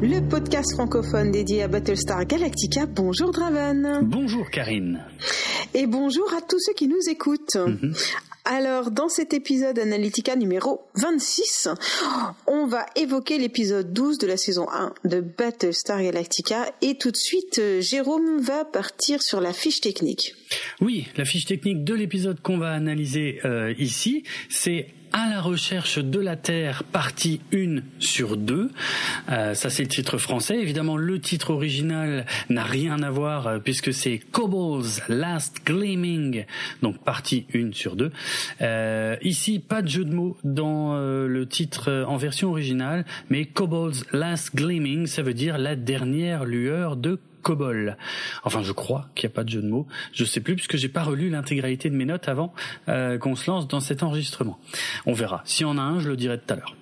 le podcast francophone dédié à Battlestar Galactica. Bonjour Draven. Bonjour Karine. Et bonjour à tous ceux qui nous écoutent. Mhm. Alors, dans cet épisode Analytica numéro 26, on va évoquer l'épisode 12 de la saison 1 de Battlestar Galactica. Et tout de suite, euh, Jérôme va partir sur la fiche technique. Oui, la fiche technique de l'épisode qu'on va analyser euh, ici, c'est à la recherche de la Terre, partie 1 sur 2. Euh, ça, c'est le titre français. Évidemment, le titre original n'a rien à voir euh, puisque c'est Cobal's Last Gleaming, donc partie 1 sur 2. Euh, ici, pas de jeu de mots dans euh, le titre euh, en version originale, mais Cobal's Last Gleaming, ça veut dire la dernière lueur de Cobol. Enfin, je crois qu'il n'y a pas de jeu de mots. Je sais plus puisque j'ai pas relu l'intégralité de mes notes avant euh, qu'on se lance dans cet enregistrement. On verra. Si on a un, je le dirai tout à l'heure.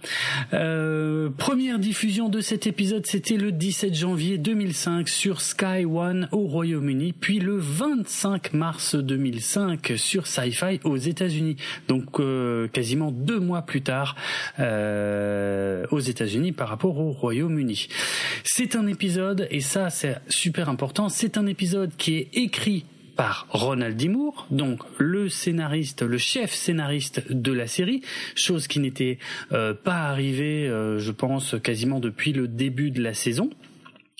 Euh, première diffusion de cet épisode, c'était le 17 janvier 2005 sur Sky One au Royaume-Uni, puis le 25 mars 2005 sur Sci-Fi aux États-Unis. Donc euh, quasiment deux mois plus tard euh, aux États-Unis par rapport au Royaume-Uni. C'est un épisode et ça c'est super important. C'est un épisode qui est écrit par Ronald D. Moore, donc le scénariste, le chef scénariste de la série, chose qui n'était euh, pas arrivée, euh, je pense, quasiment depuis le début de la saison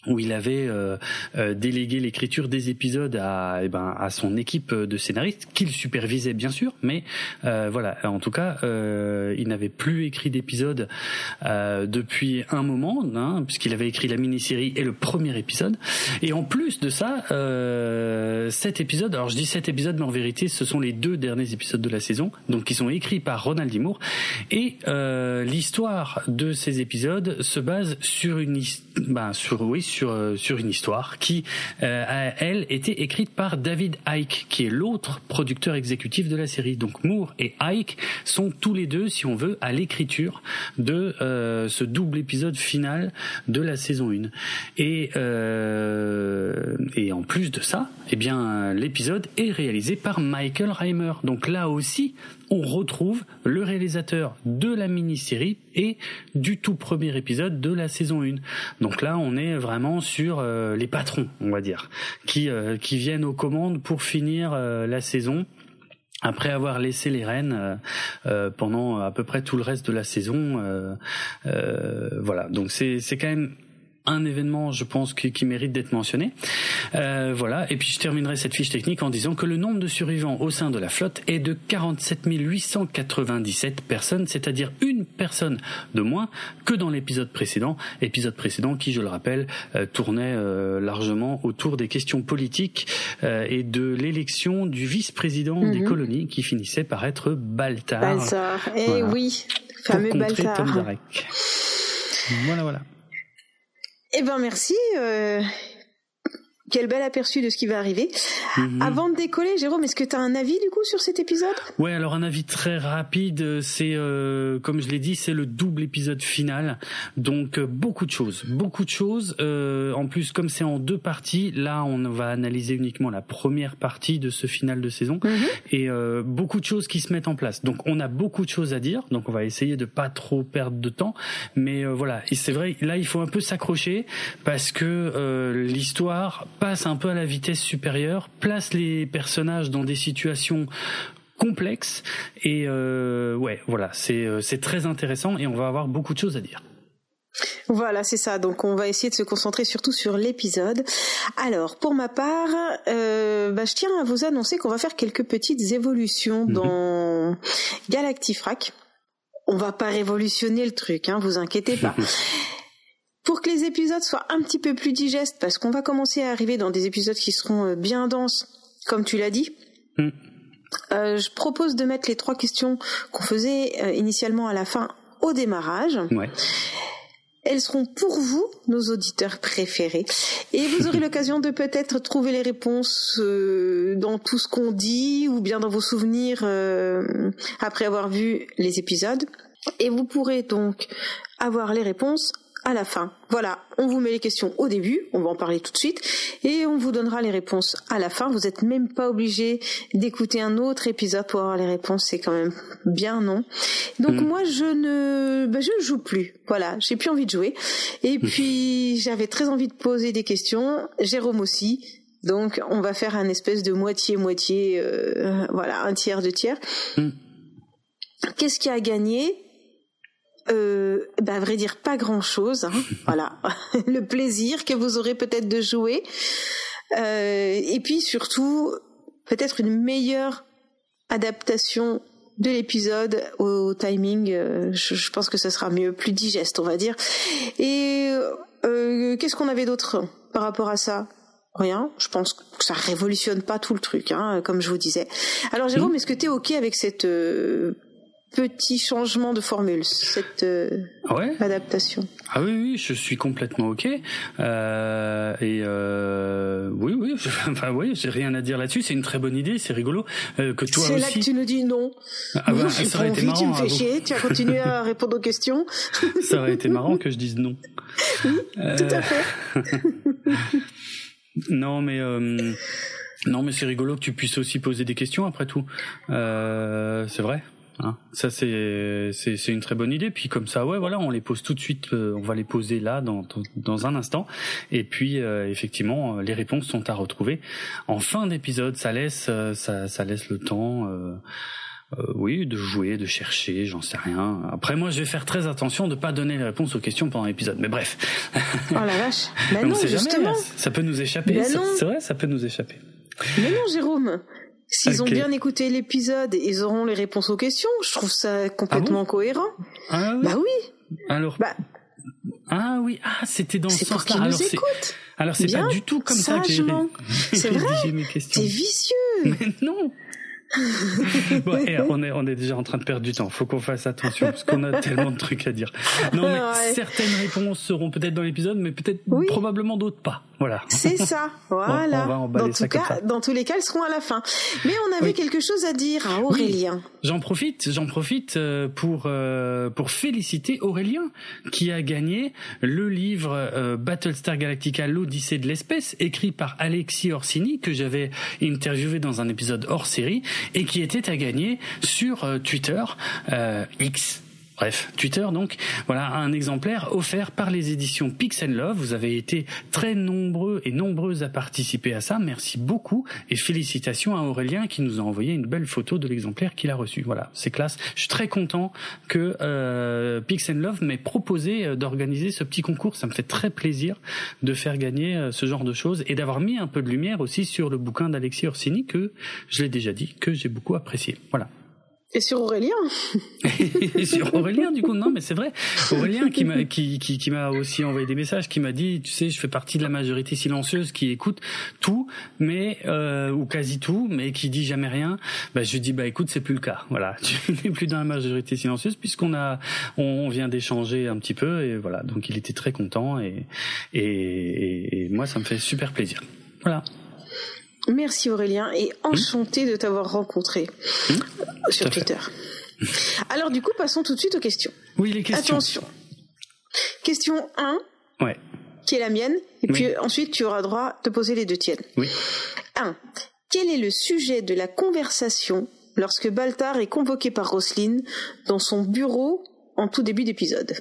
où il avait euh, euh, délégué l'écriture des épisodes à, eh ben, à son équipe de scénaristes, qu'il supervisait bien sûr, mais euh, voilà, en tout cas, euh, il n'avait plus écrit d'épisodes euh, depuis un moment, hein, puisqu'il avait écrit la mini-série et le premier épisode. Et en plus de ça, euh, cet épisode, alors je dis cet épisode, mais en vérité, ce sont les deux derniers épisodes de la saison, donc qui sont écrits par Ronald D. Moore, et l'histoire de ces épisodes se base sur une, ben, sur oui, sur euh, sur une histoire qui, euh, a, elle, était écrite par David Icke, qui est l'autre producteur exécutif de la série. Donc Moore et Icke sont tous les deux, si on veut, à l'écriture de euh, ce double épisode final de la saison 1. Et et en plus de ça, eh bien l'épisode est réalisé par Michael Reimer. Donc là aussi, on retrouve le réalisateur de la mini-série et du tout premier épisode de la saison 1. Donc là, on est vraiment sur euh, les patrons, on va dire, qui euh, viennent aux commandes pour finir euh, la saison après avoir laissé les rênes pendant à peu près tout le reste de la saison. voilà, donc c'est quand même un événement, je pense, qui, qui mérite d'être mentionné. Euh, voilà. Et puis je terminerai cette fiche technique en disant que le nombre de survivants au sein de la flotte est de 47 897 personnes, c'est-à-dire une personne de moins que dans l'épisode précédent. Épisode précédent qui, je le rappelle, euh, tournait euh, largement autour des questions politiques euh, et de l'élection du vice-président des Mhm. colonies qui finissait par être Baltar. Baltar. Eh Voilà. oui, fameux Baltar. Voilà, voilà. Eh ben merci. euh, Quel bel aperçu de ce qui va arriver. Mhm. Avant de décoller, Jérôme, est-ce que tu as un avis du coup sur cet épisode? Ouais, alors un avis très rapide, c'est euh, comme je l'ai dit, c'est le double épisode final, donc euh, beaucoup de choses, beaucoup de choses. Euh, en plus, comme c'est en deux parties, là on va analyser uniquement la première partie de ce final de saison et euh, beaucoup de choses qui se mettent en place. Donc on a beaucoup de choses à dire, donc on va essayer de pas trop perdre de temps, mais euh, voilà, et c'est vrai, là il faut un peu s'accrocher parce que euh, l'histoire passe un peu à la vitesse supérieure, place les personnages dans des situations complexes et euh, ouais, voilà, c'est euh, c'est très intéressant et on va avoir beaucoup de choses à dire. Voilà, c'est ça. Donc, on va essayer de se concentrer surtout sur l'épisode. Alors, pour ma part, euh, bah, je tiens à vous annoncer qu'on va faire quelques petites évolutions Mhm. dans Galactifrac. On va pas révolutionner le truc, hein, vous inquiétez pas. Pour que les épisodes soient un petit peu plus digestes, parce qu'on va commencer à arriver dans des épisodes qui seront euh, bien denses, comme tu l'as dit. Mhm. euh, je propose de mettre les trois questions qu'on faisait euh, initialement à la fin au démarrage. Ouais. Elles seront pour vous, nos auditeurs préférés. Et vous aurez l'occasion de peut-être trouver les réponses euh, dans tout ce qu'on dit ou bien dans vos souvenirs euh, après avoir vu les épisodes. Et vous pourrez donc avoir les réponses à la fin. Voilà, on vous met les questions au début, on va en parler tout de suite, et on vous donnera les réponses à la fin. Vous n'êtes même pas obligé d'écouter un autre épisode pour avoir les réponses, c'est quand même bien non? Donc mm. moi je ne, ben, je joue plus. Voilà, j'ai plus envie de jouer. Et mm. puis j'avais très envie de poser des questions. Jérôme aussi. Donc on va faire un espèce de moitié moitié, euh, voilà, un tiers de tiers. Mm. Qu'est-ce qui a gagné? Euh, bah, à vrai dire, pas grand-chose. Hein. voilà, le plaisir que vous aurez peut-être de jouer, euh, et puis surtout peut-être une meilleure adaptation de l'épisode au, timing. Euh, je, pense que ça sera mieux, plus digeste, on va dire. Et euh, qu'est-ce qu'on avait d'autre par rapport à ça? Rien. Je pense que ça révolutionne pas tout le truc, hein, comme je vous disais. Alors Jérôme, est-ce que tu es ok avec cette euh, petit changement de formule, cette euh, adaptation. Ah oui, oui, je suis complètement ok. Euh, et euh, oui, oui, enfin oui, j'ai rien à dire là-dessus. C'est une très bonne idée, c'est rigolo euh, que toi aussi. C'est là que tu nous dis non. Ah bah, ça aurait été marrant. Tu me fais chier. Tu vas continuer à répondre aux questions. ça aurait été marrant que je dise non. Oui, tout à fait. non, mais. Non, mais c'est rigolo que tu puisses aussi poser des questions après tout. c'est vrai. Hein. ça c'est c'est une très bonne idée. Puis comme ça, ouais, voilà, on les pose tout de suite. Euh, on va les poser là dans dans, un instant. Et puis euh, effectivement, euh, les réponses sont à retrouver en fin d'épisode. Ça laisse ça ça laisse le temps. oui, de jouer, de chercher, j'en sais rien. Après, moi, je vais faire très attention de pas donner les réponses aux questions pendant l'épisode. Mais bref. Oh la vache. Mais non, justement. ça peut nous échapper. C'est vrai, ça peut nous échapper. Mais non, Jérôme. S'ils ont bien écouté l'épisode, ils auront les réponses aux questions. Je trouve ça complètement ah cohérent. Ah oui. Bah oui. Alors. Bah. Ah oui, ah c'était dans ce sens-là. Alors c'est alors c'est pas du tout comme ça que j'ai C'est vrai. mes questions. T'es vicieux. Mais non. bon, on est on est déjà en train de perdre du temps. Faut qu'on fasse attention parce qu'on a tellement de trucs à dire. Non, mais certaines réponses seront peut-être dans l'épisode, mais peut-être probablement d'autres pas. Voilà. C'est ça. Voilà. on, va dans, tout cas, dans tous les cas, elles seront à la fin. Mais on avait quelque chose à dire à Aurélien. J'en profite, j'en profite euh, pour euh, pour féliciter Aurélien qui a gagné le livre euh, Battlestar Galactica l'Odyssée de l'espèce écrit par Alexis Orsini que j'avais interviewé dans un épisode hors série et qui était à gagner sur Twitter X Bref, Twitter donc, voilà un exemplaire offert par les éditions Pixel Love. Vous avez été très nombreux et nombreuses à participer à ça. Merci beaucoup et félicitations à Aurélien qui nous a envoyé une belle photo de l'exemplaire qu'il a reçu. Voilà, c'est classe. Je suis très content que euh, Pixel Love m'ait proposé euh, d'organiser ce petit concours. Ça me fait très plaisir de faire gagner euh, ce genre de choses et d'avoir mis un peu de lumière aussi sur le bouquin d'Alexis Orsini que je l'ai déjà dit que j'ai beaucoup apprécié. Voilà. Et sur Aurélien Et sur Aurélien, du coup, non, mais c'est vrai. Aurélien qui m'a qui, qui, qui m'a aussi envoyé des messages, qui m'a dit, tu sais, je fais partie de la majorité silencieuse qui écoute tout, mais euh, ou quasi tout, mais qui dit jamais rien. Bah, je lui dis, bah écoute, c'est plus le cas. Voilà, tu n'es plus dans la majorité silencieuse puisqu'on a, on, vient d'échanger un petit peu et voilà. Donc il était très content et, et, et moi, ça me fait super plaisir. Voilà. Merci Aurélien et enchanté de t'avoir rencontré mmh. sur Twitter. Alors du coup, passons tout de suite aux questions. Oui, les questions. Attention. Question 1. Ouais. Qui est la mienne. Et puis ensuite, tu auras droit de poser les deux tiennes. Oui. 1. Quel est le sujet de la conversation lorsque Baltar est convoqué par Roselyne dans son bureau en tout début d'épisode?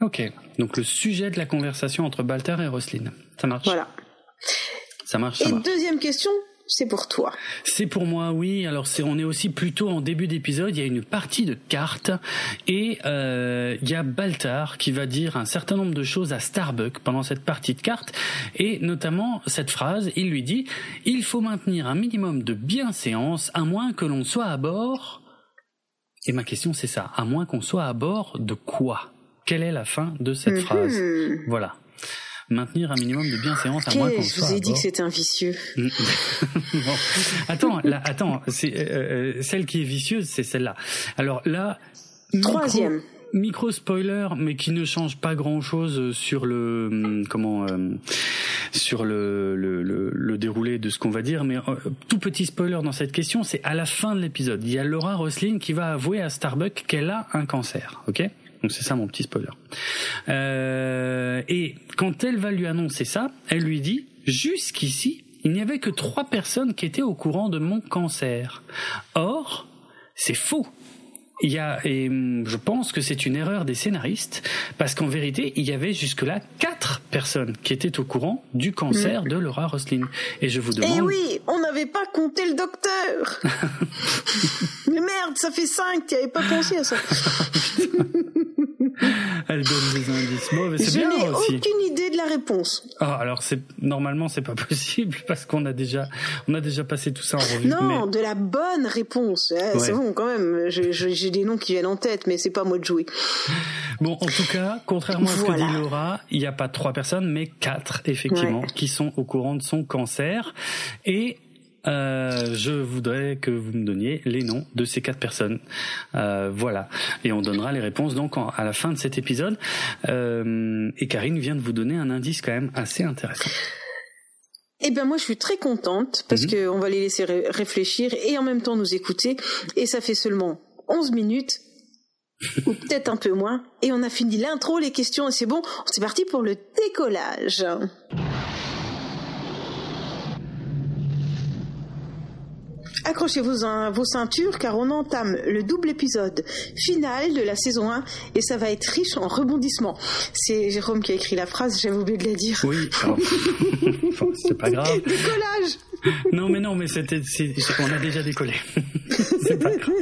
Ok. Donc le sujet de la conversation entre Baltar et Roselyne. Ça marche? Voilà. Ça marche. Et deuxième question, c'est pour toi. C'est pour moi, oui. Alors c'est, on est aussi plutôt en début d'épisode. Il y a une partie de cartes et euh, il y a Baltar qui va dire un certain nombre de choses à Starbuck pendant cette partie de cartes et notamment cette phrase. Il lui dit il faut maintenir un minimum de bienséance à moins que l'on soit à bord. Et ma question c'est ça. À moins qu'on soit à bord de quoi? Quelle est la fin de cette mhm. phrase? Voilà maintenir un minimum de bienséance à moins qu'on. Je vous ai dit que c'était un vicieux. Attends, là, attends, euh, euh, celle qui est vicieuse, c'est celle-là. Alors là, troisième. Micro, spoiler, mais qui ne change pas grand-chose sur le hum, comment euh, sur le, le, le, déroulé de ce qu'on va dire. Mais tout petit spoiler dans cette question, c'est à la fin de l'épisode. Il y a Laura Roslin qui va avouer à Starbuck qu'elle a un cancer. Ok? Donc c'est ça mon petit spoiler. Euh, et quand elle va lui annoncer ça, elle lui dit jusqu'ici, il n'y avait que trois personnes qui étaient au courant de mon cancer. Or, c'est faux. Il y a, et hum, je pense que c'est une erreur des scénaristes, parce qu'en vérité, il y avait jusque-là quatre personnes qui étaient au courant du cancer de Laura Roslin. Et je vous demande. Eh oui, on n'avait pas compté le docteur. Mais merde, ça fait cinq, tu avais pas pensé à ça. Elle donne des indices mauvais. C'est bien Je n'ai aussi. aucune idée de la réponse. Ah, alors c'est normalement c'est pas possible parce qu'on a déjà on a déjà passé tout ça en revue. Non, mais- de la bonne réponse. Eh, C'est bon, quand même. J'ai des noms qui viennent en tête, mais c'est pas moi de jouer. Bon, en tout cas, contrairement à ce que dit Laura, il n'y a pas trois personnes, mais quatre effectivement Ouais. qui sont au courant de son cancer. Et euh, je voudrais que vous me donniez les noms de ces quatre personnes. Euh, voilà. Et on donnera les réponses donc en- à la fin de cet épisode. Euh, et Karine vient de vous donner un indice quand même assez intéressant. Eh bien, moi, je suis très contente parce Mhm. que on va les laisser ré- réfléchir et en même temps nous écouter. Et ça fait seulement 11 minutes, ou peut-être un peu moins. Et on a fini l'intro, les questions, et c'est bon. C'est parti pour le décollage. Accrochez-vous à vos ceintures car on entame le double épisode final de la saison 1 et ça va être riche en rebondissements. C'est Jérôme qui a écrit la phrase, j'avais oublié de la dire. Oui, c'est pas grave. Décollage Non, mais non, mais c'était, on a déjà décollé. c'est pas grave.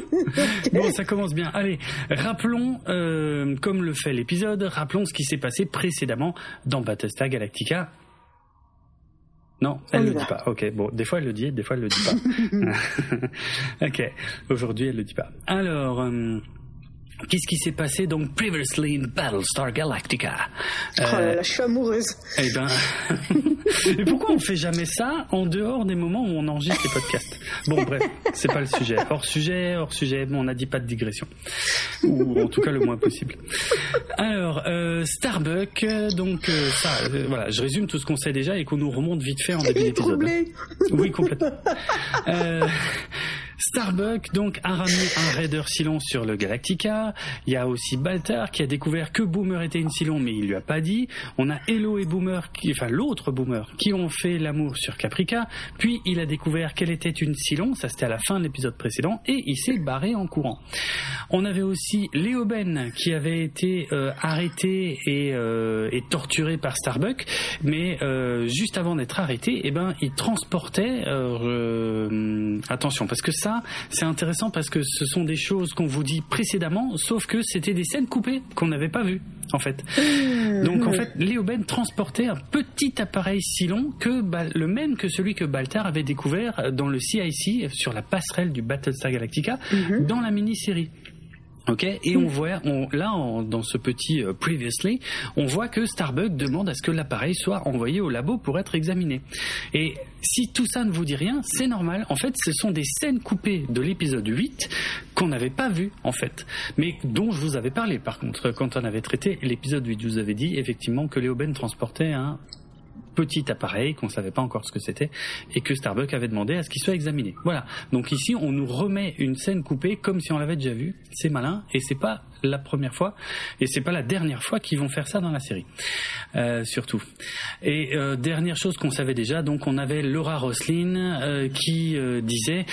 Bon, ça commence bien. Allez, rappelons, euh, comme le fait l'épisode, rappelons ce qui s'est passé précédemment dans Battlestar Galactica. Non, elle y le va. dit pas. Ok, bon, des fois elle le dit, des fois elle le dit pas. ok, aujourd'hui elle le dit pas. Alors, euh, qu'est-ce qui s'est passé? Donc previously in Battlestar Galactica Oh là là, je suis amoureuse. eh ben, mais pourquoi on fait jamais ça en dehors des moments où on enregistre les podcasts? Bon, bref, c'est pas le sujet. Hors sujet, hors sujet. Bon, on n'a dit pas de digression, ou en tout cas le moins possible. Alors, euh, Starbuck, euh, donc euh, ça, euh, voilà, je résume tout ce qu'on sait déjà et qu'on nous remonte vite fait en début d'épisode. troublé. Oui, complètement. Starbuck donc a ramené un raider Cylon sur le Galactica. Il y a aussi Baltar qui a découvert que Boomer était une Cylon, mais il lui a pas dit. On a Hello et Boomer, qui, enfin l'autre Boomer, qui ont fait l'amour sur Caprica. Puis il a découvert qu'elle était une Cylon, ça c'était à la fin de l'épisode précédent, et il s'est barré en courant. On avait aussi Léo Ben qui avait été euh, arrêté et, euh, et torturé par Starbuck, mais euh, juste avant d'être arrêté, eh ben il transportait. attention, parce que ça c'est intéressant parce que ce sont des choses qu'on vous dit précédemment, sauf que c'était des scènes coupées qu'on n'avait pas vues en fait. Donc en fait, Léo Ben transportait un petit appareil si long que Bal- le même que celui que Baltar avait découvert dans le CIC sur la passerelle du Battlestar Galactica dans la mini-série. Ok, et on voit, là, dans ce petit euh, previously, on voit que Starbuck demande à ce que l'appareil soit envoyé au labo pour être examiné. Et si tout ça ne vous dit rien, c'est normal. En fait, ce sont des scènes coupées de l'épisode 8 qu'on n'avait pas vues, en fait, mais dont je vous avais parlé. Par contre, quand on avait traité l'épisode 8, je vous avais dit effectivement que Léo Ben transportait un petit appareil qu'on savait pas encore ce que c'était et que Starbuck avait demandé à ce qu'il soit examiné. Voilà. Donc ici, on nous remet une scène coupée comme si on l'avait déjà vue. C'est malin et c'est pas la première fois et c'est pas la dernière fois qu'ils vont faire ça dans la série. Euh, surtout. Et euh, dernière chose qu'on savait déjà, donc on avait Laura Roslin euh, qui disait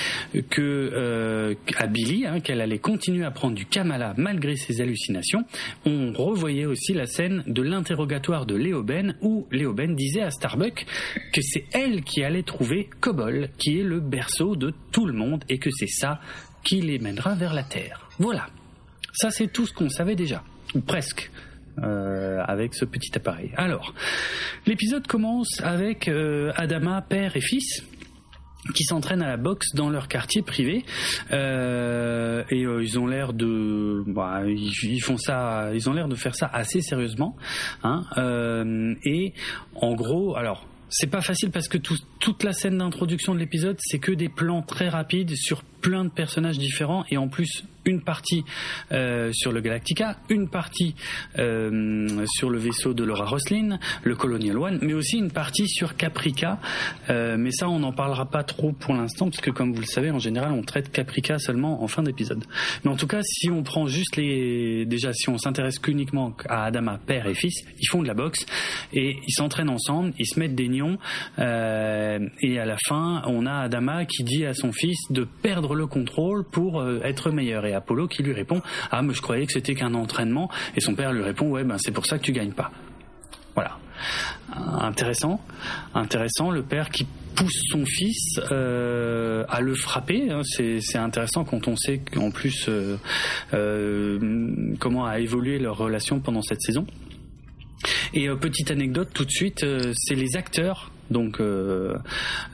que à Billy hein, qu'elle allait continuer à prendre du Kamala malgré ses hallucinations. On revoyait aussi la scène de l'interrogatoire de Léo Ben où Léo Ben disait à Starbuck que c'est elle qui allait trouver Kobol, qui est le berceau de tout le monde et que c'est ça qui les mènera vers la Terre. Voilà. Ça, c'est tout ce qu'on savait déjà. Ou presque. euh, avec ce petit appareil. Alors, l'épisode commence avec euh, Adama, père et fils, qui s'entraînent à la boxe dans leur quartier privé. Euh, et euh, ils ont l'air de bah, ils, font ça ils ont l'air de faire ça assez sérieusement hein, Euh, et en gros alors c'est pas facile parce que toute la scène d'introduction de l'épisode, c'est que des plans très rapides sur plein de personnages différents et en plus une partie euh, sur le Galactica, une partie euh, sur le vaisseau de Laura Roslin, le Colonial One, mais aussi une partie sur Caprica. Euh, mais ça, on n'en parlera pas trop pour l'instant, parce que comme vous le savez, en général, on traite Caprica seulement en fin d'épisode. Mais en tout cas, si on prend juste les, déjà, si on s'intéresse qu'uniquement à Adama, père et fils, ils font de la boxe et ils s'entraînent ensemble, ils se mettent des nions, et à la fin, on a Adama qui dit à son fils de perdre le contrôle pour euh, être meilleur. Et Apollo qui lui répond Ah, mais je croyais que c'était qu'un entraînement. Et son père lui répond Ouais, ben c'est pour ça que tu gagnes pas. Voilà. Intéressant. Intéressant. Le père qui pousse son fils euh, à le frapper. Hein. C'est intéressant quand on sait qu'en plus euh, comment a évolué leur relation pendant cette saison. Et petite anecdote tout de suite, c'est les acteurs donc euh,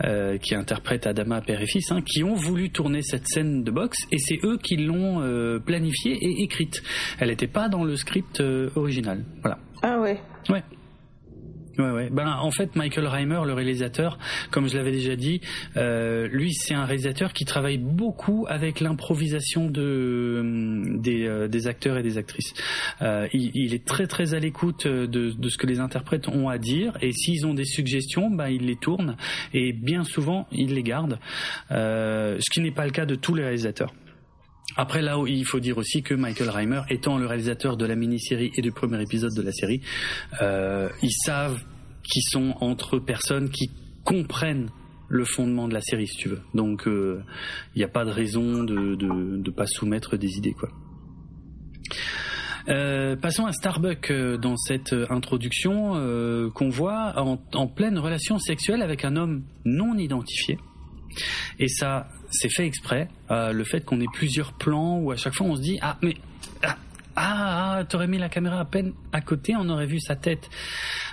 euh, qui interprète Adama père et fils, hein, qui ont voulu tourner cette scène de boxe et c'est eux qui l'ont euh, planifiée et écrite. Elle n'était pas dans le script original. Voilà. Ah ouais. Ouais. Ouais. Ben, en fait, Michael Reimer, le réalisateur, comme je l'avais déjà dit, euh, lui, c'est un réalisateur qui travaille beaucoup avec l'improvisation de des, euh, des, acteurs et des actrices. Euh, il, est très très à l'écoute de, de, ce que les interprètes ont à dire, et s'ils ont des suggestions, ben, il les tourne, et bien souvent, il les garde. Euh, ce qui n'est pas le cas de tous les réalisateurs. Après là, il faut dire aussi que Michael Reimer, étant le réalisateur de la mini-série et du premier épisode de la série, euh, ils savent qu'ils sont entre personnes qui comprennent le fondement de la série, si tu veux. Donc, il euh, n'y a pas de raison de ne pas soumettre des idées. Euh, passons à Starbuck euh, dans cette introduction qu'on voit en, pleine relation sexuelle avec un homme non identifié. Et ça, c'est fait exprès. Euh, le fait qu'on ait plusieurs plans où à chaque fois on se dit ah mais ah, ah, ah t'aurais mis la caméra à peine à côté, on aurait vu sa tête.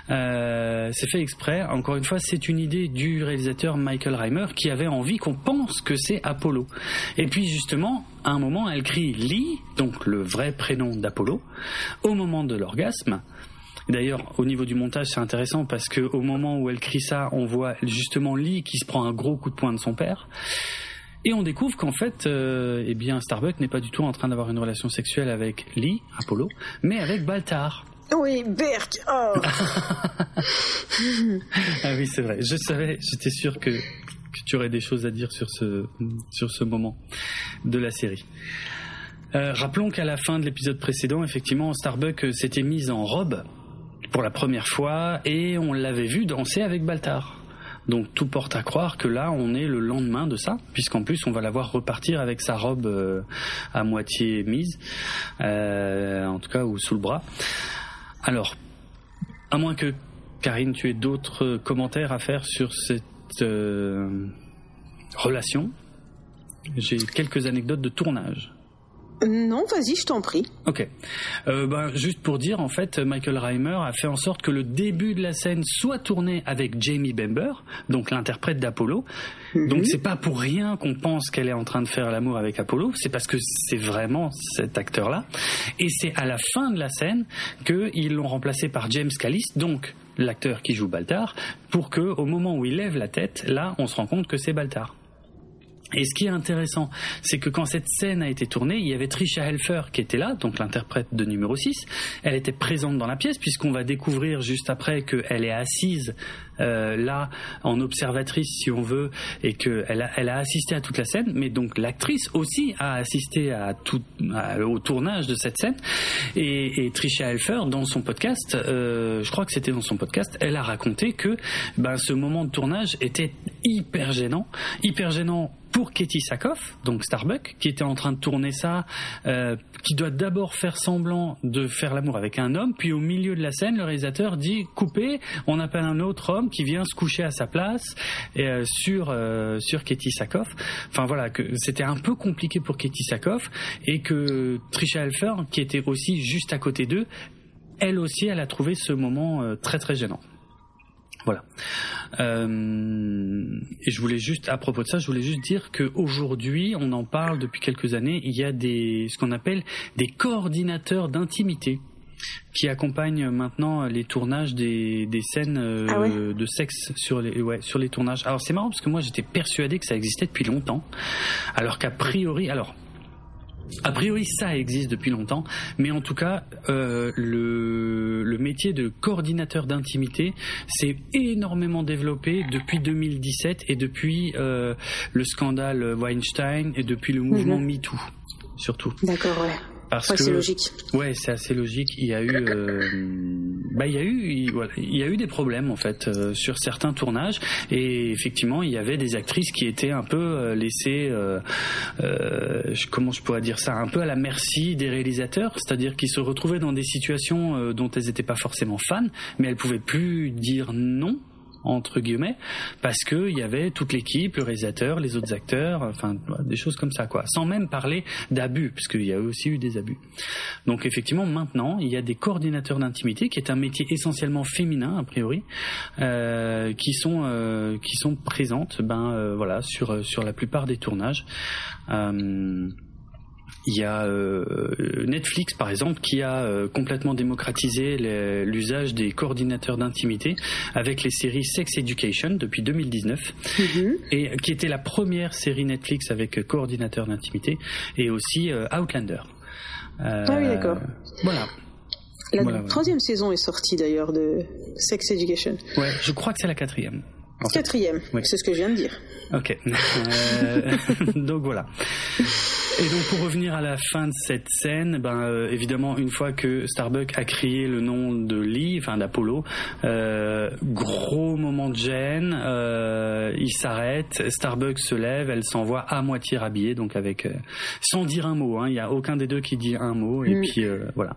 Euh, c'est fait exprès. Encore une fois, c'est une idée du réalisateur Michael Reimer qui avait envie qu'on pense que c'est Apollo. Et puis justement, à un moment, elle crie Lee, donc le vrai prénom d'Apollo, au moment de l'orgasme. D'ailleurs, au niveau du montage, c'est intéressant parce que au moment où elle crie ça, on voit justement Lee qui se prend un gros coup de poing de son père. Et on découvre qu'en fait, euh, eh bien, Starbuck n'est pas du tout en train d'avoir une relation sexuelle avec Lee, Apollo, mais avec Baltar. Oui, Berk. Oh. ah oui, c'est vrai. Je savais, j'étais sûr que, tu aurais des choses à dire sur ce sur ce moment de la série. Euh, rappelons qu'à la fin de l'épisode précédent, effectivement, Starbuck s'était mise en robe pour la première fois et on l'avait vu danser avec Baltar. Donc tout porte à croire que là, on est le lendemain de ça, puisqu'en plus, on va la voir repartir avec sa robe euh, à moitié mise, euh, en tout cas, ou sous le bras. Alors, à moins que, Karine, tu aies d'autres commentaires à faire sur cette euh, relation, j'ai quelques anecdotes de tournage. Non, vas-y, je t'en prie. Ok. Euh, ben, juste pour dire, en fait, Michael Reimer a fait en sorte que le début de la scène soit tourné avec Jamie Bember, donc l'interprète d'Apollo. Mhm. Donc c'est pas pour rien qu'on pense qu'elle est en train de faire l'amour avec Apollo, c'est parce que c'est vraiment cet acteur-là. Et c'est à la fin de la scène qu'ils l'ont remplacé par James Callis, donc l'acteur qui joue Baltar, pour que au moment où il lève la tête, là, on se rend compte que c'est Baltar. Et ce qui est intéressant, c'est que quand cette scène a été tournée, il y avait Trisha Helfer qui était là, donc l'interprète de numéro 6. Elle était présente dans la pièce puisqu'on va découvrir juste après qu'elle est assise euh, là en observatrice si on veut et qu'elle a, elle a assisté à toute la scène, mais donc l'actrice aussi a assisté à tout, au tournage de cette scène. Et, et Trisha Helfer, dans son podcast, euh, je crois que c'était dans son podcast, elle a raconté que ben, ce moment de tournage était hyper gênant, hyper gênant pour Katie Sackhoff, donc Starbuck, qui était en train de tourner ça, euh, qui doit d'abord faire semblant de faire l'amour avec un homme, puis au milieu de la scène, le réalisateur dit coupez, on appelle un autre homme qui vient se coucher à sa place euh, sur euh, sur Katie Sackhoff. Enfin voilà, que c'était un peu compliqué pour Katie Sackhoff et que Trisha Helfer, qui était aussi juste à côté d'eux, elle aussi, elle a trouvé ce moment euh, très très gênant. Voilà. Et je voulais juste, à propos de ça, je voulais juste dire qu'aujourd'hui, on en parle depuis quelques années, il y a des, ce qu'on appelle des coordinateurs d'intimité. Qui accompagne maintenant les tournages des, des scènes euh, Ah ouais de sexe sur les ouais, sur les tournages. Alors c'est marrant parce que moi j'étais persuadé que ça existait depuis longtemps, alors qu'a priori alors. A priori, ça existe depuis longtemps, mais en tout cas, euh, le, le métier de coordinateur d'intimité s'est énormément développé depuis 2017 et depuis euh, le scandale Weinstein et depuis le mouvement Mhm. MeToo, surtout. D'accord, ouais. Parce Ouais, que c'est logique. Ouais, c'est assez logique. Il y a eu, euh, bah, il y a eu, il, voilà, il y a eu des problèmes en fait euh, sur certains tournages et effectivement, il y avait des actrices qui étaient un peu euh, laissées, euh, euh, comment je pourrais dire ça, un peu à la merci des réalisateurs, c'est-à-dire qu'ils se retrouvaient dans des situations dont elles n'étaient pas forcément fans, mais elles pouvaient plus dire non entre guillemets parce que il y avait toute l'équipe, le réalisateur, les autres acteurs, enfin des choses comme ça quoi, sans même parler d'abus parce qu'il y a aussi eu des abus. Donc effectivement maintenant il y a des coordinateurs d'intimité qui est un métier essentiellement féminin a priori euh, qui sont euh, qui sont présentes ben euh, voilà sur euh, sur la plupart des tournages. Euh, il y a euh, Netflix, par exemple, qui a euh, complètement démocratisé l'usage des coordinateurs d'intimité avec les séries Sex Education depuis 2019, Mhm. et qui était la première série Netflix avec euh, coordinateur d'intimité, et aussi euh, Outlander. Ah oui, d'accord. Voilà. La Voilà, troisième saison est sortie d'ailleurs de Sex Education. Ouais, je crois que c'est la quatrième. en fait. Quatrième, Oui. c'est ce que je viens de dire. Ok. Donc voilà. Et donc pour revenir à la fin de cette scène, ben euh, évidemment une fois que Starbuck a crié le nom de Lee, enfin d'Apollo, euh, gros moment de gêne, euh, il s'arrête, Starbuck se lève, elle s'envoie à moitié rhabillée, donc avec sans dire un mot. hein, Il y a aucun des deux qui dit un mot et Mm. puis voilà.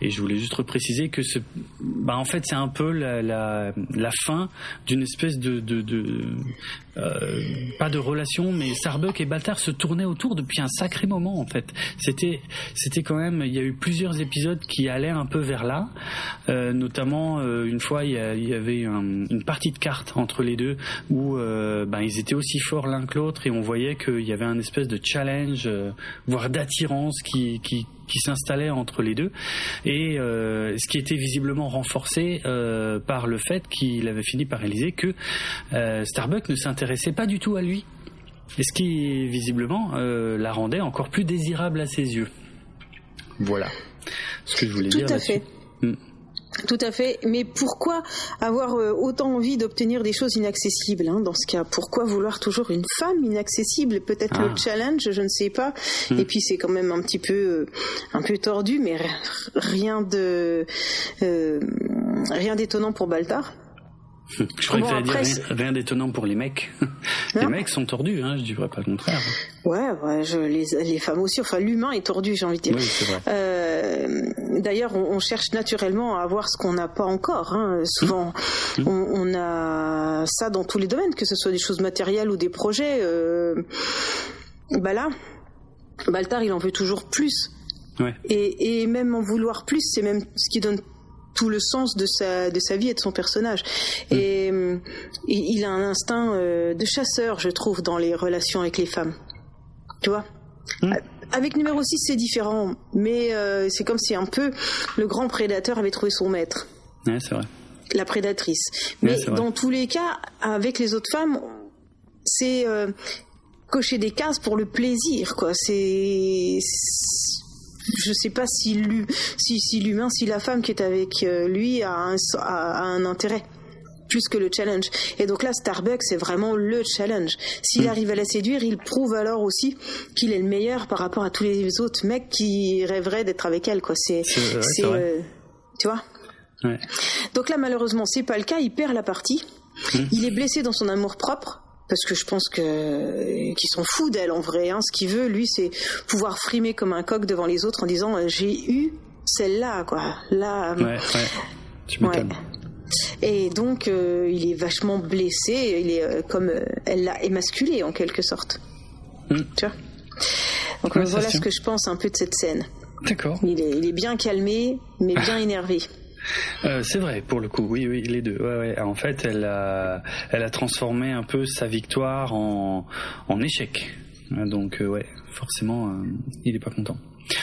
Et je voulais juste préciser que ce, bah en fait c'est un peu la, la, la fin d'une espèce de, de, de euh, pas de relation, mais Starbuck et Baltar se tournaient autour depuis un sacré moment en fait. C'était, c'était quand même, il y a eu plusieurs épisodes qui allaient un peu vers là, Euh, notamment euh, une fois il y, a- il y avait un- une partie de cartes entre les deux où euh, ben, ils étaient aussi forts l'un que l'autre et on voyait qu'il y avait un espèce de challenge, euh, voire d'attirance qui, qui qui s'installait entre les deux et euh, ce qui était visiblement renforcé euh, par le fait qu'il avait fini par réaliser que euh, Starbuck ne s'intéressait pas du tout à lui et ce qui visiblement euh, la rendait encore plus désirable à ses yeux. Voilà ce que je voulais Tout dire. à là-dessus. fait. Mm. Tout à fait. Mais pourquoi avoir euh, autant envie d'obtenir des choses inaccessibles hein, dans ce cas? Pourquoi vouloir toujours une femme inaccessible? Peut-être Ah. le challenge, je ne sais pas. Mm. Et puis c'est quand même un petit peu, euh, un peu tordu, mais rien de, euh, rien d'étonnant pour Baltar. Je crois Bon, que ça après, dire rien, rien d'étonnant pour les mecs. les mecs sont tordus, hein, je dirais pas le contraire. Ouais, ouais je, les, les femmes aussi. Enfin, l'humain est tordu, j'ai envie de dire. Oui. Euh, D'ailleurs, on, on cherche naturellement à avoir ce qu'on n'a pas encore. hein. Souvent, Mmh. on, on a ça dans tous les domaines, que ce soit des choses matérielles ou des projets. Euh, bah là, Baltar, il en veut toujours plus. Ouais. Et, et même en vouloir plus, c'est même ce qui donne tout le sens de sa, de sa vie et de son personnage. Et euh, il a un instinct euh, de chasseur, je trouve, dans les relations avec les femmes. Tu vois? Mm. Avec numéro 6, c'est différent, mais euh, c'est comme si un peu le grand prédateur avait trouvé son maître, Ouais, c'est vrai. la prédatrice. Mais dans tous les cas, avec les autres femmes, c'est euh, cocher des cases pour le plaisir, quoi. C'est je sais pas si l'hu- si, si l'humain, si la femme qui est avec euh, lui a un, a, a un intérêt plus que le challenge. Et donc là, Starbucks, c'est vraiment le challenge. S'il Mm. arrive à la séduire, il prouve alors aussi qu'il est le meilleur par rapport à tous les autres mecs qui rêveraient d'être avec elle, quoi. C'est, C'est- euh, tu vois? Ouais. Donc là, malheureusement, c'est pas le cas. Il perd la partie. Mm. Il est blessé dans son amour propre. Parce que je pense que qu'il s'en fout d'elle en vrai. Hein. Ce qu'il veut, lui, c'est pouvoir frimer comme un coq devant les autres en disant euh, j'ai eu celle-là, quoi. Là, Ouais, ouais. Tu m'étonnes. Ouais. Et donc, euh, il est vachement blessé. Il est euh, comme euh, elle l'a émasculé en quelque sorte. Mm. Tu vois. Donc Ouais, euh, voilà ce que je pense un peu de cette scène. D'accord. Il est, il est bien calmé, mais bien énervé. Euh, c'est vrai, pour le coup, oui, oui, les deux. Ouais, ouais. En fait, elle a, elle a transformé un peu sa victoire en, en échec. Donc, euh, ouais, forcément, euh, il est pas content.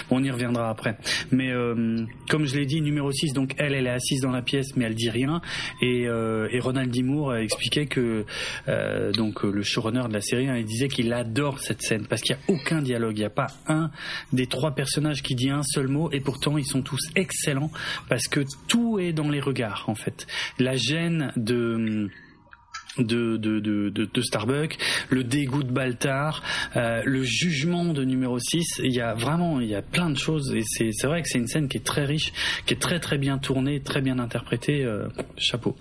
On y reviendra après. Mais euh, comme je l'ai dit, numéro 6, donc elle, elle est assise dans la pièce, mais elle dit rien. Et, euh, et Ronald Dimour a expliqué que euh, donc le showrunner de la série, hein, il disait qu'il adore cette scène parce qu'il n'y a aucun dialogue, il n'y a pas un des trois personnages qui dit un seul mot, et pourtant ils sont tous excellents parce que tout est dans les regards en fait. La gêne de de, de, de, de, Starbuck, le dégoût de Baltar, euh, le jugement de numéro 6. Il y a vraiment, il y a plein de choses et c'est, c'est vrai que c'est une scène qui est très riche, qui est très très bien tournée, très bien interprétée. Euh, chapeau.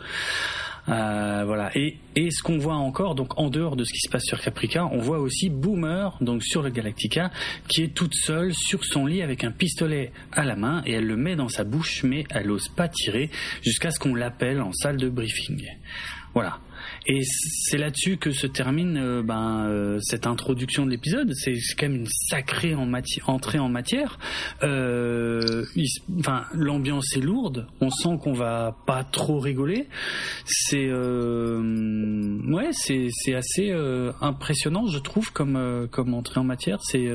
Euh, voilà. Et, et ce qu'on voit encore, donc en dehors de ce qui se passe sur Caprica, on voit aussi Boomer, donc sur le Galactica, qui est toute seule sur son lit avec un pistolet à la main et elle le met dans sa bouche, mais elle n'ose pas tirer jusqu'à ce qu'on l'appelle en salle de briefing. Voilà. Et c'est là-dessus que se termine euh, ben, euh, cette introduction de l'épisode. C'est quand même une sacrée en entrée en matière. Euh, l'ambiance est lourde. On sent qu'on va pas trop rigoler. C'est ouais, c'est assez impressionnant, je trouve, comme entrée en matière. C'est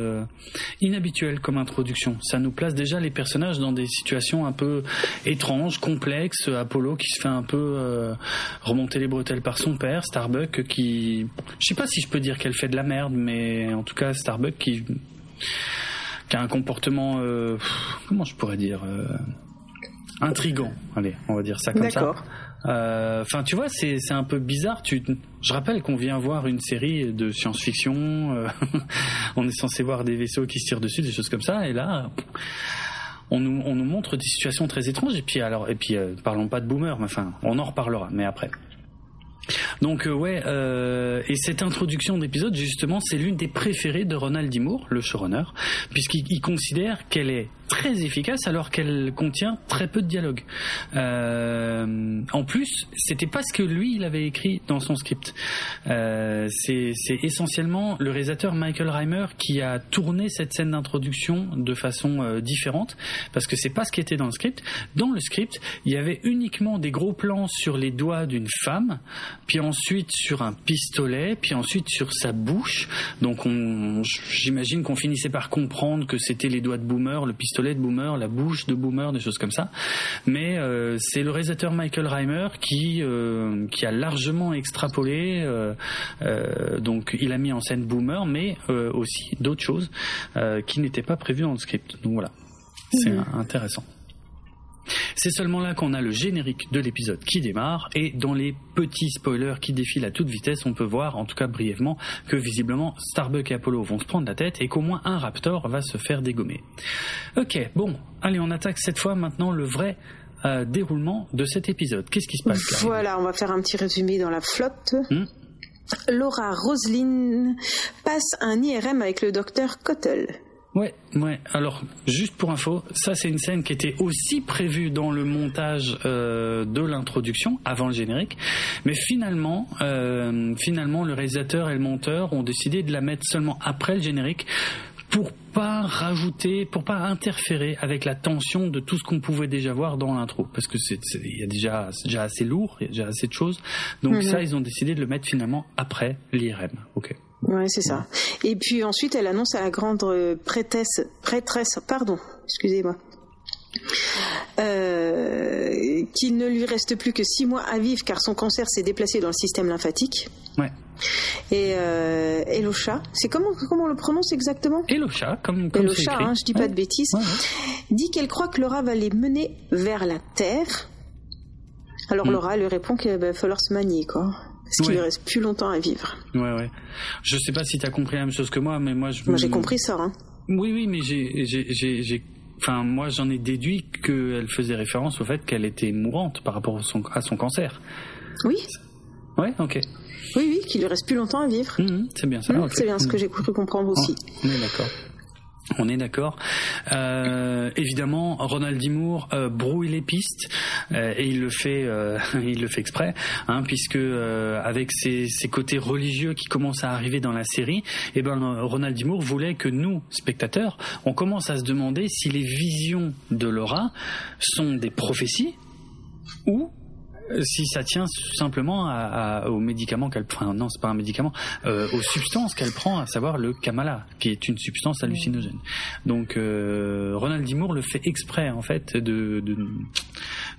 inhabituel comme introduction. Ça nous place déjà les personnages dans des situations un peu étranges, complexes. Apollo qui se fait un peu remonter les bretelles par son père, Starbuck, qui, je sais pas si je peux dire qu'elle fait de la merde, mais en tout cas Starbuck qui, qui a un comportement, euh, comment je pourrais dire, euh, intrigant. Allez, on va dire ça comme ça. Euh, enfin, tu vois, c'est c'est un peu bizarre. Tu, je rappelle qu'on vient voir une série de science-fiction. on est censé voir des vaisseaux qui se tirent dessus, des choses comme ça, et là on nous, on nous montre des situations très étranges et puis alors et puis parlons pas de boomer mais enfin on en reparlera mais après donc euh, ouais, euh, et cette introduction d'épisode justement, c'est l'une des préférées de Ronald Dimour, le showrunner, puisqu'il considère qu'elle est très efficace alors qu'elle contient très peu de dialogue. Euh, en plus, c'était pas ce que lui il avait écrit dans son script. Euh, c'est essentiellement le réalisateur Michael Reimer qui a tourné cette scène d'introduction de façon euh, différente parce que c'est pas ce qui était dans le script. Dans le script, il y avait uniquement des gros plans sur les doigts d'une femme, puis ensuite sur un pistolet, puis ensuite sur sa bouche. Donc j'imagine qu'on finissait par comprendre que c'était les doigts de Boomer, le pistolet de Boomer, la bouche de Boomer, des choses comme ça. Mais euh, c'est le réalisateur Michael Reimer qui euh, qui a largement extrapolé. Euh, donc il a mis en scène Boomer, mais aussi d'autres choses qui n'étaient pas prévues dans le script. Donc voilà, c'est mmh. intéressant. C'est seulement là qu'on a le générique de l'épisode qui démarre et dans les petits spoilers qui défilent à toute vitesse, on peut voir, en tout cas brièvement, que visiblement Starbuck et Apollo vont se prendre la tête et qu'au moins un Raptor va se faire dégommer. Ok, bon, allez, on attaque cette fois maintenant le vrai euh, déroulement de cet épisode. Qu'est-ce qui se passe Voilà, on va faire un petit résumé dans la flotte. Hmm? Laura Roslin passe un IRM avec le docteur Cottle. Ouais, ouais. Alors, juste pour info, ça c'est une scène qui était aussi prévue dans le montage euh, de l'introduction, avant le générique, mais finalement, euh, finalement, le réalisateur et le monteur ont décidé de la mettre seulement après le générique pour pas rajouter, pour pas interférer avec la tension de tout ce qu'on pouvait déjà voir dans l'intro, parce que c'est, il y a déjà, déjà assez lourd, il y a déjà assez de choses. Donc mhm. ça, ils ont décidé de le mettre finalement après l'IRM. Ok. Ouais, c'est ça. Et puis ensuite, elle annonce à la grande euh, prêtresse, prêtresse, pardon, excusez-moi, euh, qu'il ne lui reste plus que six mois à vivre car son cancer s'est déplacé dans le système lymphatique. Ouais. Et euh, Elosha, c'est comment comment on le prononce exactement? Elosha, comme comme Elosha, hein, je dis pas de bêtises, dit qu'elle croit que Laura va les mener vers la Terre. Alors mm. Laura lui répond qu'il va falloir se manier, quoi. Parce qu'il ne reste plus longtemps à vivre. Ouais, ouais. Je sais pas si tu as compris la même chose que moi, mais moi je. Moi j'ai compris ça. Hein. Oui, oui, mais j'ai. Enfin, moi j'en ai déduit qu'elle faisait référence au fait qu'elle était mourante par rapport à son cancer. Oui. Ouais, ok. Oui, oui, qu'il lui reste plus longtemps à vivre. Mmh, c'est bien ça. Mmh, c'est bien ce que j'ai cru comprendre aussi. on est d'accord. On est d'accord. Euh, évidemment, Ronald Dimour euh, brouille les pistes euh, et il le fait, euh, il le fait exprès, hein, puisque euh, avec ses, côtés religieux qui commencent à arriver dans la série, eh ben Ronald Dimour voulait que nous, spectateurs, on commence à se demander si les visions de Laura sont des prophéties ou si ça tient simplement à, aux médicaments qu'elle prend, non, c'est pas un médicament, euh, aux substances qu'elle prend, à savoir le Kamala, qui est une substance hallucinogène. Donc euh, Ronald D. le fait exprès en fait de de,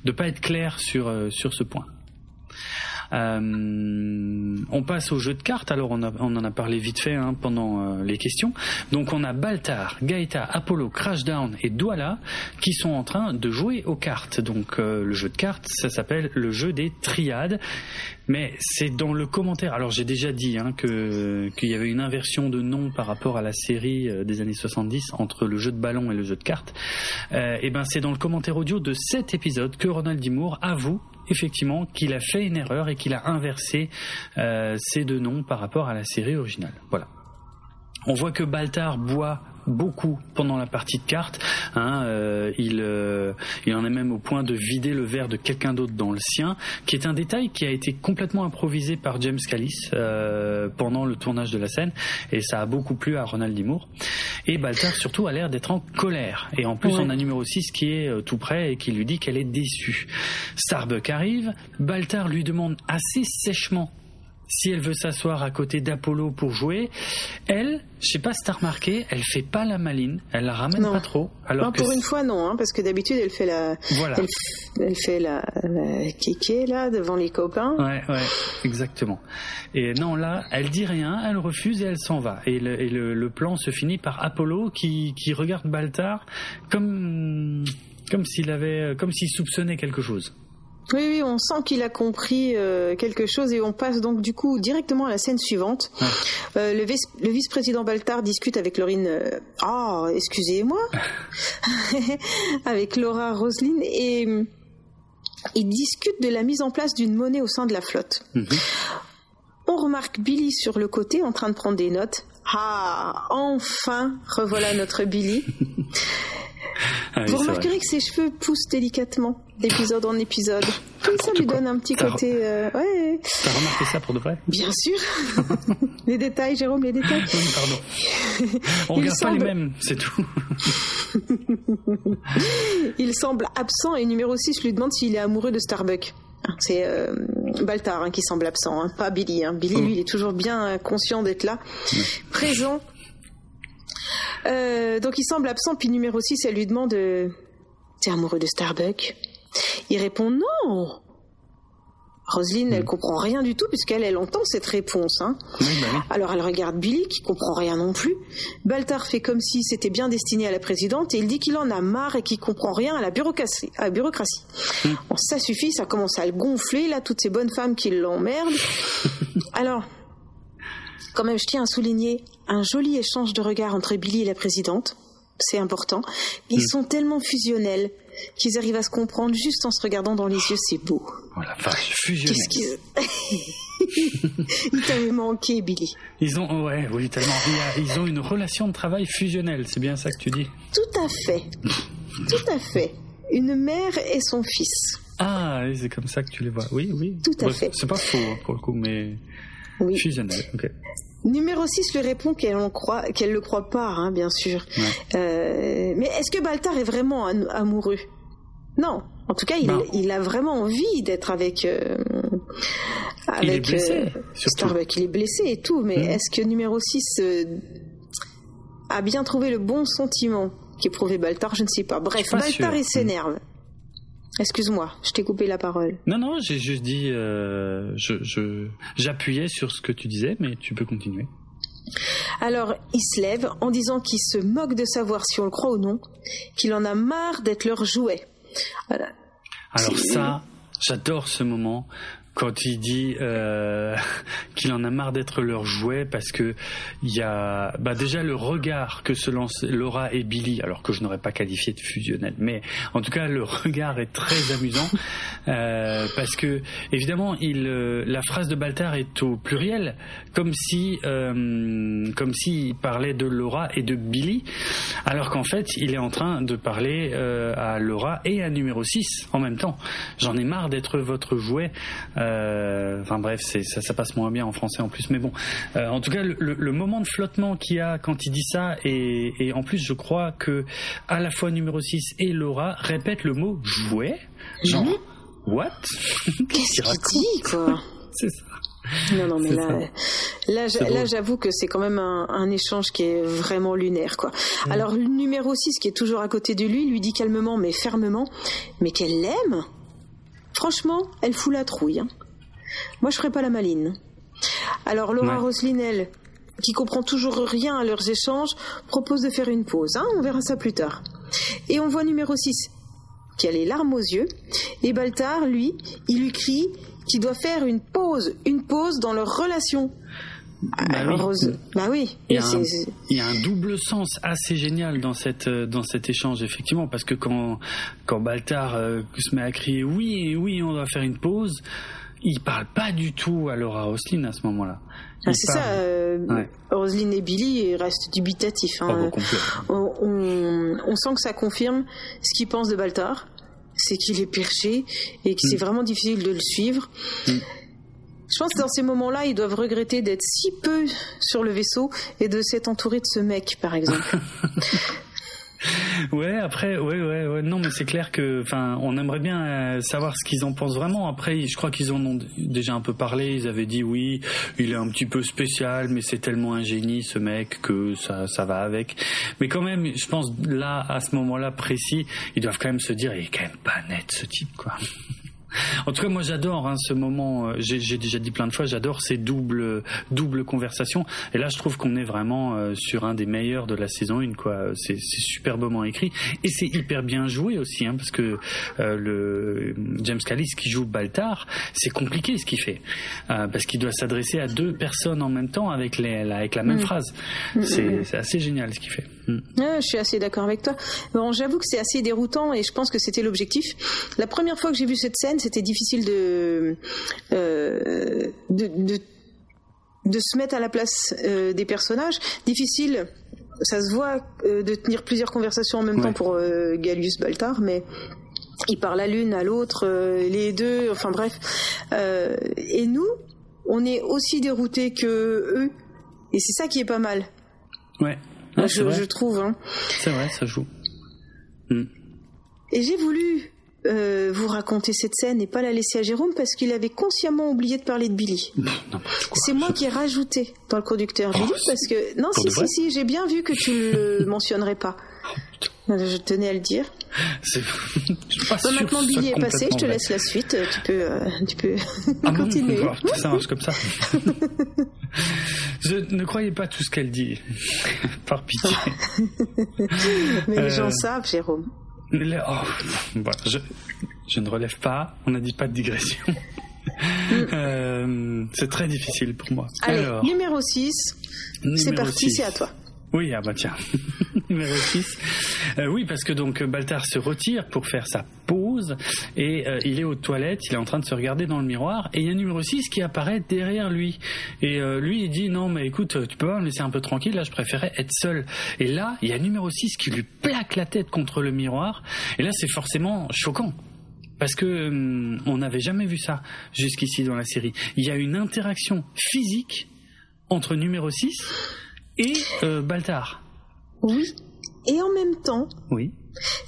de pas être clair sur euh, sur ce point. Euh, on passe au jeu de cartes. Alors on, en a parlé vite fait hein, pendant euh, les questions. Donc on a Baltar, Gaeta, Apollo, Crashdown et Douala qui sont en train de jouer aux cartes. Donc euh, le jeu de cartes, ça s'appelle le jeu des triades. Mais c'est dans le commentaire. Alors j'ai déjà dit hein, qu'il y avait une inversion de nom par rapport à la série des années 70 entre le jeu de ballon et le jeu de cartes. et ben c'est dans le commentaire audio de cet épisode que Ronald Dimour avoue effectivement qu'il a fait une erreur et qu'il a inversé euh, ces deux noms par rapport à la série originale. Voilà. On voit que Baltar boit beaucoup pendant la partie de cartes. Hein, euh, il, euh, il en est même au point de vider le verre de quelqu'un d'autre dans le sien, qui est un détail qui a été complètement improvisé par James Callis euh, pendant le tournage de la scène, et ça a beaucoup plu à Ronald Dimour. Et Baltar surtout a l'air d'être en colère. Et en plus, on a numéro 6 qui est tout près et qui lui dit qu'elle est déçue. Starbuck arrive, Baltar lui demande assez sèchement si elle veut s'asseoir à côté d'Apollo pour jouer, elle, je sais pas si t'as remarqué, elle fait pas la maline, elle la ramène pas trop. Alors non, pour une fois non, hein, parce que d'habitude elle fait la, voilà. elle, fait la, la là devant les copains. Ouais, ouais, exactement. Et non là, elle dit rien, elle refuse et elle s'en va. Et, le, et le, plan se finit par Apollo qui, qui regarde Baltar comme comme s'il avait, comme s'il soupçonnait quelque chose. Oui, oui, on sent qu'il a compris euh, quelque chose et on passe donc du coup directement à la scène suivante. Euh, le, vice-président Baltar discute avec Laurine. Euh, ah, excusez-moi, avec Laura Roseline et il discute de la mise en place d'une monnaie au sein de la flotte. Mhm. On remarque Billy sur le côté en train de prendre des notes. Ah, enfin, revoilà notre Billy. Ah Vous remarquerez que ses cheveux poussent délicatement d'épisode en épisode. ça lui donne un petit côté. Euh, ouais. T'as remarqué ça pour de vrai Bien sûr. les détails, Jérôme, les détails. Oui, pardon. On regarde pas les mêmes, c'est tout. il semble absent et numéro 6 lui demande s'il est amoureux de Starbuck. C'est euh, Baltar hein, qui semble absent, hein, pas Billy. Hein. Billy, lui, il est toujours bien conscient d'être là, présent euh, donc il semble absent, puis numéro 6, elle lui demande euh, T'es amoureux de Starbuck Il répond Non Roselyne, elle comprend rien du tout puisqu'elle elle entend cette réponse. Hein. Bah Alors elle regarde Billy qui comprend rien non plus. Baltar fait comme si c'était bien destiné à la présidente et il dit qu'il en a marre et qu'il comprend rien à la bureaucratie. À la bureaucratie. Mm. ça suffit, ça commence à le gonfler là, toutes ces bonnes femmes qui l'emmerdent. Alors, quand même, je tiens à souligner un joli échange de regards entre Billy et la présidente. C'est important. Ils mm. sont tellement fusionnels qu'ils arrivent à se comprendre juste en se regardant dans les yeux. C'est beau. Voilà, fusionnel. Qu'est-ce Il t'avait manqué, Billy. Ils ont, ouais, oui, tellement. Ils ont une relation de travail fusionnelle. C'est bien ça que tu dis. Tout à fait. Tout à fait. Une mère et son fils. Ah, c'est comme ça que tu les vois. Oui, oui. Tout à fait. C'est pas faux hein, pour le coup, mais oui. fusionnel. Ok. Numéro 6 lui répond qu'elle ne croit, qu'elle le croit pas, hein, bien sûr. Euh, mais est-ce que Baltar est vraiment amoureux? Non. En tout cas, il, il, a vraiment envie d'être avec euh, avec il est euh, Starbuck. Il est blessé et tout, mais mm. est-ce que numéro 6 euh, a bien trouvé le bon sentiment qu'éprouvait Baltar? Je ne sais pas. Bref, Baltar il s'énerve. Excuse-moi, je t'ai coupé la parole. Non, non, j'ai juste dit, euh, je, j'appuyais sur ce que tu disais, mais tu peux continuer. Alors, il se lève en disant qu'il se moque de savoir si on le croit ou non, qu'il en a marre d'être leur jouet. Voilà. Alors ça, j'adore ce moment quand il dit euh, qu'il en a marre d'être leur jouet parce que il y a bah déjà le regard que se lancent Laura et Billy alors que je n'aurais pas qualifié de fusionnel mais en tout cas le regard est très amusant euh, parce que évidemment il euh, la phrase de Baltar est au pluriel comme si comme s'il parlait de Laura et de Billy alors qu'en fait il est en train de parler à Laura et à numéro 6 en même temps. J'en ai marre d'être votre jouet enfin bref, ça, ça, passe moins bien en français en plus. Mais bon, euh, en tout cas, le, moment de flottement qu'il y a quand il dit ça, et, en plus, je crois que à la fois numéro 6 et Laura répètent le mot jouet, genre. what? Qu'est-ce qu'il dit, quoi? C'est ça. Non, non, mais là, là, là, j'avoue que c'est quand même un, échange qui est vraiment lunaire, quoi. Mm. Alors, le numéro 6, qui est toujours à côté de lui, lui dit calmement, mais fermement, mais qu'elle l'aime Franchement, elle fout la trouille. Hein. Moi, je ferais pas la maline. Alors, Laura ouais. qui comprend toujours rien à leurs échanges, propose de faire une pause. Hein on verra ça plus tard. Et on voit numéro 6, qui a les larmes aux yeux. Et Baltar, lui, il lui crie qu'il doit faire une pause, une pause dans leur relation. Bah oui. Bah oui. Il, y a un, double sens assez génial dans cette euh, dans cet échange effectivement parce que quand quand Baltar euh, se met à crier oui oui on doit faire une pause, il parle pas du tout à Laura Roslin à ce moment-là. Ah, c'est ça. Euh, Roselyne et Billy restent dubitatifs. Hein. on, on, sent que ça confirme ce qu'ils pensent de Baltar, c'est qu'il est perché et que c'est mm. vraiment difficile de le suivre. Mm. Je pense que dans ces moments-là, ils doivent regretter d'être si peu sur le vaisseau et de s'être entouré de ce mec, par exemple. ouais, après, ouais, ouais, ouais, non, mais c'est clair que, enfin, on aimerait bien euh, savoir ce qu'ils en pensent vraiment. Après, je crois qu'ils en ont déjà un peu parlé. Ils avaient dit oui, il est un petit peu spécial, mais c'est tellement un génie ce mec que ça, ça va avec. Mais quand même, je pense là, à ce moment-là précis, ils doivent quand même se dire, il est quand même pas net ce type, quoi. En tout cas, moi j'adore hein, ce moment. Euh, j'ai déjà dit plein de fois, j'adore ces doubles doubles conversations. Et là, je trouve qu'on est vraiment euh, sur un des meilleurs de la saison 1. Quoi, c'est superbement écrit et c'est hyper bien joué aussi, hein, parce que euh, le James Callis qui joue Baltar, c'est compliqué ce qu'il fait, parce qu'il doit s'adresser à deux personnes en même temps avec les avec la même mm. phrase. Mm, mm, c'est assez génial ce qu'il fait. Je suis assez d'accord avec toi. Bon, j'avoue que c'est assez déroutant et je pense que c'était l'objectif. La première fois que j'ai vu cette scène, c'était difficile euh, de, de, de, se mettre à la place euh, des personnages. Difficile, ça se voit, euh, de tenir plusieurs conversations en même temps pour Gallius Baltar, mais il parle à l'une, à l'autre, les deux, enfin bref. et nous, on est aussi déroutés que eux, et c'est ça qui est pas mal. Ouais. Je, trouve. Hein. C'est vrai, ça joue. Hmm. Et j'ai voulu euh, vous raconter cette scène et pas la laisser à Jérôme parce qu'il avait consciemment oublié de parler de Billy. C'est moi qui ai rajouté dans le conducteur oh, Billy parce que non si si si j'ai bien vu que tu le mentionnerais pas. Je tenais à le dire. maintenant Billy est passé, je te laisse la suite. Tu peux, euh, tu peux ah continuer. ça marche comme ça. je ne croyais pas tout ce qu'elle dit. Par pitié. Mais les gens euh, savent, Jérôme. Oh, je, ne relève pas, on n'a dit pas de digression. Euh, c'est très difficile pour moi. Allez, numéro 6, c'est parti, c'est à toi. Oui, ah bah tiens. Numéro 6. Euh, oui, parce que donc Baltar se retire pour faire sa pause et euh, il est aux toilettes, il est en train de se regarder dans le miroir et il y a numéro 6 qui apparaît derrière lui. Et euh, lui, il dit non, mais écoute, tu peux pas me laisser un peu tranquille, là je préférais être seul. Et là, il y a numéro 6 qui lui plaque la tête contre le miroir et là c'est forcément choquant. Parce que hum, on n'avait jamais vu ça jusqu'ici dans la série. Il y a une interaction physique entre numéro 6 et euh, Baltar. Oui. Et en même temps, oui.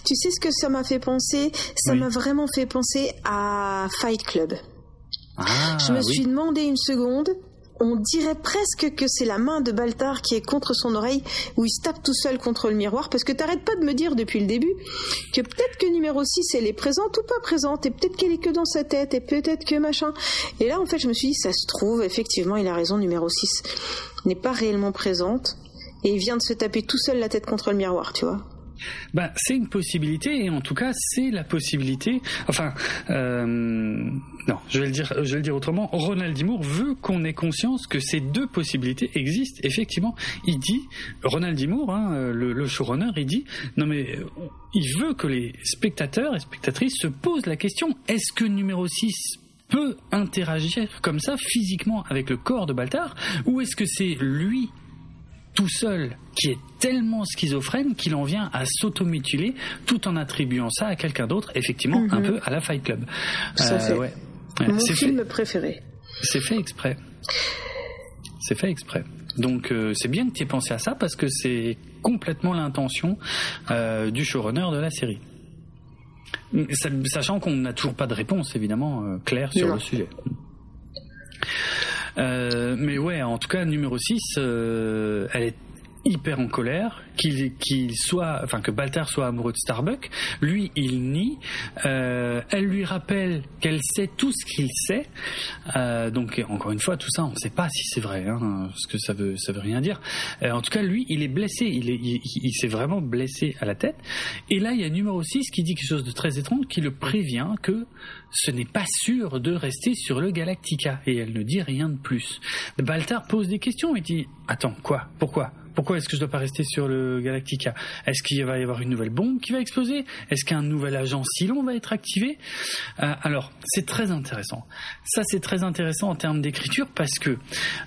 Tu sais ce que ça m'a fait penser? Ça m'a vraiment fait penser à Fight Club. Ah, je me suis demandé une seconde. On dirait presque que c'est la main de Baltar qui est contre son oreille, où il se tape tout seul contre le miroir, parce que t'arrêtes pas de me dire depuis le début que peut-être que numéro 6 elle est présente ou pas présente, et peut-être qu'elle est que dans sa tête, et peut-être que machin. Et là en fait je me suis dit, ça se trouve, effectivement il a raison, numéro 6 n'est pas réellement présente et il vient de se taper tout seul la tête contre le miroir, tu vois. Ben, c'est une possibilité et en tout cas c'est la possibilité. Enfin, euh, non, je vais le dire, autrement. Ronald Dimour veut qu'on ait conscience que ces deux possibilités existent. Effectivement, il dit, Ronald Dimour, hein, le, le, showrunner, il dit, non mais il veut que les spectateurs et spectatrices se posent la question est-ce que numéro 6 peut interagir comme ça physiquement avec le corps de Baltar ou est-ce que c'est lui tout seul qui est tellement schizophrène qu'il en vient à s'automutiler tout en attribuant ça à quelqu'un d'autre, effectivement un mhm. peu à la Fight Club. Euh, Mon film préféré. C'est fait exprès. C'est fait exprès. Donc euh, c'est bien que tu aies pensé à ça parce que c'est complètement l'intention euh, du showrunner de la série. Sachant qu'on n'a toujours pas de réponse, évidemment, euh, claire sur le sujet. Euh, mais ouais, en tout cas, numéro 6, euh, elle est hyper en colère, qu'il soit, enfin que Baltar soit amoureux de Starbuck. Lui, il nie. Euh, elle lui rappelle qu'elle sait tout ce qu'il sait. Euh, donc encore une fois, tout ça, on ne sait pas si c'est vrai, hein, parce que ça veut ça veut rien dire. Euh, en tout cas, lui, il est blessé. Il est, il, il s'est vraiment blessé à la tête. Et là, il y a numéro 6 qui dit quelque chose de très étrange, qui le prévient que ce n'est pas sûr de rester sur le Galactica. Et elle ne dit rien de plus. Baltar pose des questions et dit Attends, quoi? Pourquoi? Pourquoi est-ce que je dois pas rester sur le Galactica? Est-ce qu'il va y avoir une nouvelle bombe qui va exploser? Est-ce qu'un nouvel agent Silon va être activé? Euh, Alors, c'est très intéressant. Ça, c'est très intéressant en termes d'écriture parce que,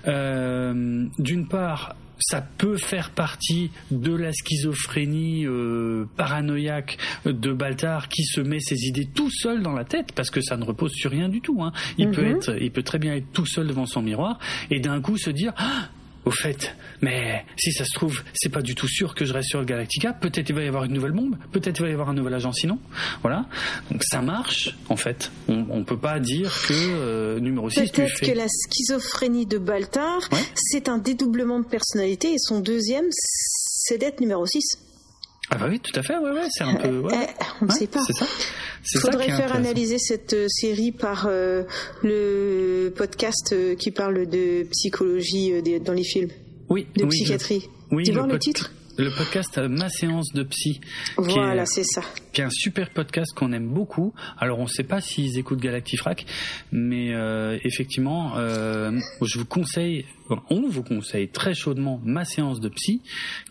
euh, d'une part, ça peut faire partie de la schizophrénie euh, paranoïaque de Baltar qui se met ses idées tout seul dans la tête parce que ça ne repose sur rien du tout. Hein. Il peut être, il peut très bien être tout seul devant son miroir et d'un coup se dire ah, au fait, mais si ça se trouve, c'est pas du tout sûr que je reste sur le Galactica. Peut-être il va y avoir une nouvelle bombe, peut-être il va y avoir un nouvel agent sinon. Voilà. Donc ça marche, en fait. On, on peut pas dire que euh, numéro 6 Peut-être que la schizophrénie de Baltar, c'est un dédoublement de personnalité et son deuxième, c'est d'être numéro 6. Ah bah oui, tout à fait, ouais, ouais, c'est un peu... Ouais. Eh, on ne sait pas. C'est ça. Il faudrait faire analyser cette euh, série par euh, le podcast euh, qui parle de psychologie euh, des- dans les films, Oui, de oui, psychiatrie. je- oui, tu vois le pod- titre? Le podcast euh, Ma séance de psy. Voilà, est- c'est ça. qui est un super podcast qu'on aime beaucoup. Alors on ne sait pas s'ils écoutent Galactifrac, mais euh, effectivement, euh, je vous conseille, on vous conseille très chaudement ma séance de psy,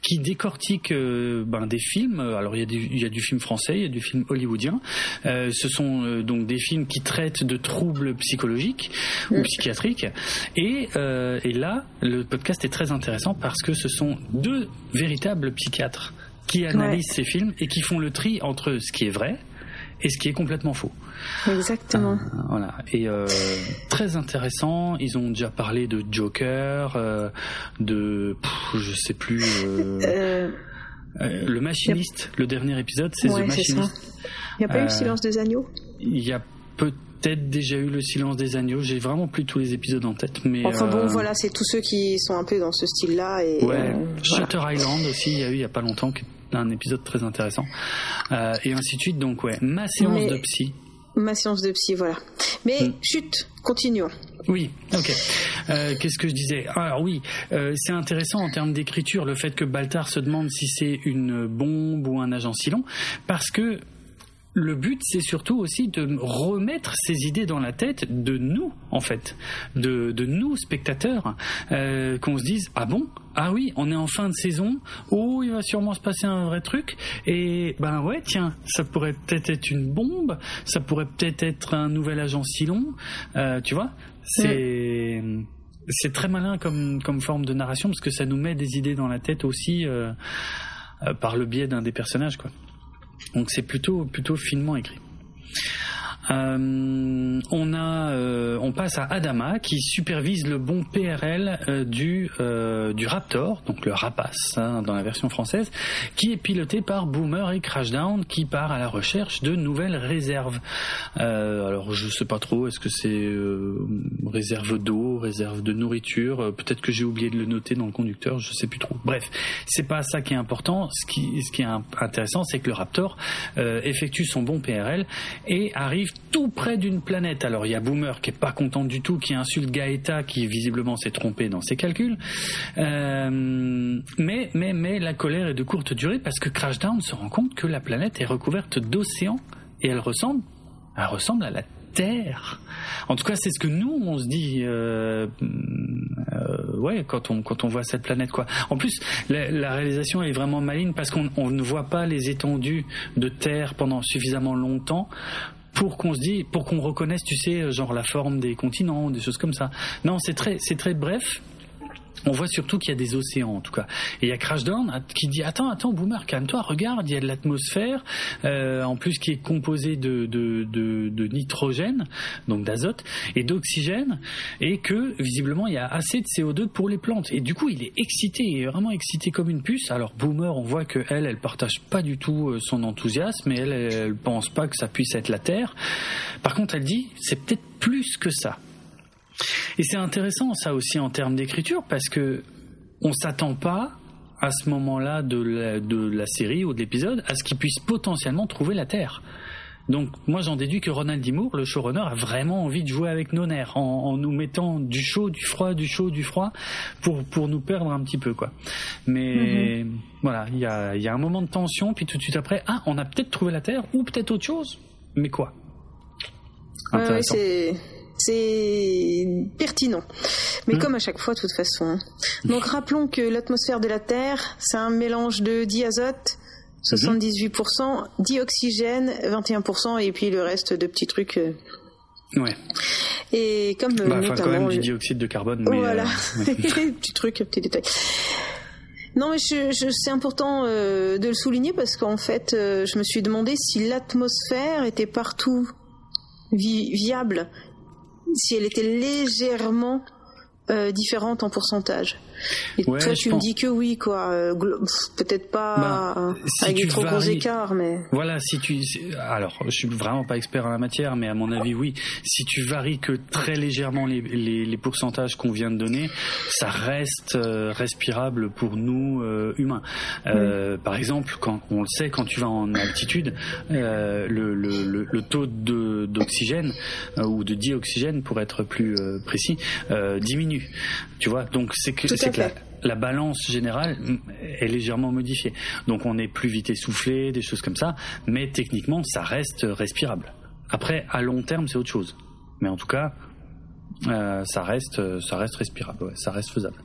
qui décortique euh, ben, des films. Alors il y, a du, il y a du film français, il y a du film hollywoodien. Euh, ce sont euh, donc des films qui traitent de troubles psychologiques ou psychiatriques. Et, euh, et là, le podcast est très intéressant parce que ce sont deux véritables psychiatres qui analysent ces films et qui font le tri entre ce qui est vrai et ce qui est complètement faux. Exactement. Euh, voilà. Et euh, très intéressant. Ils ont déjà parlé de Joker, euh, de pff, je sais plus. le machiniste. Le dernier épisode, c'est ouais, The. Machinist. Il n'y a pas eu Silence des agneaux? Il y a peut-être déjà eu le silence des agneaux. J'ai vraiment plus tous les épisodes en tête, mais Enfin bon, voilà, c'est tous ceux qui sont un peu dans ce style-là. Et, Ouais, voilà. Shutter Island aussi, il y a eu il y a pas longtemps qui est un épisode très intéressant. Euh, et ainsi de suite, donc ouais, ma séance Mais- de psy. Ma séance de psy, voilà. Mais Mm. chut, continuons. Oui, ok. Euh, Qu'est-ce que je disais? Alors oui, euh, c'est intéressant en termes d'écriture le fait que Baltar se demande si c'est une bombe ou un agent Silon, parce que le but, c'est surtout aussi de remettre ces idées dans la tête de nous, en fait, de, nous, spectateurs, euh, qu'on se dise, ah bon? Ah oui, on est en fin de saison, oh, il va sûrement se passer un vrai truc, et ben ouais, tiens, ça pourrait peut-être être une bombe, ça pourrait peut-être être un nouvel agent Silon, euh, tu vois, c'est... C'est très malin comme, comme forme de narration parce que ça nous met des idées dans la tête aussi euh, euh, par le biais d'un des personnages quoi. Donc c'est plutôt plutôt finement écrit. Euh, on a, euh, on passe à Adama qui supervise le bon PRL euh, du Raptor, donc le Rapace hein, dans la version française, qui est piloté par Boomer et Crashdown qui part à la recherche de nouvelles réserves. Alors je sais pas trop, est-ce que c'est réserve d'eau, réserve de nourriture? Peut-être que j'ai oublié de le noter dans le conducteur, je sais plus trop. Bref, c'est pas ça qui est important. Ce qui, est intéressant, c'est que le Raptor effectue son bon PRL et arrive tout près d'une planète. Alors il y a Boomer qui est pas content du tout, qui insulte Gaeta, qui visiblement s'est trompé dans ses calculs. Euh, mais mais mais la colère est de courte durée parce que Crashdown se rend compte que la planète est recouverte d'océans et elle ressemble, elle ressemble à la Terre. En tout cas, c'est ce que nous on se dit. Euh, euh, ouais, quand on quand on voit cette planète quoi. En plus, la, la réalisation est vraiment maligne parce qu'on on ne voit pas les étendues de terre pendant suffisamment longtemps pour qu'on se dit, pour qu'on reconnaisse, tu sais, genre la forme des continents, des choses comme ça. Non, c'est très c'est très bref. On voit surtout qu'il y a des océans en tout cas. Et il y a Crashdown qui dit attends attends Boomer calme-toi regarde il y a de l'atmosphère euh, en plus qui est composée de, de, de, de nitrogène donc d'azote et d'oxygène et que visiblement il y a assez de CO2 pour les plantes et du coup il est excité il est vraiment excité comme une puce. Alors Boomer on voit que elle elle partage pas du tout euh, son enthousiasme et elle elle pense pas que ça puisse être la Terre. Par contre elle dit c'est peut-être plus que ça. Et c'est intéressant ça aussi en termes d'écriture parce que on s'attend pas à ce moment-là de la, de la série ou de l'épisode à ce qu'ils puissent potentiellement trouver la Terre. Donc moi j'en déduis que Ronald D. Moore, le showrunner, a vraiment envie de jouer avec nos nerfs en, en, nous mettant du chaud, du froid, du chaud, du froid pour pour nous perdre un petit peu quoi. Mais mm -hmm. voilà, il y a, y a un moment de tension puis tout de suite après, ah on a peut-être trouvé la Terre ou peut-être autre chose, mais quoi? Ouais, ouais, c'est c'est pertinent. Mais mmh. comme à chaque fois, de toute façon. Donc rappelons que l'atmosphère de la Terre, c'est un mélange de diazote, 78%, mmh. dioxygène, 21%, et puis le reste de petits trucs. Euh... Ouais. Et comme bah, notamment quand même du dioxyde de carbone. Mais voilà, euh... petits trucs, petits détails. Non, mais je, je, c'est important euh, de le souligner parce qu'en fait, euh, je me suis demandé si l'atmosphère était partout vi viable si elle était légèrement euh, différente en pourcentage. Et ouais, toi, tu pense... me dis que oui, quoi. Euh, peut-être pas bah, si avec des trop varies... gros écarts, mais. Voilà, si tu. Alors, je suis vraiment pas expert en la matière, mais à mon avis, oui. Si tu varies que très légèrement les, les, les pourcentages qu'on vient de donner, ça reste euh, respirable pour nous euh, humains. Oui. Par exemple, quand on le sait, quand tu vas en altitude, le, le, le, le, taux d'oxygène ou de dioxygène, pour être plus précis, diminue. Tu vois, donc c'est que c'est que la, la, balance générale est légèrement modifiée. Donc on est plus vite essoufflé, des choses comme ça, mais techniquement ça reste respirable. Après, à long terme, c'est autre chose. Mais en tout cas, euh, ça reste, ça reste respirable, ouais, ça reste faisable.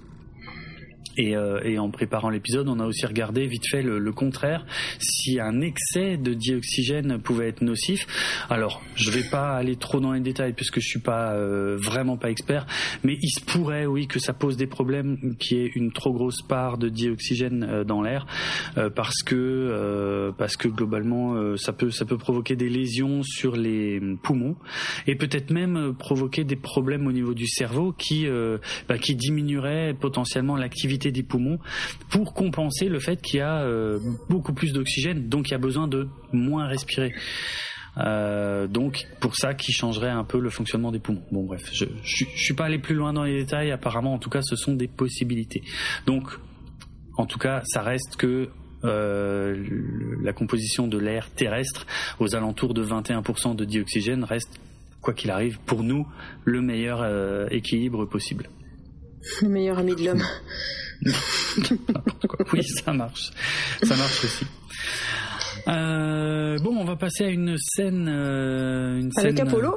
Et, euh, et, en préparant l'épisode, on a aussi regardé vite fait le, le, contraire, si un excès de dioxygène pouvait être nocif. Alors, je vais pas aller trop dans les détails puisque je suis pas euh, vraiment pas expert, mais il se pourrait, oui, que ça pose des problèmes, qu'il y ait une trop grosse part de dioxygène euh, dans l'air, euh, parce que euh, parce que globalement, ça peut ça peut provoquer des lésions sur les poumons et peut-être même provoquer des problèmes au niveau du cerveau qui bah, qui diminuerait potentiellement l'activité des poumons pour compenser le fait qu'il y a euh, beaucoup plus d'oxygène, donc il y a besoin de moins respirer. Euh, donc pour ça qui changerait un peu le fonctionnement des poumons. Bon bref, je, je, je suis pas allé plus loin dans les détails. Apparemment, en tout cas, ce sont des possibilités. Donc, en tout cas, ça reste que euh, la composition de l'air terrestre aux alentours de 21% de dioxygène reste, quoi qu'il arrive, pour nous, le meilleur équilibre possible. Le meilleur ami de l'homme. oui, ça marche. Ça marche aussi. Euh, bon, on va passer à une scène. Euh, une avec scène, Apollo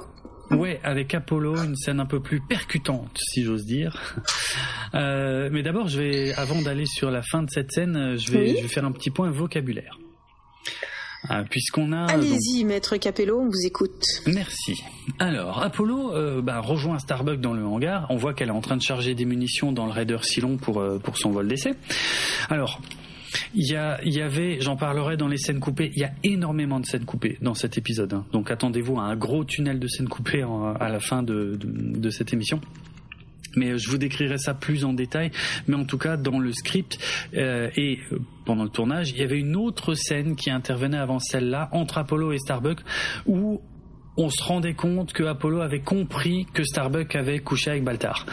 euh, Ouais, avec Apollo, une scène un peu plus percutante, si j'ose dire. Euh, mais d'abord, je vais, avant d'aller sur la fin de cette scène, je vais, oui. je vais faire un petit point vocabulaire. Euh, puisqu'on a. Allez-y, donc... maître Capello, on vous écoute. Merci. Alors, Apollo euh, bah, rejoint Starbuck dans le hangar. On voit qu'elle est en train de charger des munitions dans le Raider Silon pour, euh, pour son vol d'essai. Alors. Il y, a, il y avait, j'en parlerai dans les scènes coupées, il y a énormément de scènes coupées dans cet épisode. Hein. Donc attendez-vous à un gros tunnel de scènes coupées en, à la fin de, de, de cette émission mais je vous décrirai ça plus en détail. Mais en tout cas, dans le script euh, et pendant le tournage, il y avait une autre scène qui intervenait avant celle-là entre Apollo et Starbuck où on se rendait compte que Apollo avait compris que Starbuck avait couché avec Baltar.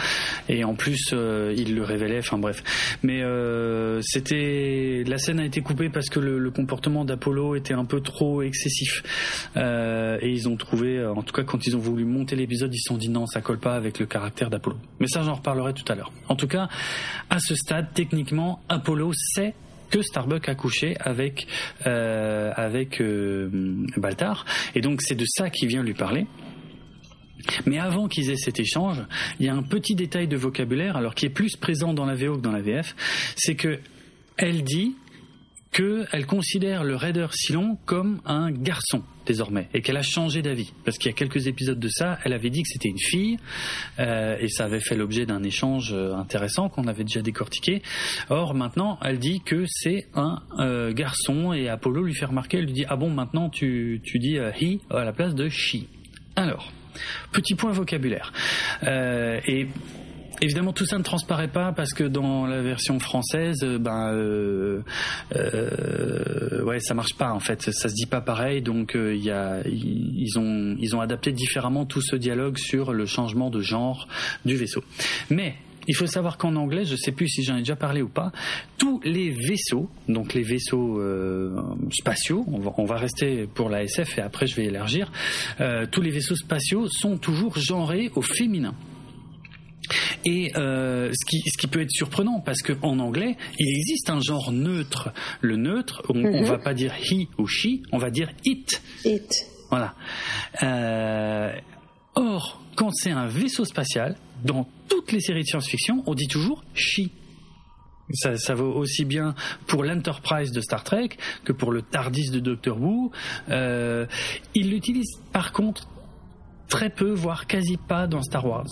Et en plus, euh, il le révélait, enfin bref. Mais euh, c'était la scène a été coupée parce que le, le comportement d'Apollo était un peu trop excessif. Euh, et ils ont trouvé, en tout cas quand ils ont voulu monter l'épisode, ils se sont dit non, ça colle pas avec le caractère d'Apollo. Mais ça, j'en reparlerai tout à l'heure. En tout cas, à ce stade, techniquement, Apollo sait que Starbuck a couché avec euh, avec euh, Baltar et donc c'est de ça qu'il vient lui parler. Mais avant qu'ils aient cet échange, il y a un petit détail de vocabulaire, alors qui est plus présent dans la VO que dans la VF, c'est que elle dit qu'elle considère le raider Silon comme un garçon désormais et qu'elle a changé d'avis parce qu'il y a quelques épisodes de ça, elle avait dit que c'était une fille euh, et ça avait fait l'objet d'un échange euh, intéressant qu'on avait déjà décortiqué. Or maintenant, elle dit que c'est un euh, garçon et Apollo lui fait remarquer, elle lui dit ah bon maintenant tu tu dis he à la place de she. Alors petit point vocabulaire et Évidemment, tout ça ne transparaît pas parce que dans la version française, euh, ben, euh, euh, ouais, ça marche pas en fait. Ça se dit pas pareil, donc euh, y a, ils ont, ils ont adapté différemment tout ce dialogue sur le changement de genre du vaisseau. Mais il faut savoir qu'en anglais, je ne sais plus si j'en ai déjà parlé ou pas, tous les vaisseaux, donc les vaisseaux euh, spatiaux, on va, on va, rester pour la SF et après je vais élargir, euh, tous les vaisseaux spatiaux sont toujours genrés au féminin. Et euh, ce, qui, ce qui peut être surprenant parce qu'en anglais, il existe un genre neutre. Le neutre, on, ne mhm. va pas dire he ou she, on va dire it. It. Voilà. Euh, or, quand c'est un vaisseau spatial, dans toutes les séries de science-fiction, on dit toujours she. Ça, ça, vaut aussi bien pour l'Enterprise de Star Trek que pour le TARDIS de Doctor Who. Euh, il l'utilise par contre très peu, voire quasi pas dans Star Wars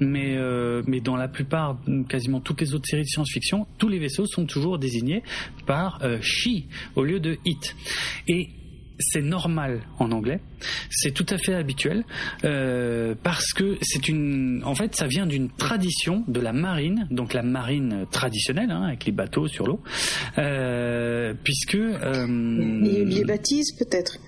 mais, euh, mais dans la plupart, quasiment toutes les autres séries de science-fiction, tous les vaisseaux sont toujours désignés par euh, she au lieu de it. Et c'est normal en anglais, c'est tout à fait habituel euh, parce que c'est une, en fait, ça vient d'une tradition de la marine, donc la marine traditionnelle hein, avec les bateaux sur l'eau, euh, puisque euh, les, les baptises peut-être.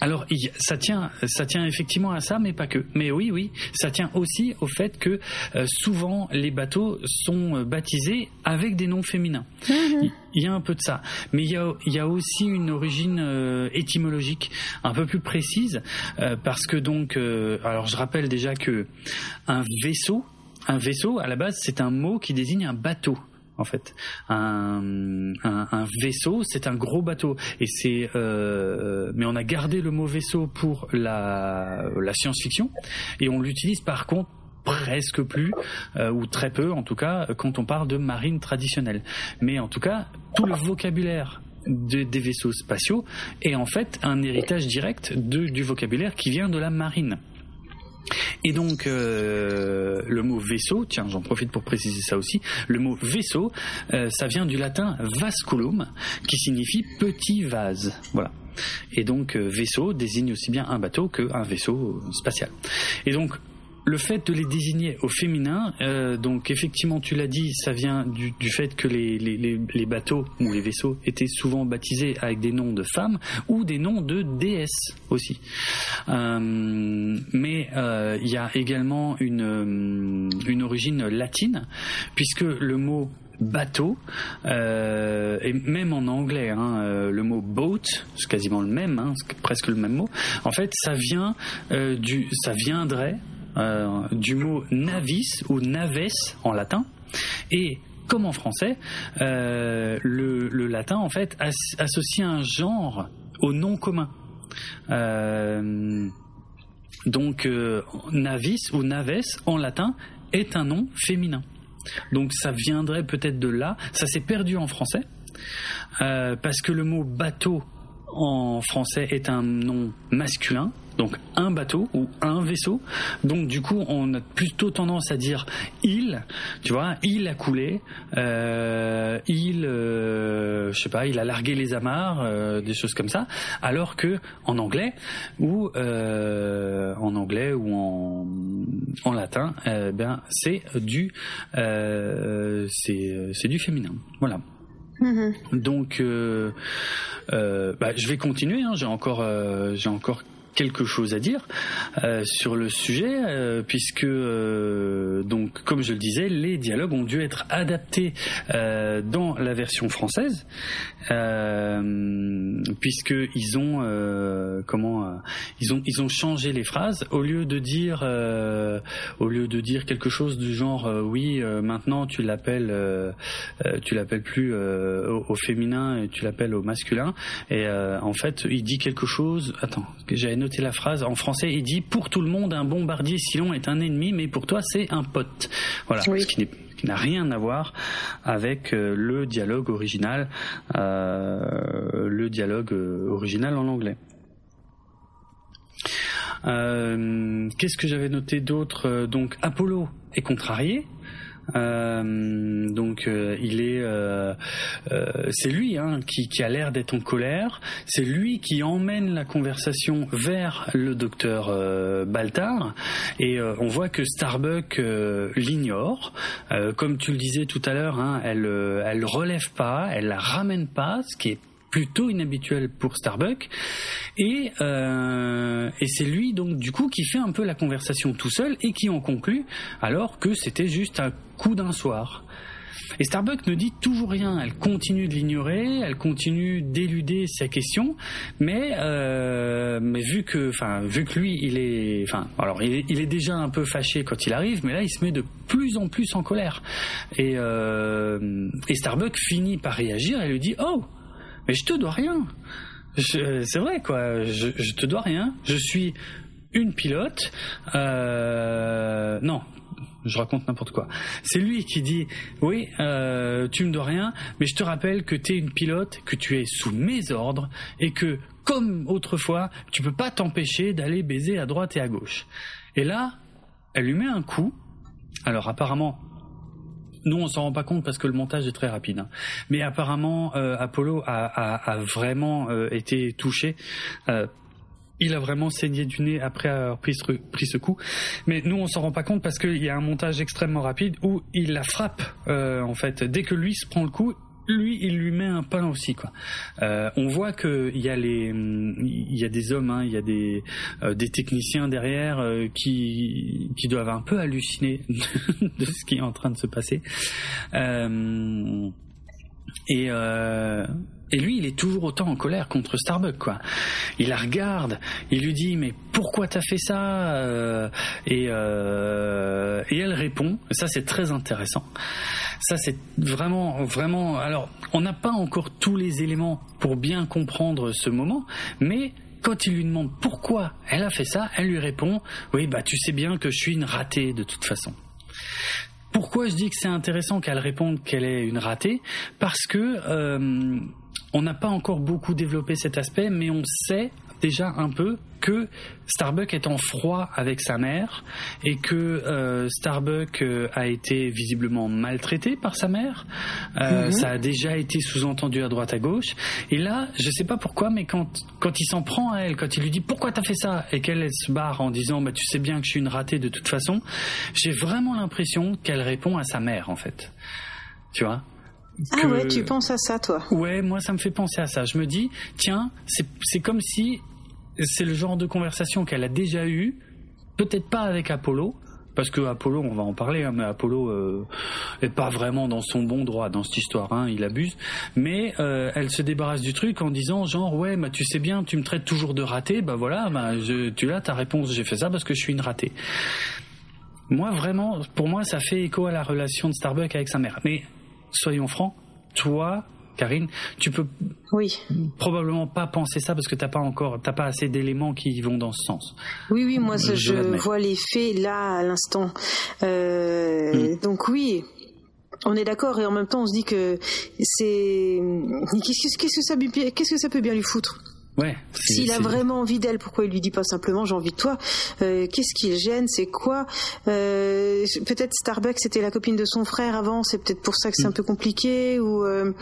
Alors, ça tient, ça tient effectivement à ça, mais pas que. Mais oui, oui, ça tient aussi au fait que euh, souvent les bateaux sont euh, baptisés avec des noms féminins. Mhm. Il y a un peu de ça, mais il y a, il y a aussi une origine euh, étymologique un peu plus précise, parce que donc, alors je rappelle déjà que un vaisseau, un vaisseau à la base, c'est un mot qui désigne un bateau en fait. Un, vaisseau, c'est un gros bateau. Et c'est, euh, mais on a gardé le mot vaisseau pour la, science-fiction et on l'utilise par contre presque plus euh, ou très peu en tout cas quand on parle de marine traditionnelle. Mais en tout cas, tout le vocabulaire des vaisseaux spatiaux est en fait un héritage direct du vocabulaire qui vient de la marine. Et donc euh, le mot vaisseau, tiens, j'en profite pour préciser ça aussi. Le mot vaisseau, euh, ça vient du latin vasculum, qui signifie petit vase. Voilà. Et donc euh, vaisseau désigne aussi bien un bateau qu'un vaisseau spatial. Et donc le fait de les désigner au féminin, euh, donc effectivement, tu l'as dit, ça vient du, fait que les, bateaux ou les vaisseaux étaient souvent baptisés avec des noms de femmes ou des noms de déesses aussi. Euh, mais euh, il y a également une, une origine latine, puisque le mot bateau et même en anglais hein, le mot boat c'est quasiment le même hein, presque le même mot en fait ça vient du ça viendrait euh, du mot navis ou naves en latin et comme en français, euh, le, latin en fait associe un genre au nom commun. Euh, donc navis ou naves en latin est un nom féminin. Donc ça viendrait peut-être de là. Ça s'est perdu en français parce que le mot bateau en français est un nom masculin donc un bateau ou un vaisseau. Donc du coup, on a plutôt tendance à dire il, tu vois, il a coulé, euh, il, euh, je sais pas, il a largué les amarres, euh, des choses comme ça. Alors que en anglais ou en anglais ou en, en latin, ben c'est du c'est du féminin. Voilà. Mm-hmm. Donc, bah, je vais continuer. Hein. J'ai encore, j'ai encore quelque chose à dire euh, sur le sujet, euh, puisque euh, donc comme je le disais, les dialogues ont dû être adaptés dans la version française, puisque ils ont comment ils ont ils ont changé les phrases. Au lieu de dire au lieu de dire quelque chose du genre oui maintenant tu l'appelles tu l'appelles plus au, féminin tu l'appelles au masculin et en fait il dit quelque chose attends j'avais noté la phrase en français. Il dit pour tout le monde un bombardier Silon est un ennemi, mais pour toi c'est un pote. Voilà, ce qui n'a rien à voir avec le dialogue original, le dialogue original en anglais. Qu'est-ce que j'avais noté d'autre? Donc Apollo est contrarié, euh, donc euh, il est, euh, c'est lui hein, qui, qui, a l'air d'être en colère. C'est lui qui emmène la conversation vers le docteur Baltar. Et on voit que Starbuck l'ignore. comme tu le disais tout à l'heure, hein, elle, elle relève pas, elle la ramène pas, ce qui est plutôt inhabituel pour Starbuck et euh, et c'est lui donc du coup qui fait un peu la conversation tout seul et qui en conclut alors que c'était juste un coup d'un soir. Et Starbuck ne dit toujours rien. Elle continue de l'ignorer, elle continue d'éluder sa question, mais euh, mais vu que, enfin, vu que lui, il est, enfin, alors il est, déjà un peu fâché quand il arrive, mais là, il se met de plus en plus en colère. Et euh, et Starbuck finit par réagir et lui dit, oh, mais je te dois rien. C'est vrai, quoi. Je, te dois rien. Je suis une pilote. Euh, non, je raconte n'importe quoi. C'est lui qui dit oui, euh, tu me dois rien, mais je te rappelle que tu es une pilote, que tu es sous mes ordres et que comme autrefois, tu peux pas t'empêcher d'aller baiser à droite et à gauche. Et là, elle lui met un coup. Alors apparemment, nous, on s'en rend pas compte parce que le montage est très rapide. Hein. Mais apparemment, euh, Apollo a, a, a vraiment euh, été touché. Euh, il a vraiment saigné du nez après avoir pris ce, pris ce coup. Mais nous, on s'en rend pas compte parce qu'il y a un montage extrêmement rapide où il la frappe, en fait. Dès que lui se prend le coup, lui, il lui met un pain aussi, quoi. Euh, on voit que il y a les, y a des hommes, hein, il y a des, euh, techniciens derrière euh, qui, qui doivent un peu halluciner de ce qui est en train de se passer. et et lui, il est toujours autant en colère contre Starbuck, quoi. Il la regarde, il lui dit mais pourquoi t'as fait ça euh, et, euh, et elle répond. Ça, c'est très intéressant. Ça, c'est vraiment, vraiment. Alors, on n'a pas encore tous les éléments pour bien comprendre ce moment, mais quand il lui demande pourquoi elle a fait ça, elle lui répond oui, bah tu sais bien que je suis une ratée de toute façon. Pourquoi je dis que c'est intéressant qu'elle réponde qu'elle est une ratée? Parce que euh, on n'a pas encore beaucoup développé cet aspect, mais on sait déjà un peu que Starbuck est en froid avec sa mère et que euh, Starbuck euh, a été visiblement maltraité par sa mère. Euh, mhm. Ça a déjà été sous-entendu à droite à gauche. Et là, je sais pas pourquoi, mais quand quand il s'en prend à elle, quand il lui dit pourquoi t'as fait ça? Et qu'elle se barre en disant bah tu sais bien que je suis une ratée de toute façon, j'ai vraiment l'impression qu'elle répond à sa mère en fait. Tu vois? Ah ouais, tu penses à ça, toi? Ouais, moi, ça me fait penser à ça. Je me dis, tiens, c'est comme si c'est le genre de conversation qu'elle a déjà eue, peut-être pas avec Apollo, parce que Apollo, on va en parler, hein, mais Apollo euh, est pas vraiment dans son bon droit dans cette histoire, hein, il abuse. Mais euh, elle se débarrasse du truc en disant genre ouais, bah tu sais bien, tu me traites toujours de raté, bah voilà, bah tu as ta réponse, j'ai fait ça parce que je suis une ratée. Moi vraiment, pour moi, ça fait écho à la relation de Starbuck avec sa mère. Mais soyons francs, toi, Karine, tu peux oui. probablement pas penser ça parce que t'as pas encore, t'as pas assez d'éléments qui vont dans ce sens. Oui, oui, moi je, vois les faits là à l'instant. Euh, hmm. Donc oui, on est d'accord et en même temps on se dit que c'est qu'est-ce que ça qu'est-ce que ça peut bien lui foutre? S'il a vraiment envie d'elle, pourquoi il lui dit pas simplement j'ai envie de toi euh, Qu'est-ce qui le gêne C'est quoi euh, Peut-être Starbucks c'était la copine de son frère avant, c'est peut-être pour ça que c'est un mm. peu compliqué ou euh,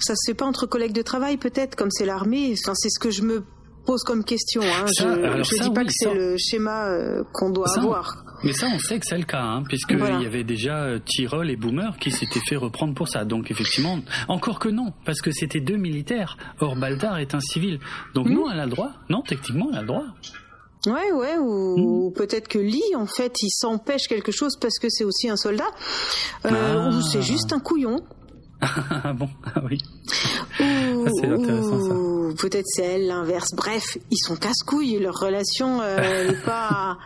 ça se fait pas entre collègues de travail peut-être comme c'est l'armée. Enfin c'est ce que je me pose comme question. Hein. je ne dis pas que c'est le schéma qu'on doit avoir. Mais ça, on sait que c'est le cas, hein, puisqu'il y avait déjà euh, Tyrol et Boomer qui s'étaient fait reprendre pour ça. Donc effectivement, encore que non, parce que c'était deux militaires. Or, Baldar est un civil. Donc non, elle a le droit. Non, techniquement, elle a le droit. Ouais, ouais, ou, hmm. peut-être que Lee, en fait, il s'empêche quelque chose parce que c'est aussi un soldat, euh, ah. ou c'est juste un couillon. Ah bon, ah oui. Ou, c'est intéressant ça. Peut-être c'est elle l'inverse. Bref, ils sont casse-couilles, leur relation euh, n'est pas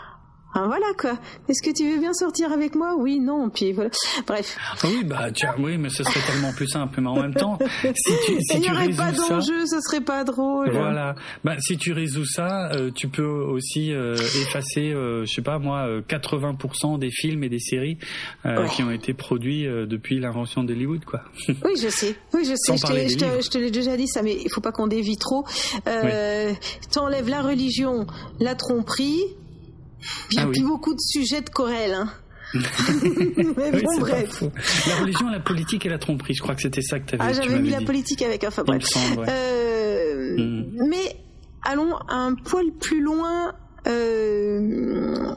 Ah, voilà quoi. Est-ce que tu veux bien sortir avec moi? Oui, non. Puis voilà. Bref. Ah oui, bah tiens, oui, mais ce serait tellement plus simple. Mais en même temps, si tu, si Il n'y aurait pas ça, d'enjeu, ce serait pas drôle. voilà. Bah si tu résous ça, euh, tu peux aussi euh, effacer, euh, je sais pas moi, euh, 80% des films et des séries euh, Ouais. qui ont été produits euh, depuis l'invention d'Hollywood, quoi. Oui, je sais. Oui, je sais. Je te, je te l'ai déjà dit ça, mais il faut pas qu'on dévie trop. Euh, T'enlèves la religion, la tromperie. Il n'y a Ah oui. plus beaucoup de sujets de Corel. Hein. mais bon, bref. La religion, la politique et la tromperie, je crois que c'était ça que Ah, tu j'avais m'avais mis la politique avec. Enfin, bref. semble, ouais. Euh, Mm. Mais allons un poil plus loin euh,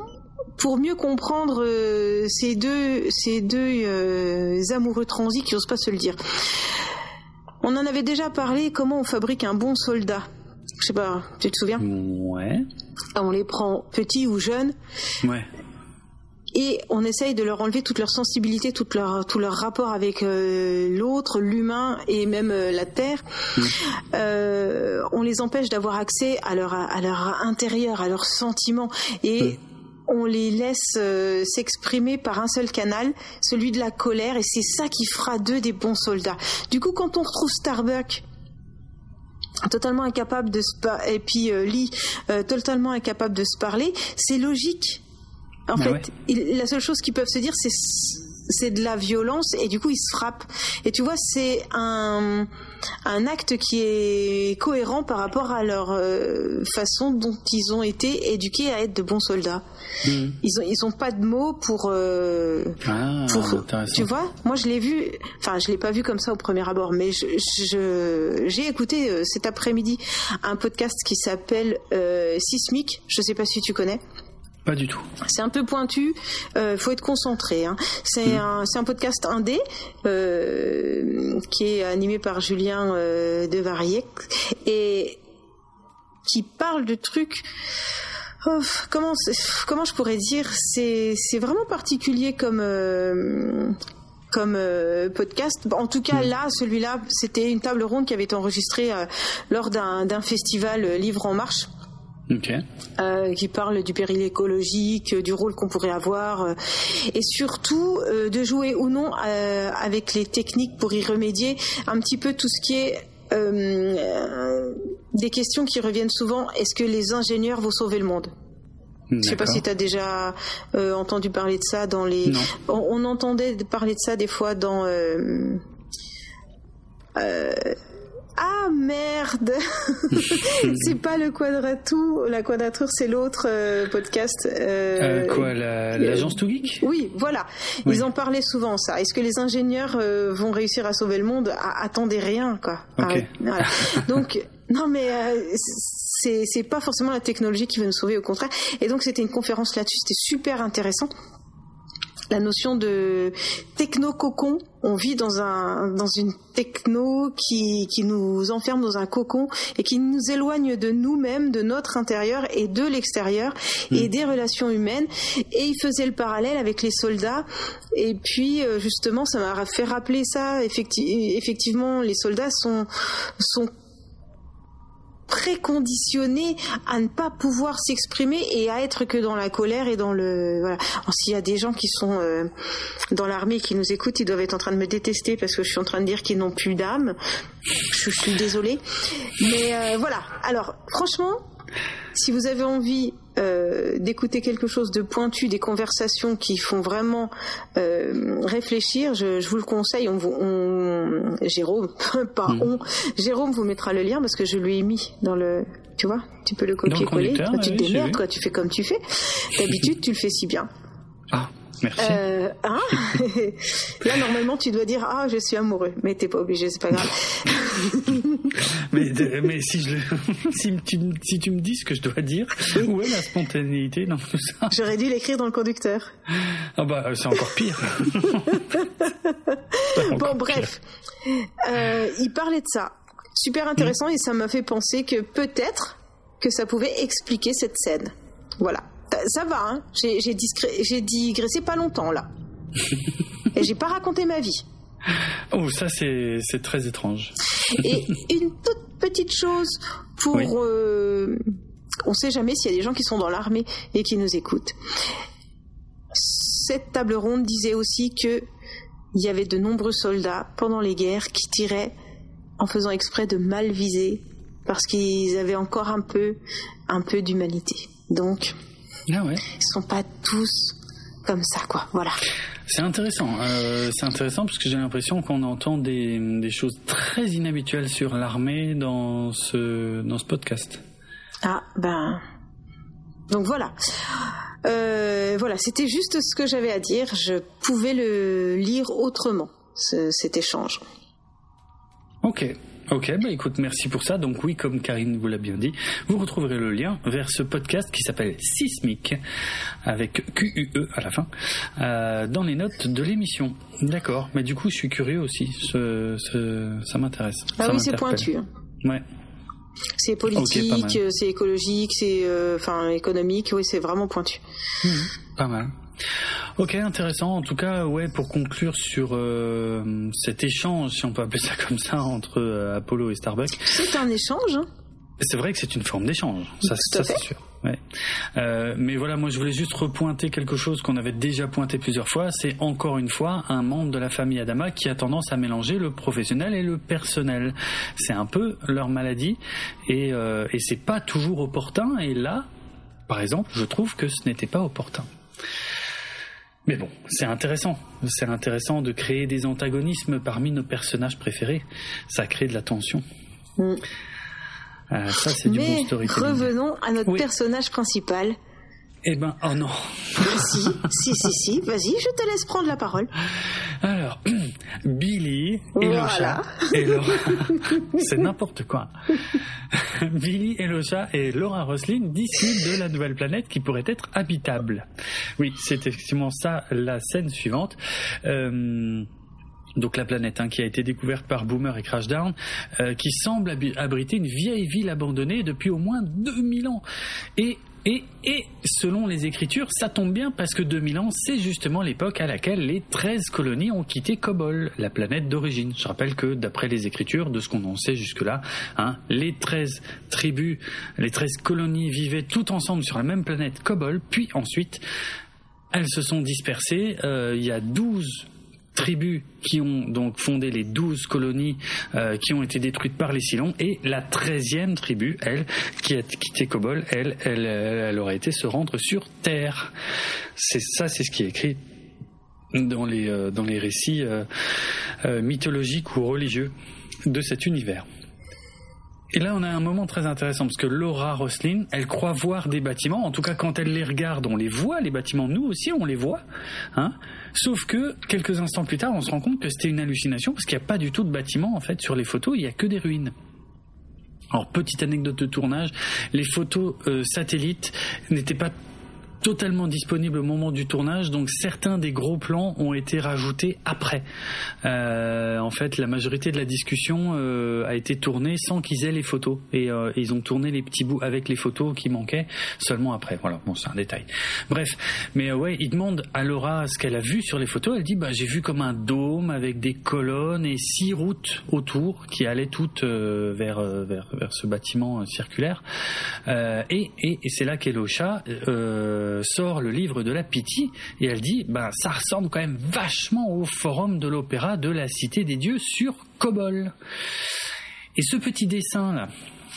pour mieux comprendre euh, ces deux, ces deux amoureux transis qui n'osent pas se le dire. On en avait déjà parlé, comment on fabrique un bon soldat. Je sais pas, tu te souviens? Ouais, On les prend petits ou jeunes ouais. et on essaye de leur enlever toute leur sensibilité, tout leur, tout leur rapport avec euh, l'autre, l'humain et même euh, la terre. Euh, on les empêche d'avoir accès à leur, à leur intérieur, à leurs sentiments et on les laisse euh, s'exprimer par un seul canal, celui de la colère, et c'est ça qui fera d'eux des bons soldats. Du coup, quand on retrouve Starbuck totalement incapable de se par- et puis euh, Lee euh, totalement incapable de se parler, c'est logique. En Ah fait, ouais. il- la seule chose qu'ils peuvent se dire, c'est c'est de la violence et du coup ils se frappent. Et tu vois, c'est un un acte qui est cohérent par rapport à leur euh, façon dont ils ont été éduqués à être de bons soldats. Mm. Ils ont ils ont pas de mots pour euh, Ah, pour- tu vois, moi je l'ai vu, enfin je l'ai pas vu comme ça au premier abord, mais je je- j'ai écouté euh, cet après-midi un podcast qui s'appelle euh, Sismic. Je sais pas si tu connais. Pas du tout. C'est un peu pointu, euh, faut être concentré. Hein. C'est un, c'est un podcast indé euh, qui est animé par Julien euh, Devariec et qui parle de trucs. oh, comment comment je pourrais dire C'est c'est vraiment particulier comme. euh, comme euh, podcast. En tout cas, là, celui-là, c'était une table ronde qui avait été enregistrée euh, lors d'un festival Livre en Marche Euh, qui parle du péril écologique, euh, du rôle qu'on pourrait avoir, euh, et surtout euh, de jouer ou non avec les techniques pour y remédier, un petit peu tout ce qui est des questions qui reviennent souvent. Est-ce que les ingénieurs vont sauver le monde? Je sais pas si tu as déjà entendu parler de ça dans les. On entendait parler de ça des fois dans. Ah merde C'est pas le quadratou, la quadrature c'est l'autre euh, podcast. euh, Euh, quoi, la- l'agence Geek Oui, voilà. Oui. Ils en parlaient souvent ça. Est-ce que les ingénieurs vont réussir à sauver le monde? Ah, Attendez rien, quoi. Ah, voilà. Donc, non, mais euh, c'est pas forcément la technologie qui va nous sauver, au contraire. Et donc, c'était une conférence là-dessus. C'était super intéressant. La notion de techno-cocon. On vit dans un dans une techno qui qui nous enferme dans un cocon et qui nous éloigne de nous-mêmes, de notre intérieur et de l'extérieur et des relations humaines. Et il faisait le parallèle avec les soldats. Et puis euh, justement, ça m'a fait rappeler ça. Effecti- effectivement, les soldats sont sont préconditionnés à ne pas pouvoir s'exprimer et à être que dans la colère et dans le voilà. S'il y a des gens qui sont euh, dans l'armée qui nous écoutent, ils doivent être en train de me détester parce que je suis en train de dire qu'ils n'ont plus d'âme. Je, je suis désolée, mais euh, voilà. Alors franchement, si vous avez envie euh, d'écouter quelque chose de pointu, des conversations qui font vraiment euh, réfléchir, je, je vous le conseille. On, vous- on- Jérôme, pas Mm. on, Jérôme vous mettra le lien parce que je lui ai mis dans le, tu vois, tu peux le copier-coller. Toi, tu te démerdes, toi, tu fais comme tu fais. D'habitude, tu le fais si bien. Ah, merci. Euh, hein Là, normalement, tu dois dire ah, je suis amoureux, mais t'es pas obligé, c'est pas grave. Mais, de- mais si, je si, tu, me- si tu me dis ce que je dois dire, où est la spontanéité dans tout ça? J'aurais dû l'écrire dans le conducteur. Ah bah c'est encore pire. Bon, bref, Euh, il parlait de ça. Super intéressant et ça m'a fait penser que peut-être que ça pouvait expliquer cette scène. Voilà. Ça- va, hein J'ai discré- digressé pas longtemps là. et j'ai pas raconté ma vie. Oh ça c'est très étrange. Et une toute petite chose pour Oui. euh, ne sait jamais s'il y a des gens qui sont dans l'armée et qui nous écoutent. Cette table ronde disait aussi que il y avait de nombreux soldats pendant les guerres qui tiraient en faisant exprès de mal viser parce qu'ils avaient encore un peu, un peu d'humanité. Donc, ah ouais. ils sont pas tous comme ça, quoi. Voilà. C'est intéressant. Euh, c'est intéressant parce que j'ai l'impression qu'on entend des, des, choses très inhabituelles sur l'armée dans ce, dans ce podcast. Ah, ben. Donc voilà. Euh, voilà, c'était juste ce que j'avais à dire. Je pouvais le lire autrement, ce, cet échange. Ok. Ok, bah écoute, merci pour ça. Donc oui, comme Karine vous l'a bien dit, vous retrouverez le lien vers ce podcast qui s'appelle Sismic, avec Q-U-E à la fin, euh, dans les notes de l'émission. D'accord, mais du coup, je suis curieux aussi. Ce, ce, ça m'intéresse. Ah oui, c'est pointu. Ouais. C'est politique, okay, c'est écologique, c'est euh, enfin économique. Oui, c'est vraiment pointu. Mmh, pas mal. Ok, intéressant. En tout cas, ouais, pour conclure sur euh, cet échange, si on peut appeler ça comme ça, entre euh, Apollo et Starbucks. C'est un échange. Hein c'est vrai que c'est une forme d'échange, ça, ça c'est sûr. Ouais. Euh, mais voilà, moi je voulais juste repointer quelque chose qu'on avait déjà pointé plusieurs fois. C'est encore une fois un membre de la famille Adama qui a tendance à mélanger le professionnel et le personnel. C'est un peu leur maladie et, euh, et c'est pas toujours opportun. Et là, par exemple, je trouve que ce n'était pas opportun. Mais bon, c'est intéressant. C'est intéressant de créer des antagonismes parmi nos personnages préférés. Ça crée de la tension. Mm. Euh, ça, c'est du bon storytelling. revenons à notre oui. personnage principal. Eh ben, oh non. si, si, si, si. Vas-y, je te laisse prendre la parole. Alors, Billy et Laura. C'est n'importe quoi. Billy et Laura Roslin discutent de la nouvelle planète qui pourrait être habitable. Oui, c'est effectivement ça la scène suivante. Euh, donc la planète hein, qui a été découverte par Boomer et Crashdown, euh, qui semble abriter une vieille ville abandonnée depuis au moins 2000 ans. Et et, selon les écritures, ça tombe bien parce que 2000 ans, c'est justement l'époque à laquelle les 13 colonies ont quitté Kobol, la planète d'origine. Je rappelle que d'après les écritures, de ce qu'on en sait jusque-là, hein, les 13 tribus, les 13 colonies vivaient toutes ensemble sur la même planète Kobol, puis ensuite, elles se sont dispersées. Euh, il y a 12 tribus qui ont donc fondé les douze colonies euh, qui ont été détruites par les Silons et la treizième tribu, elle, qui a quitté Kobol, elle, elle, elle aurait été se rendre sur Terre. C'est ça, c'est ce qui est écrit dans les euh, dans les récits euh, mythologiques ou religieux de cet univers. Et là, on a un moment très intéressant parce que Laura Roslin, elle croit voir des bâtiments. En tout cas, quand elle les regarde, on les voit, les bâtiments. Nous aussi, on les voit. Hein Sauf que quelques instants plus tard, on se rend compte que c'était une hallucination parce qu'il n'y a pas du tout de bâtiments en fait sur les photos. Il n'y a que des ruines. Alors, petite anecdote de tournage, les photos euh, satellites n'étaient pas totalement disponible au moment du tournage, donc certains des gros plans ont été rajoutés après. Euh, en fait, la majorité de la discussion euh, a été tournée sans qu'ils aient les photos et euh, ils ont tourné les petits bouts avec les photos qui manquaient seulement après. Voilà, bon, c'est un détail. Bref, mais euh, ouais, il demande à Laura ce qu'elle a vu sur les photos. Elle dit bah j'ai vu comme un dôme avec des colonnes et six routes autour qui allaient toutes euh, vers, vers vers ce bâtiment circulaire. et et, et c'est là qu'Elocha euh, sort le livre de la Pitié et elle dit ben ça ressemble quand même vachement au forum de l'opéra de la Cité des Dieux sur Kobol. Et ce petit dessin là,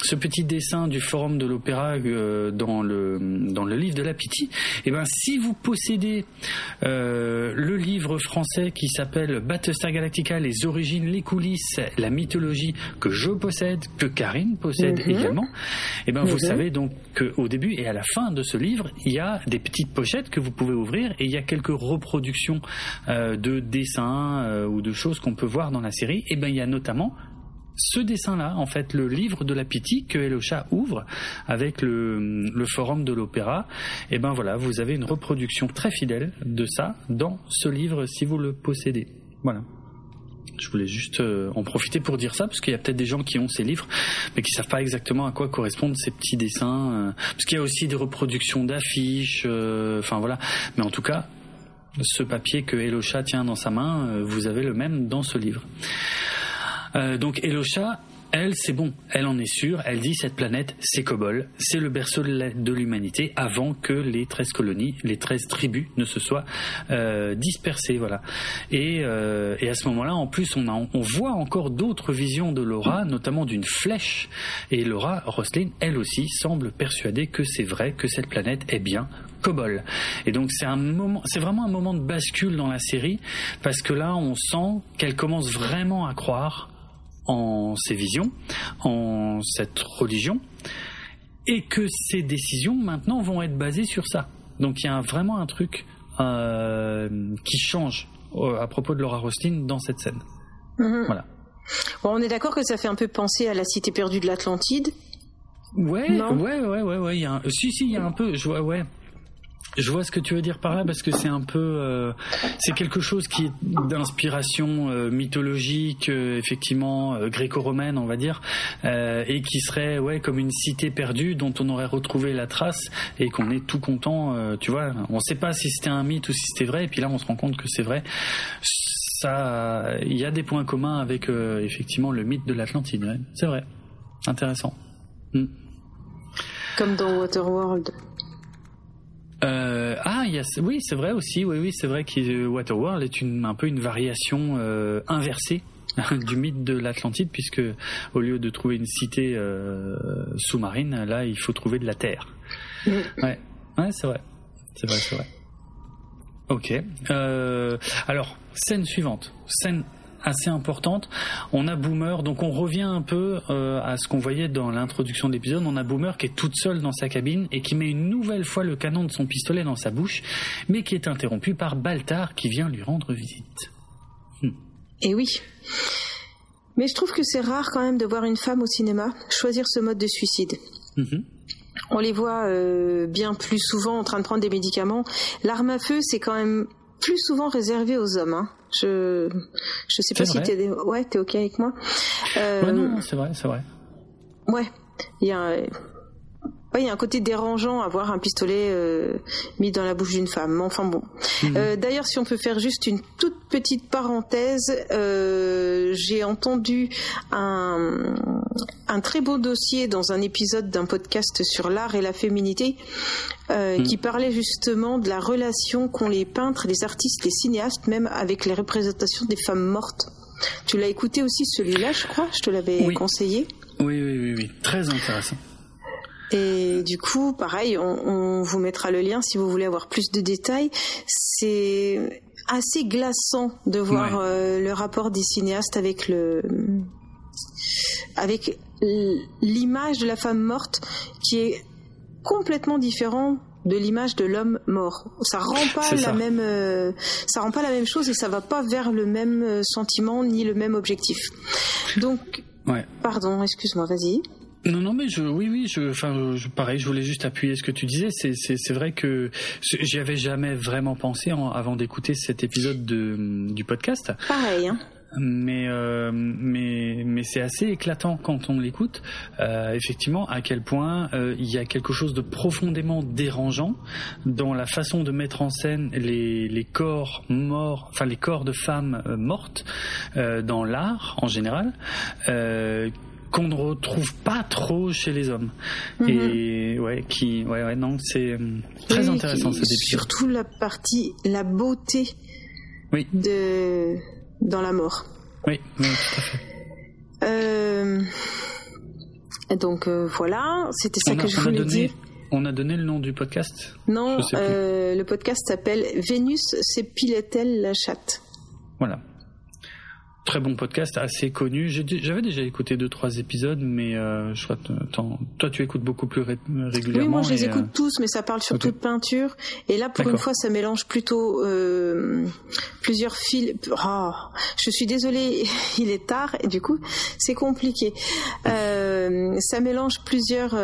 ce petit dessin du forum de l'opéra euh, dans le dans le livre de la Pitié, et ben si vous possédez euh, le livre français qui s'appelle Battlestar Galactica, les origines, les coulisses, la mythologie que je possède, que Karine possède Mhm. également, et ben vous Mhm. savez donc qu'au début et à la fin de ce livre, il y a des petites pochettes que vous pouvez ouvrir et il y a quelques reproductions euh, de dessins euh, ou de choses qu'on peut voir dans la série. Et ben il y a notamment ce dessin-là, en fait, le livre de la Pitié que Elocha ouvre avec le, forum de l'opéra. Et ben voilà, vous avez une reproduction très fidèle de ça dans ce livre si vous le possédez. Voilà. Je voulais juste euh, en profiter pour dire ça, parce qu'il y a peut-être des gens qui ont ces livres, mais qui savent pas exactement à quoi correspondent ces petits dessins. euh, parce qu'il y a aussi des reproductions d'affiches, euh, enfin voilà. Mais en tout cas, ce papier que Elocha tient dans sa main, euh, vous avez le même dans ce livre. Euh, donc Elocha elle, c'est bon, elle en est sûre, elle dit cette planète, c'est Kobol, c'est le berceau de l'humanité avant que les 13 colonies, les 13 tribus ne se soient euh, dispersées, voilà. Et, euh, et à ce moment-là, en plus, on voit encore d'autres visions de Laura, notamment d'une flèche, et Laura Roslin, elle aussi, semble persuadée que c'est vrai, que cette planète est bien Kobol. Et donc c'est un moment, c'est vraiment un moment de bascule dans la série, parce que là, on sent qu'elle commence vraiment à croire en ses visions, en cette religion, et que ses décisions maintenant vont être basées sur ça. Donc il y a vraiment un truc euh, qui change euh, à propos de Laura Rostin dans cette scène. Mhm. Voilà. Bon, on est d'accord que ça fait un peu penser à la cité perdue de l'Atlantide? Ouais, ouais, ouais, ouais, ouais. Il y a un... Si, si, il y a un peu. Je vois, ouais. Je vois ce que tu veux dire par là parce que c'est un peu, euh, c'est quelque chose qui est d'inspiration euh, mythologique, euh, effectivement gréco-romaine, on va dire, et qui serait ouais comme une cité perdue dont on aurait retrouvé la trace et qu'on est tout content. tu vois, on ne sait pas si c'était un mythe ou si c'était vrai, et puis là on se rend compte que c'est vrai. Ça, il y a des points communs avec effectivement le mythe de l'Atlantide. C'est vrai, intéressant. Hmm. Comme dans Waterworld. Euh, ah, y a, oui, c'est vrai aussi. Oui, oui, c'est vrai que Waterworld est une, un peu une variation euh, inversée du mythe de l'Atlantide, puisque au lieu de trouver une cité euh, sous-marine, là, il faut trouver de la terre. Mm. Ouais, ouais, c'est vrai, c'est vrai, c'est vrai. Ok. Alors, scène suivante. Scène assez importante. On a Boomer, donc on revient un peu euh, à ce qu'on voyait dans l'introduction de l'épisode. On a Boomer qui est toute seule dans sa cabine et qui met une nouvelle fois le canon de son pistolet dans sa bouche, mais qui est interrompu par Baltar qui vient lui rendre visite. Hmm. Et eh oui. Mais je trouve que c'est rare quand même de voir une femme au cinéma choisir ce mode de suicide. Mhm. On les voit euh, bien plus souvent en train de prendre des médicaments. L'arme à feu, c'est quand même plus souvent réservé aux hommes. Hein. Je je sais pas si t'es es ouais t'es ok avec moi. Euh... non, c'est vrai c'est vrai. Ouais, il y a il y a un côté dérangeant à voir un pistolet euh, mis dans la bouche d'une femme. Enfin bon. Mhm. Euh, d'ailleurs, si on peut faire juste une toute petite parenthèse, euh, j'ai entendu un, un très beau dossier dans un épisode d'un podcast sur l'art et la féminité mhm. qui parlait justement de la relation qu'ont les peintres, les artistes, les cinéastes, même avec les représentations des femmes mortes. Tu l'as écouté aussi celui-là, je crois. Je te l'avais conseillé. Oui, oui, oui, oui, très intéressant. Et du coup, pareil, on, vous mettra le lien si vous voulez avoir plus de détails. C'est assez glaçant de voir euh, le rapport des cinéastes avec le avec l'image de la femme morte qui est complètement différent de l'image de l'homme mort. Ça rend pas la même euh, ça rend pas la même chose et ça va pas vers le même euh, sentiment ni le même objectif. Donc pardon, excuse-moi, vas-y. Non, non, mais je, oui, oui, je, enfin, pareil, je voulais juste appuyer ce que tu disais. C'est, c'est, c'est vrai que j'y avais jamais vraiment pensé avant d'écouter cet épisode de, du podcast. Pareil, hein. Mais, euh, mais, mais c'est assez éclatant quand on l'écoute, euh, effectivement, à quel point euh, il y a quelque chose de profondément dérangeant dans la façon de mettre en scène les, les corps morts, enfin les corps de femmes mortes dans l'art en général, qu'on ne retrouve pas trop chez les hommes. Mhm. Et ouais, qui, ouais, ouais, non, c'est euh, très intéressant cette Surtout la partie, la beauté oui. de dans la mort. Oui, oui tout à fait. Euh, donc euh, voilà, c'était ça que je voulais dire. On a donné le nom du podcast Non, le podcast s'appelle Vénus s'épilait-elle la chatte? Voilà très bon podcast, assez connu. J'avais déjà écouté deux trois épisodes, mais euh, je crois toi tu écoutes beaucoup plus régulièrement. Oui, moi je les écoute euh, tous, mais ça parle surtout de peinture. Et là, pour une fois, ça mélange plutôt euh, plusieurs fils. Oh, je suis désolée, il est tard et du coup c'est compliqué. ça mélange plusieurs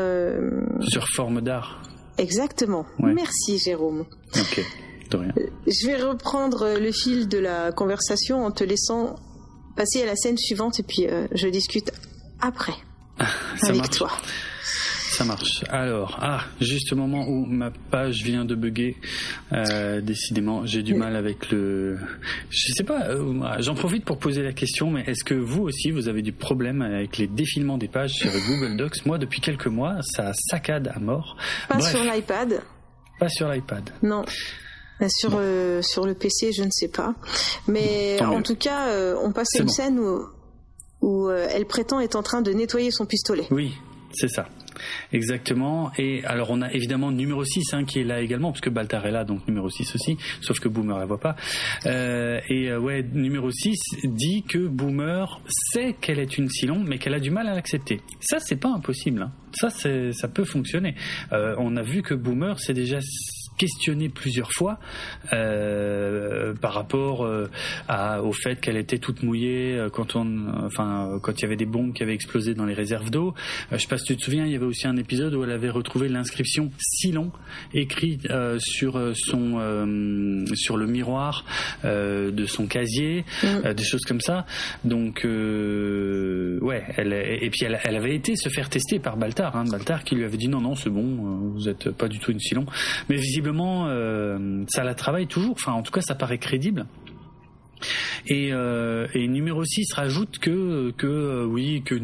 plusieurs formes d'art. Exactement. Merci Jérôme. Ok. De rien. Je vais reprendre le fil de la conversation en te laissant passer à la scène suivante et puis euh, je discute après avec toi. ça marche. Alors, ah, juste au moment où ma page vient de bugger, euh, décidément, j'ai du mal avec le. Je sais pas. Euh, j'en profite pour poser la question, mais est-ce que vous aussi, vous avez du problème avec les défilements des pages sur Google Docs? Moi, depuis quelques mois, ça saccade à mort. Pas sur l'iPad. Pas sur l'iPad. Non. Sur, euh, sur le PC, je ne sais pas. Mais en tout cas, on passe une scène où, où elle prétend être en train de nettoyer son pistolet. Oui, c'est ça. Exactement. Et alors on a évidemment numéro 6 hein, qui est là également, puisque Baltar est là, donc numéro 6 aussi, sauf que Boomer la voit pas. Euh, et euh, ouais, numéro 6 dit que Boomer sait qu'elle est une Silon, mais qu'elle a du mal à l'accepter. Ça, c'est pas impossible. Hein. Ça, ça peut fonctionner. Euh, on a vu que Boomer, c'est déjà questionné plusieurs fois euh, par rapport euh, à, au fait qu'elle était toute mouillée euh, quand on, enfin, quand il y avait des bombes qui avaient explosé dans les réserves d'eau. je sais pas si tu te souviens, il y avait aussi un épisode où elle avait retrouvé l'inscription Silon écrite sur son, sur le miroir de son casier, mm. des choses comme ça. Donc, ouais, elle, et puis elle, elle, avait été se faire tester par Baltar, hein, Baltar qui lui avait dit non, non, c'est bon, vous êtes pas du tout une Silon, mais visiblement visiblement, euh, ça la travaille toujours. Enfin, en tout cas, ça paraît crédible. Et, euh, et, numéro 6 rajoute que que euh, oui que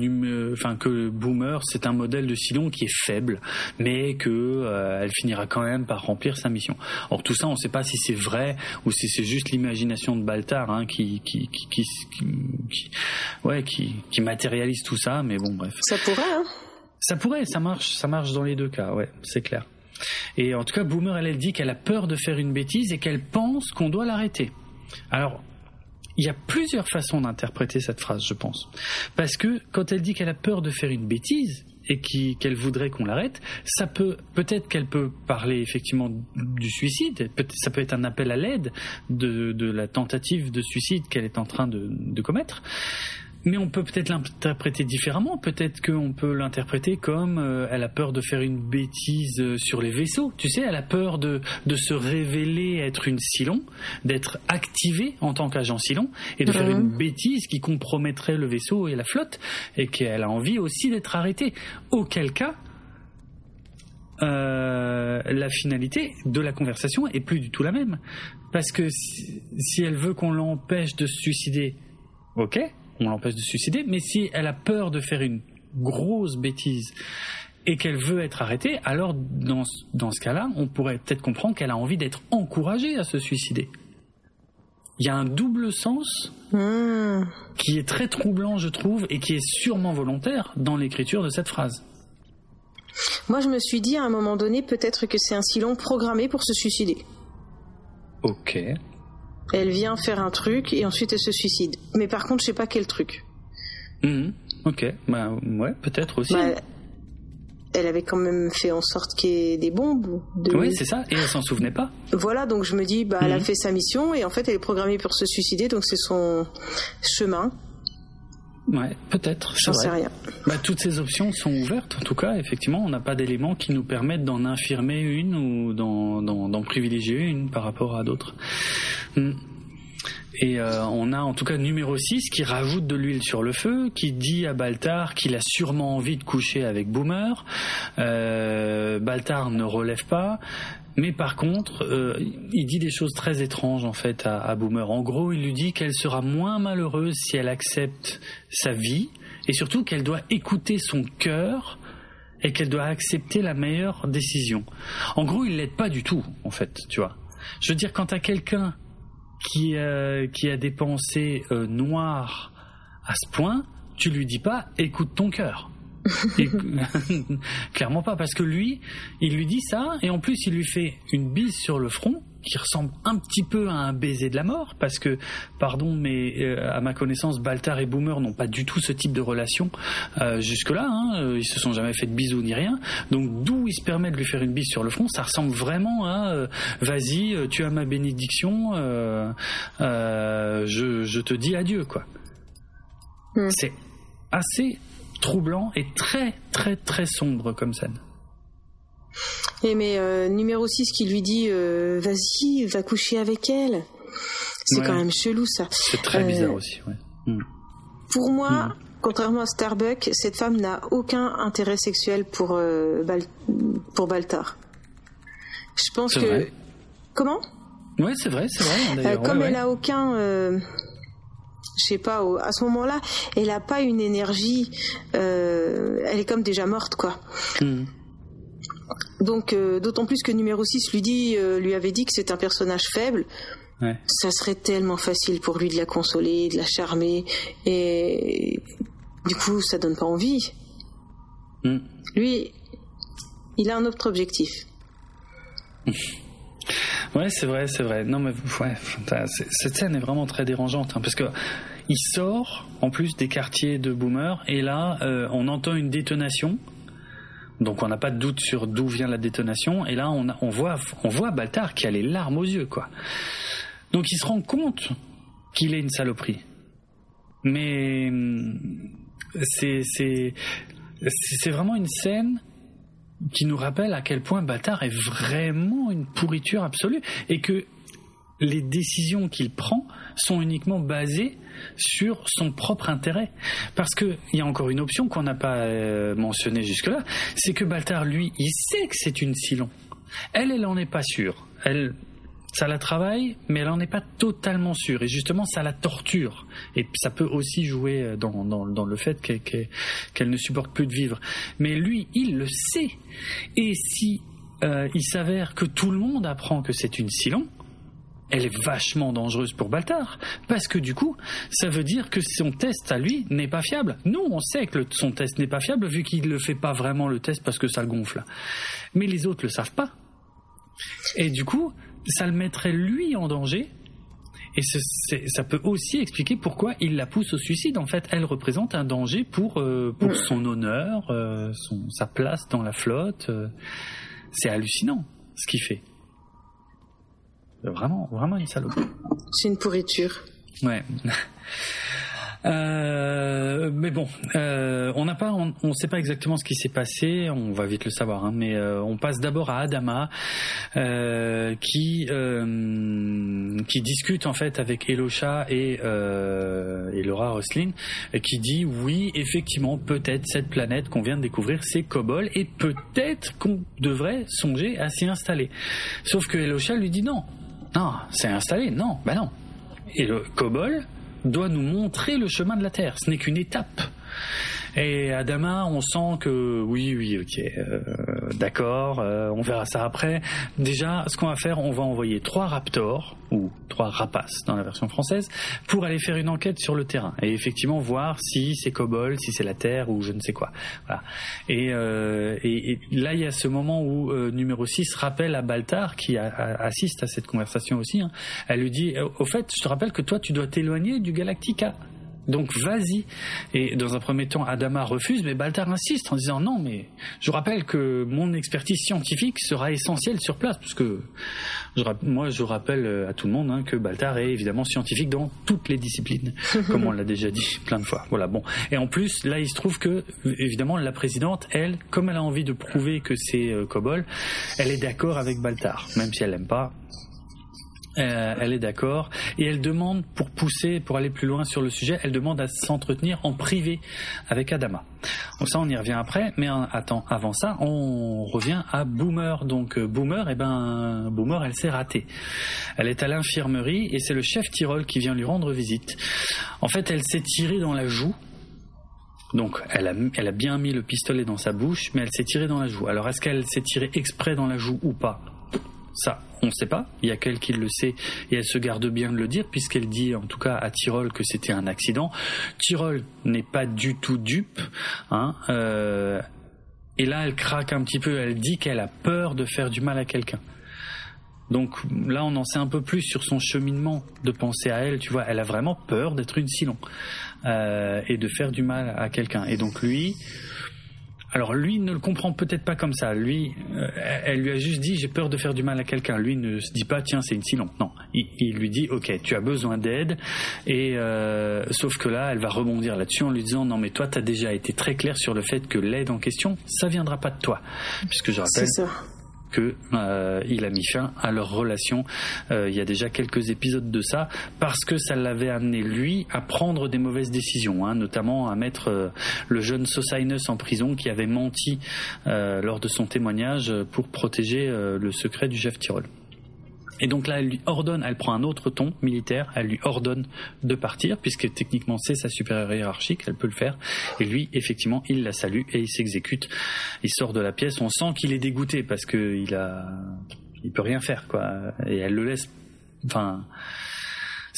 enfin que Boomer c'est un modèle de Silon qui est faible mais que elle finira quand même par remplir sa mission. Or tout ça on ne sait pas si c'est vrai ou si c'est juste l'imagination de Baltar hein, qui, qui, qui, qui, ouais qui, qui matérialise tout ça mais bon bref. Ça pourrait hein. Ça pourrait, ça marche, ça marche dans les deux cas, ouais, c'est clair. Et en tout cas, Boomer, elle, dit qu'elle a peur de faire une bêtise et qu'elle pense qu'on doit l'arrêter. Alors, il y a plusieurs façons d'interpréter cette phrase, je pense. Parce que quand elle dit qu'elle a peur de faire une bêtise et qu'elle voudrait qu'on l'arrête, ça peut peut-être qu'elle peut parler effectivement du suicide, ça peut être un appel à l'aide de, la tentative de suicide qu'elle est en train de commettre. Mais on peut peut-être l'interpréter différemment. Peut-être qu'on peut l'interpréter comme euh, elle a peur de faire une bêtise euh, sur les vaisseaux. Tu sais, elle a peur de, de se révéler être une Silon, d'être activée en tant qu'agent Silon et de faire une bêtise qui compromettrait le vaisseau et la flotte et qu'elle a envie aussi d'être arrêtée. Auquel cas, euh, la finalité de la conversation est plus du tout la même. Parce que si, si elle veut qu'on l'empêche de se suicider, ok, on l'empêche de se suicider, mais si elle a peur de faire une grosse bêtise et qu'elle veut être arrêtée, alors dans, dans ce cas-là, on pourrait peut-être comprendre qu'elle a envie d'être encouragée à se suicider. Il y a un double sens hmm. qui est très troublant, je trouve, et qui est sûrement volontaire dans l'écriture de cette phrase. Moi, je me suis dit à un moment donné, peut-être que c'est un silon programmé pour se suicider. Ok. Elle vient faire un truc et ensuite elle se suicide. Mais par contre, je sais pas quel truc. Mhm. ok, bah ouais, peut-être aussi. Bah, elle avait quand même fait en sorte qu'il y ait des bombes. Oui, c'est ça, et elle s'en souvenait pas. Voilà, donc je me dis, bah, elle a mhm. fait sa mission et en fait, elle est programmée pour se suicider, donc c'est son chemin. Ouais, peut-être. J'en sais rien. Bah, toutes ces options sont ouvertes. En tout cas, effectivement, on n'a pas d'éléments qui nous permettent d'en infirmer une ou d'en privilégier une par rapport à d'autres. Hmm. Et euh, on a en tout cas numéro 6 qui rajoute de l'huile sur le feu, qui dit à Baltar qu'il a sûrement envie de coucher avec Boomer. Euh, Baltar ne relève pas. Mais par contre, euh, il dit des choses très étranges en fait à, Boomer. En gros, il lui dit qu'elle sera moins malheureuse si elle accepte sa vie, et surtout qu'elle doit écouter son cœur et qu'elle doit accepter la meilleure décision. En gros, il l'aide pas du tout, en fait, tu vois. Je veux dire, quand à quelqu'un qui, euh, qui a des pensées euh, noires à ce point, tu lui dis pas écoute ton cœur. Clairement pas, parce que lui, il lui dit ça, et en plus il lui fait une bise sur le front, qui ressemble un petit peu à un baiser de la mort, parce que, pardon, mais euh, à ma connaissance, Baltar et Boomer n'ont pas du tout ce type de relation euh, jusque-là. Hein, ils se sont jamais fait de bisous ni rien. Donc d'où il se permet de lui faire une bise sur le front, ça ressemble vraiment à euh, vas-y, tu as ma bénédiction, je, je, te dis adieu, quoi. Hmm. C'est assez troublant et très très très sombre comme scène. Et mais euh, numéro 6 qui lui dit euh, vas-y, va coucher avec elle. C'est quand même chelou ça. C'est très bizarre euh, aussi, ouais. Hmm. Pour moi, contrairement à Starbuck, cette femme n'a aucun intérêt sexuel pour, euh, pour Baltar. Je pense que. Comment? Oui, c'est vrai, c'est vrai. Comme elle a aucun. Euh, je sais pas, à ce moment-là, elle a pas une énergie. elle est comme déjà morte, quoi. Hmm. Donc, d'autant plus que numéro 6 lui, dit, lui avait dit que c'est un personnage faible. Ça serait tellement facile pour lui de la consoler, de la charmer, et du coup, ça donne pas envie. Hmm. Lui, il a un autre objectif. ouais, c'est vrai, c'est vrai. Non, mais ouais, cette scène est vraiment très dérangeante hein, parce que il sort en plus des quartiers de Boomer et là, euh, on entend une détonation. Donc on n'a pas de doute sur d'où vient la détonation et là on, on voit on voit Baltar qui a les larmes aux yeux quoi. Donc il se rend compte qu'il est une saloperie. Mais c'est c'est vraiment une scène qui nous rappelle à quel point Bâtard est vraiment une pourriture absolue et que les décisions qu'il prend sont uniquement basées sur son propre intérêt. Parce qu'il y a encore une option qu'on n'a pas euh, mentionnée jusque-là, c'est que Baltar, lui, il sait que c'est une Silon. Elle, elle n'en est pas sûre. Elle, ça la travaille, mais elle n'en est pas totalement sûre. Et justement, ça la torture. Et ça peut aussi jouer euh, dans, le fait qu'elle ne supporte plus de vivre. Mais lui, il le sait. Et si euh, il s'avère que tout le monde apprend que c'est une Silon, elle est vachement dangereuse pour Baltar, parce que du coup, ça veut dire que son test à lui n'est pas fiable. Nous, on sait que son test n'est pas fiable, vu qu'il ne fait pas vraiment le test parce que ça le gonfle. Mais les autres le savent pas. Et du coup, ça le mettrait lui en danger. Et ça peut aussi expliquer pourquoi il la pousse au suicide. En fait, elle représente un danger pour, euh, pour mm. son honneur, euh, son, sa place dans la flotte. Euh. c'est hallucinant ce qu'il fait. Vraiment, vraiment une salope. C'est une pourriture. Ouais. Euh, mais bon, euh, on n'a pas, on ne sait pas exactement ce qui s'est passé. On va vite le savoir, hein, mais euh, on passe d'abord à Adama, qui qui discute en fait avec Elocha et et Laura Roslin, qui dit oui, effectivement, peut-être cette planète qu'on vient de découvrir, c'est Kobol, et peut-être qu'on devrait songer à s'y installer. Sauf que Elocha lui dit non, non, c'est installé, non, bah non. Et le Kobol, doit nous montrer le chemin de la Terre. Ce n'est qu'une étape. Et Adama, on sent que oui, oui, ok, euh, d'accord, euh, on verra ça après. Déjà, ce qu'on va faire, on va envoyer trois raptors ou trois rapaces dans la version française pour aller faire une enquête sur le terrain et effectivement voir si c'est Cobol, si c'est la Terre ou je ne sais quoi. Voilà. Et, euh, et, là, il y a ce moment où numéro 6 rappelle à Baltar qui assiste à cette conversation aussi. Hein. elle lui dit, au fait, je te rappelle que toi, tu dois t'éloigner du Galactica. Donc vas-y. Et dans un premier temps, Adama refuse, mais Baltar insiste en disant non, mais je rappelle que mon expertise scientifique sera essentielle sur place, parce que moi je rappelle à tout le monde hein, que Baltar est évidemment scientifique dans toutes les disciplines, comme on l'a déjà dit plein de fois. Voilà, bon. Et en plus, là, il se trouve que, évidemment, la présidente, elle, comme elle a envie de prouver que c'est euh, Kobol, elle est d'accord avec Baltar, même si elle l'aime pas. Euh, elle est d'accord et elle demande pour pousser, pour aller plus loin sur le sujet, elle demande à s'entretenir en privé avec Adama. Donc ça, on y revient après, mais attends, avant ça, on revient à Boomer. Donc euh, Boomer, eh ben Boomer, elle s'est ratée. Elle est à l'infirmerie et c'est le chef Tyrol qui vient lui rendre visite. En fait, elle s'est tirée dans la joue donc, elle a, elle a bien mis le pistolet dans sa bouche, mais elle s'est tirée dans la joue. Alors, est-ce qu'elle s'est tirée exprès dans la joue ou pas? Ça, on ne sait pas. Il y a quelqu'un qui le sait et elle se garde bien de le dire puisqu'elle dit en tout cas à Tyrol que c'était un accident. Tyrol n'est pas du tout dupe. Hein, euh, et là, elle craque un petit peu. Elle dit qu'elle a peur de faire du mal à quelqu'un. Donc là, on en sait un peu plus sur son cheminement de penser à elle. Tu vois, elle a vraiment peur d'être une Silon euh, et de faire du mal à quelqu'un. Et donc lui, alors lui ne le comprend peut-être pas comme ça. Lui, euh, elle lui a juste dit j'ai peur de faire du mal à quelqu'un. Lui ne se dit pas tiens c'est une silon. Non, il, lui dit ok tu as besoin d'aide et euh, sauf que là elle va rebondir là-dessus en lui disant non mais toi tu as déjà été très clair sur le fait que l'aide en question ça viendra pas de toi puisque je rappelle que euh, il a mis fin à leur relation. Euh, il y a déjà quelques épisodes de ça parce que ça l'avait amené lui à prendre des mauvaises décisions, hein, notamment à mettre euh, le jeune Sosinus en prison qui avait menti lors de son témoignage pour protéger le secret du chef Tyrol. Et donc là, elle lui ordonne, elle prend un autre ton militaire, elle lui ordonne de partir, puisque techniquement c'est sa supérieure hiérarchique, elle peut le faire. Et lui, effectivement, il la salue et il s'exécute. Il sort de la pièce, on sent qu'il est dégoûté parce qu'il a, il peut rien faire, quoi. Et elle le laisse, enfin,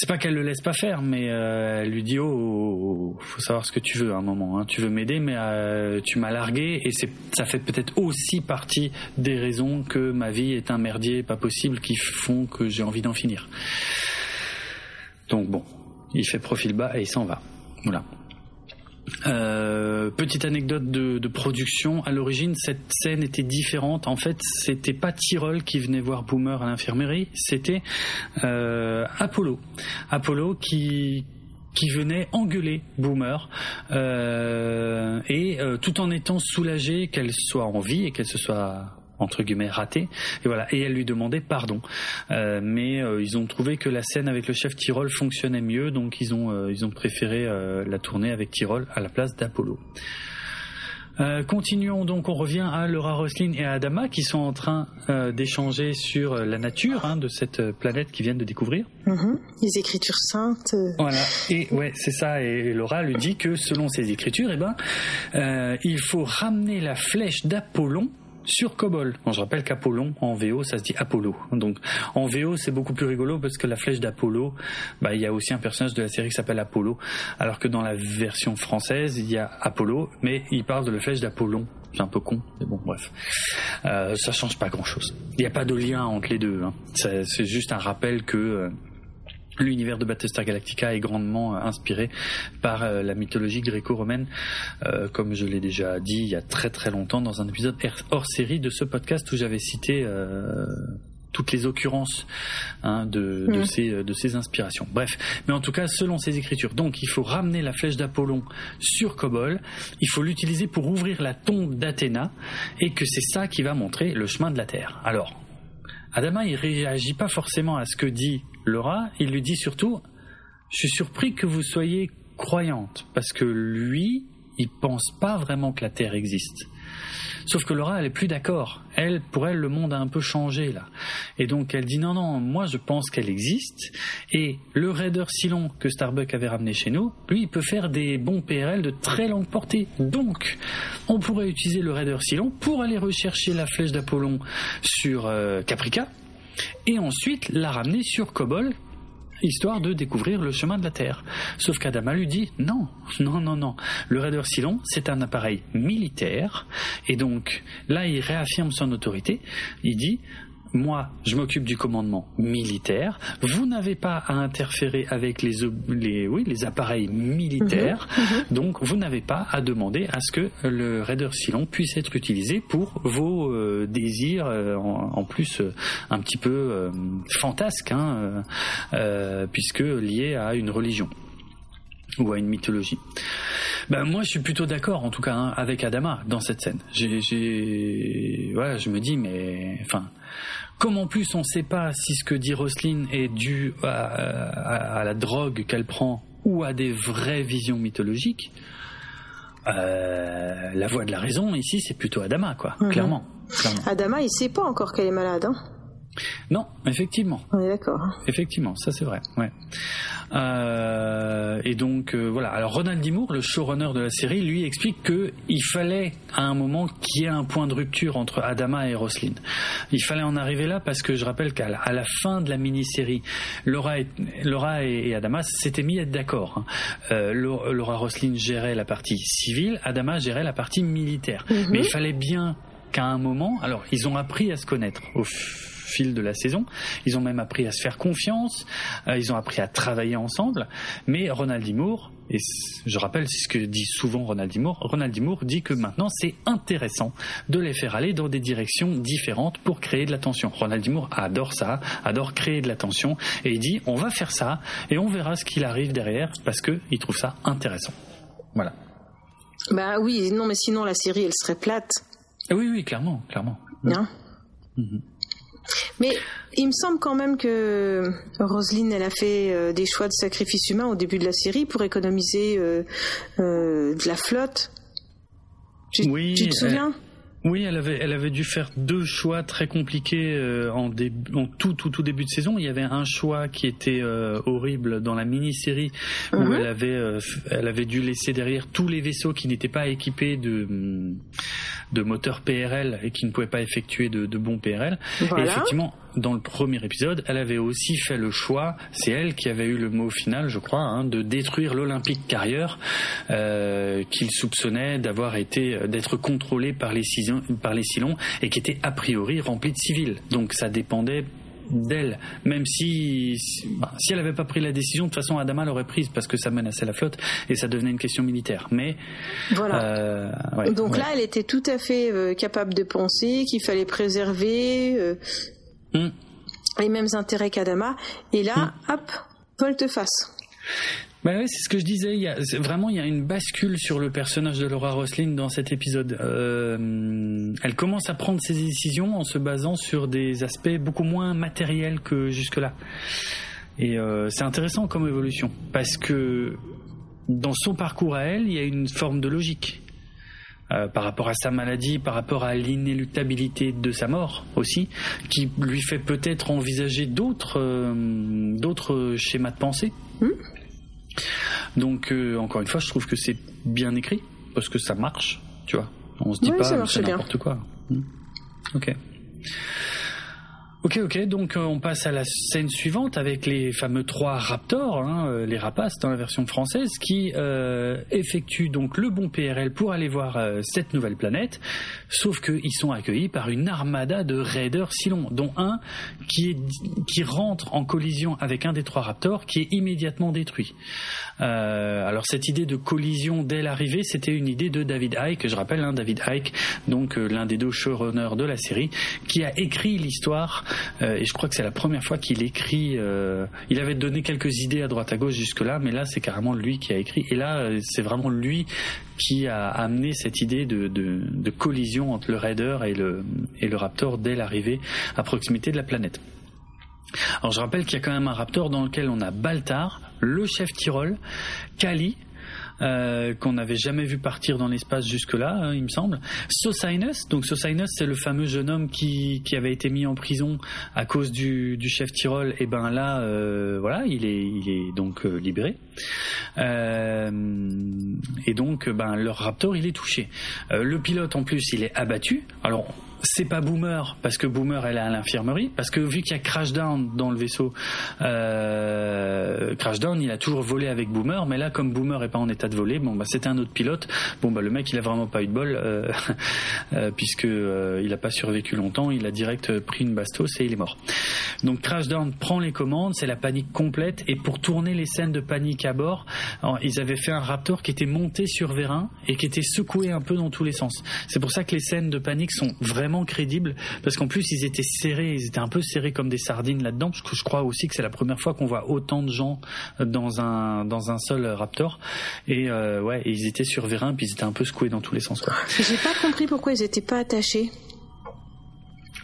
c'est pas qu'elle le laisse pas faire, mais euh, elle lui dit oh, faut savoir ce que tu veux à un moment. Hein. Tu veux m'aider, mais euh, tu m'as largué et ça fait peut-être aussi partie des raisons que ma vie est un merdier pas possible qui font que j'ai envie d'en finir. Donc bon, il fait profil bas et il s'en va. Voilà. Euh, petite anecdote de, production. À l'origine, cette scène était différente. En fait, c'était pas Tyrol qui venait voir Boomer à l'infirmerie, c'était euh, Apollo. Apollo qui qui venait engueuler Boomer euh, et tout en étant soulagé qu'elle soit en vie et qu'elle se soit entre guillemets raté et voilà et elle lui demandait pardon euh, mais euh, ils ont trouvé que la scène avec le chef Tyrol fonctionnait mieux donc ils ont euh, ils ont préféré la tourner avec Tyrol à la place d'Apollo continuons donc, on revient à Laura Roslin et à Adama qui sont en train d'échanger sur la nature hein, de cette planète qu'ils viennent de découvrir. Mm-hmm. Les écritures saintes. Voilà, et ouais, c'est ça. Et Laura lui dit que selon ces écritures, eh ben, il faut ramener la flèche d'Apollon sur Cobol. je rappelle qu'Apollon en VO ça se dit Apollo. Donc en VO c'est beaucoup plus rigolo parce que la flèche d'Apollo, bah, il y a aussi un personnage de la série qui s'appelle Apollo, alors que dans la version française il y a Apollo, mais il parle de la flèche d'Apollon. C'est un peu con, mais bon bref, euh, ça change pas grand chose. Il n'y a pas de lien entre les deux. Hein. C'est juste un rappel que euh, L'univers de Battlestar Galactica est grandement euh, inspiré par euh, la mythologie gréco-romaine, euh, comme je l'ai déjà dit il y a très très longtemps dans un épisode hors série de ce podcast où j'avais cité toutes les occurrences hein, de, de, ces, de ces inspirations. Bref, mais en tout cas, selon ces écritures, donc il faut ramener la flèche d'Apollon sur Kobol, il faut l'utiliser pour ouvrir la tombe d'Athéna, et que c'est ça qui va montrer le chemin de la Terre. Alors, Adama, il réagit pas forcément à ce que dit Laura, il lui dit surtout Je suis surpris que vous soyez croyante, parce que lui, il pense pas vraiment que la Terre existe. Sauf que Laura, elle est plus d'accord. Elle, pour elle, le monde a un peu changé là. Et donc elle dit non, non, moi je pense qu'elle existe. Et le raider Silon que Starbuck avait ramené chez nous, lui, il peut faire des bons PRL de très longue portée. Donc, on pourrait utiliser le raider Silon pour aller rechercher la flèche d'Apollon sur euh, Caprica et ensuite la ramener sur Kobol histoire de découvrir le chemin de la Terre. Sauf qu'Adama lui dit non, non, non, non. Le Raider Silon, c'est un appareil militaire, et donc là, il réaffirme son autorité. Il dit moi, je m'occupe du commandement militaire. Vous n'avez pas à interférer avec les, les, oui, les appareils militaires. Mhm, mhm. Donc, vous n'avez pas à demander à ce que le Raider Silon puisse être utilisé pour vos euh, désirs, euh, en, plus euh, un petit peu fantasques, hein, puisque liés à une religion ou à une mythologie. Ben moi, je suis plutôt d'accord, en tout cas, hein, avec Adama dans cette scène. J'ai, voilà, je me dis, mais, enfin, comme en plus on ne sait pas si ce que dit Roselyne est dû à, la drogue qu'elle prend ou à des vraies visions mythologiques, euh, la voix de la raison ici, c'est plutôt Adama, quoi, mhm. clairement, Adama, il sait pas encore qu'elle est malade. Hein non, effectivement. On est d'accord. Hein. Effectivement, ça c'est vrai. Ouais. Euh, et donc euh, voilà. Alors Ronald D. le showrunner de la série, lui explique que il fallait à un moment qu'il y ait un point de rupture entre Adama et Roslyn. Il fallait en arriver là parce que je rappelle qu'à la, fin de la mini-série, Laura et, Laura et, Adama s'étaient mis à être d'accord. Hein. Euh, Laura Roslyn gérait la partie civile, Adama gérait la partie militaire. Mm-hmm. Mais il fallait bien qu'à un moment, alors ils ont appris à se connaître au fil de la saison. Ils ont même appris à se faire confiance, euh, ils ont appris à travailler ensemble. Mais Ronald Moore, et je rappelle, c'est ce que dit souvent Ronald Moore, Ronald Moore dit que maintenant c'est intéressant de les faire aller dans des directions différentes pour créer de la tension. Ronald Moore adore ça, adore créer de la tension, et il dit on va faire ça et on verra ce qu'il arrive derrière parce qu'il trouve ça intéressant. Voilà. Bah oui, non, mais sinon la série elle serait plate. Oui, oui, clairement, clairement. Non Mhm. Mais il me semble quand même que Roselyne, elle a fait euh, des choix de sacrifice humain au début de la série pour économiser euh, euh, de la flotte. Tu, oui, tu te souviens? Oui, elle avait, elle avait dû faire deux choix très compliqués en, en, tout, tout, tout début de saison. Il y avait un choix qui était horrible dans la mini-série où mhm. elle avait, elle avait dû laisser derrière tous les vaisseaux qui n'étaient pas équipés de de moteur PRL et qui ne pouvait pas effectuer de, de bons PRL. Et effectivement, dans le premier épisode, elle avait aussi fait le choix, c'est elle qui avait eu le mot final, je crois, hein, de détruire l'Olympique Carrier, euh, qu'il soupçonnait d'avoir été, d'être contrôlé par les, par les Silons et qui était a priori rempli de civils. Donc ça dépendait d'elle, même si bah, si elle n'avait pas pris la décision, de toute façon Adama l'aurait prise parce que ça menaçait la flotte et ça devenait une question militaire. Mais voilà. Euh, Donc là, elle était tout à fait euh, capable de penser qu'il fallait préserver euh, hmm. les mêmes intérêts qu'Adama. Et là, hmm. hop, volte-face. Bah ouais, c'est ce que je disais. Il y a, vraiment, il y a une bascule sur le personnage de Laura Roslin dans cet épisode. Euh, elle commence à prendre ses décisions en se basant sur des aspects beaucoup moins matériels que jusque-là. Et euh, c'est intéressant comme évolution parce que dans son parcours à elle, il y a une forme de logique. Euh, par rapport à sa maladie, par rapport à l'inéluctabilité de sa mort aussi, qui lui fait peut-être envisager d'autres euh, d'autres schémas de pensée. Hmm donc euh, encore une fois, je trouve que c'est bien écrit parce que ça marche, tu vois. On se dit pas c'est n'importe quoi. Hmm. Ok. Ok, ok, donc euh, on passe à la scène suivante avec les fameux trois raptors, hein, euh, les rapaces dans la version française, qui euh, effectuent donc le bon PRL pour aller voir cette nouvelle planète, sauf qu'ils sont accueillis par une armada de raiders Silon, dont un qui, est, qui rentre en collision avec un des trois raptors qui est immédiatement détruit. alors cette idée de collision dès l'arrivée, c'était une idée de David Icke, je rappelle, hein, David Icke, donc l'un des deux showrunners de la série, qui a écrit l'histoire euh, et je crois que c'est la première fois qu'il écrit. Euh, il avait donné quelques idées à droite à gauche jusque-là, mais là c'est carrément lui qui a écrit. Et là euh, c'est vraiment lui qui a amené cette idée de collision entre le Raider et le, et le Raptor dès l'arrivée à proximité de la planète. Alors je rappelle qu'il y a quand même un Raptor dans lequel on a Baltar, le chef Tyrol, Kali, euh, qu'on n'avait jamais vu partir dans l'espace jusque-là, hein, il me semble. Sosinus, donc Sosinus, c'est le fameux jeune homme qui, qui avait été mis en prison à cause du, du chef Tyrol. Et ben là, euh, voilà, il est, il est donc euh, libéré. Euh, et donc, ben leur Raptor, il est touché. Euh, le pilote, en plus, il est abattu. Alors, c'est pas Boomer parce que Boomer elle est à l'infirmerie parce que vu qu'il y a Crashdown dans le vaisseau euh, Crashdown il a toujours volé avec Boomer mais là comme Boomer est pas en état de voler bon bah c'était un autre pilote. Bon bah le mec il a vraiment pas eu de bol euh, euh, puisque euh, il a pas survécu longtemps il a direct pris une bastos et il est mort. Donc Crashdown prend les commandes c'est la panique complète et pour tourner les scènes de panique à bord ils avaient fait un Raptor qui était monté sur vérin et qui était secoué un peu dans tous les sens. C'est pour ça que les scènes de panique sont vraiment crédible parce qu'en plus ils étaient serrés, ils étaient un peu serrés comme des sardines là-dedans. Je, je crois aussi que c'est la première fois qu'on voit autant de gens dans un dans un seul Raptor. Et euh, ouais, ils étaient sur vérin puis ils étaient un peu secoués dans tous les sens. J'ai pas compris pourquoi ils étaient pas attachés.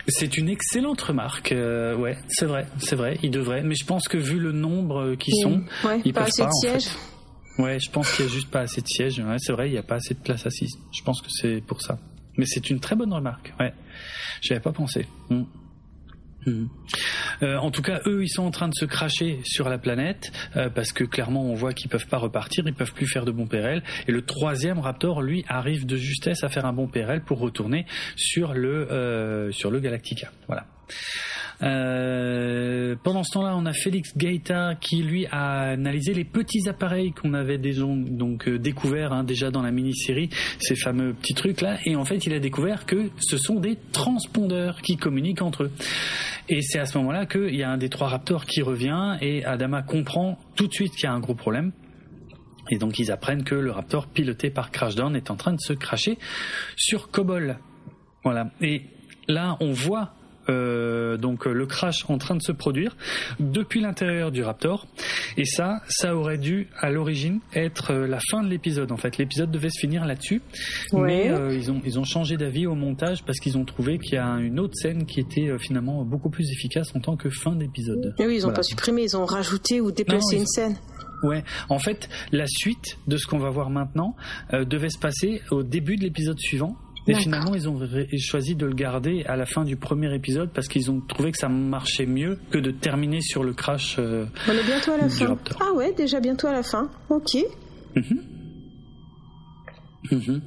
C'est une excellente remarque. Euh, ouais, c'est vrai, c'est vrai. Ils devraient, mais je pense que vu le nombre qui sont, ouais, ils pas peuvent assez pas. De sièges. En fait. Ouais, je pense qu'il y a juste pas assez de sièges. Ouais, c'est vrai, il n'y a pas assez de place assise. Je pense que c'est pour ça. Mais c'est une très bonne remarque. Ouais, j'avais pas pensé. Hmm. Hmm. Euh, en tout cas, eux, ils sont en train de se cracher sur la planète euh, parce que clairement, on voit qu'ils peuvent pas repartir, ils peuvent plus faire de bons PRL. Et le troisième Raptor, lui, arrive de justesse à faire un bon PRL pour retourner sur le euh, sur le Galactica. Voilà. Pendant ce temps-là, on a Félix Gaeta qui lui a analysé les petits appareils qu'on avait donc euh, découvert hein, déjà dans la mini-série, ces fameux petits trucs là, et en fait il a découvert que ce sont des transpondeurs qui communiquent entre eux. Et c'est à ce moment-là qu'il y a un des trois Raptors qui revient et Adama comprend tout de suite qu'il y a un gros problème. Et donc ils apprennent que le Raptor piloté par Crashdown est en train de se cracher sur Kobol. Voilà. Et là, on voit euh, donc le crash en train de se produire depuis l'intérieur du Raptor. Et ça, ça aurait dû à l'origine être la fin de l'épisode. En fait, l'épisode devait se finir là-dessus, mais ils ont ils ont changé d'avis au montage parce qu'ils ont trouvé qu'il y a une autre scène qui était finalement beaucoup plus efficace en tant que fin d'épisode. Oui, ils ont pas supprimé, ils ont rajouté ou déplacé une scène. Ouais, en fait, la suite de ce qu'on va voir maintenant euh, devait se passer au début de l'épisode suivant. Et finalement, ils ont choisi de le garder à la fin du premier épisode parce qu'ils ont trouvé que ça marchait mieux que de terminer sur le crash. Euh, On est bientôt à la fin. Ah ouais, déjà bientôt à la fin. Ok. Mhm. Mhm.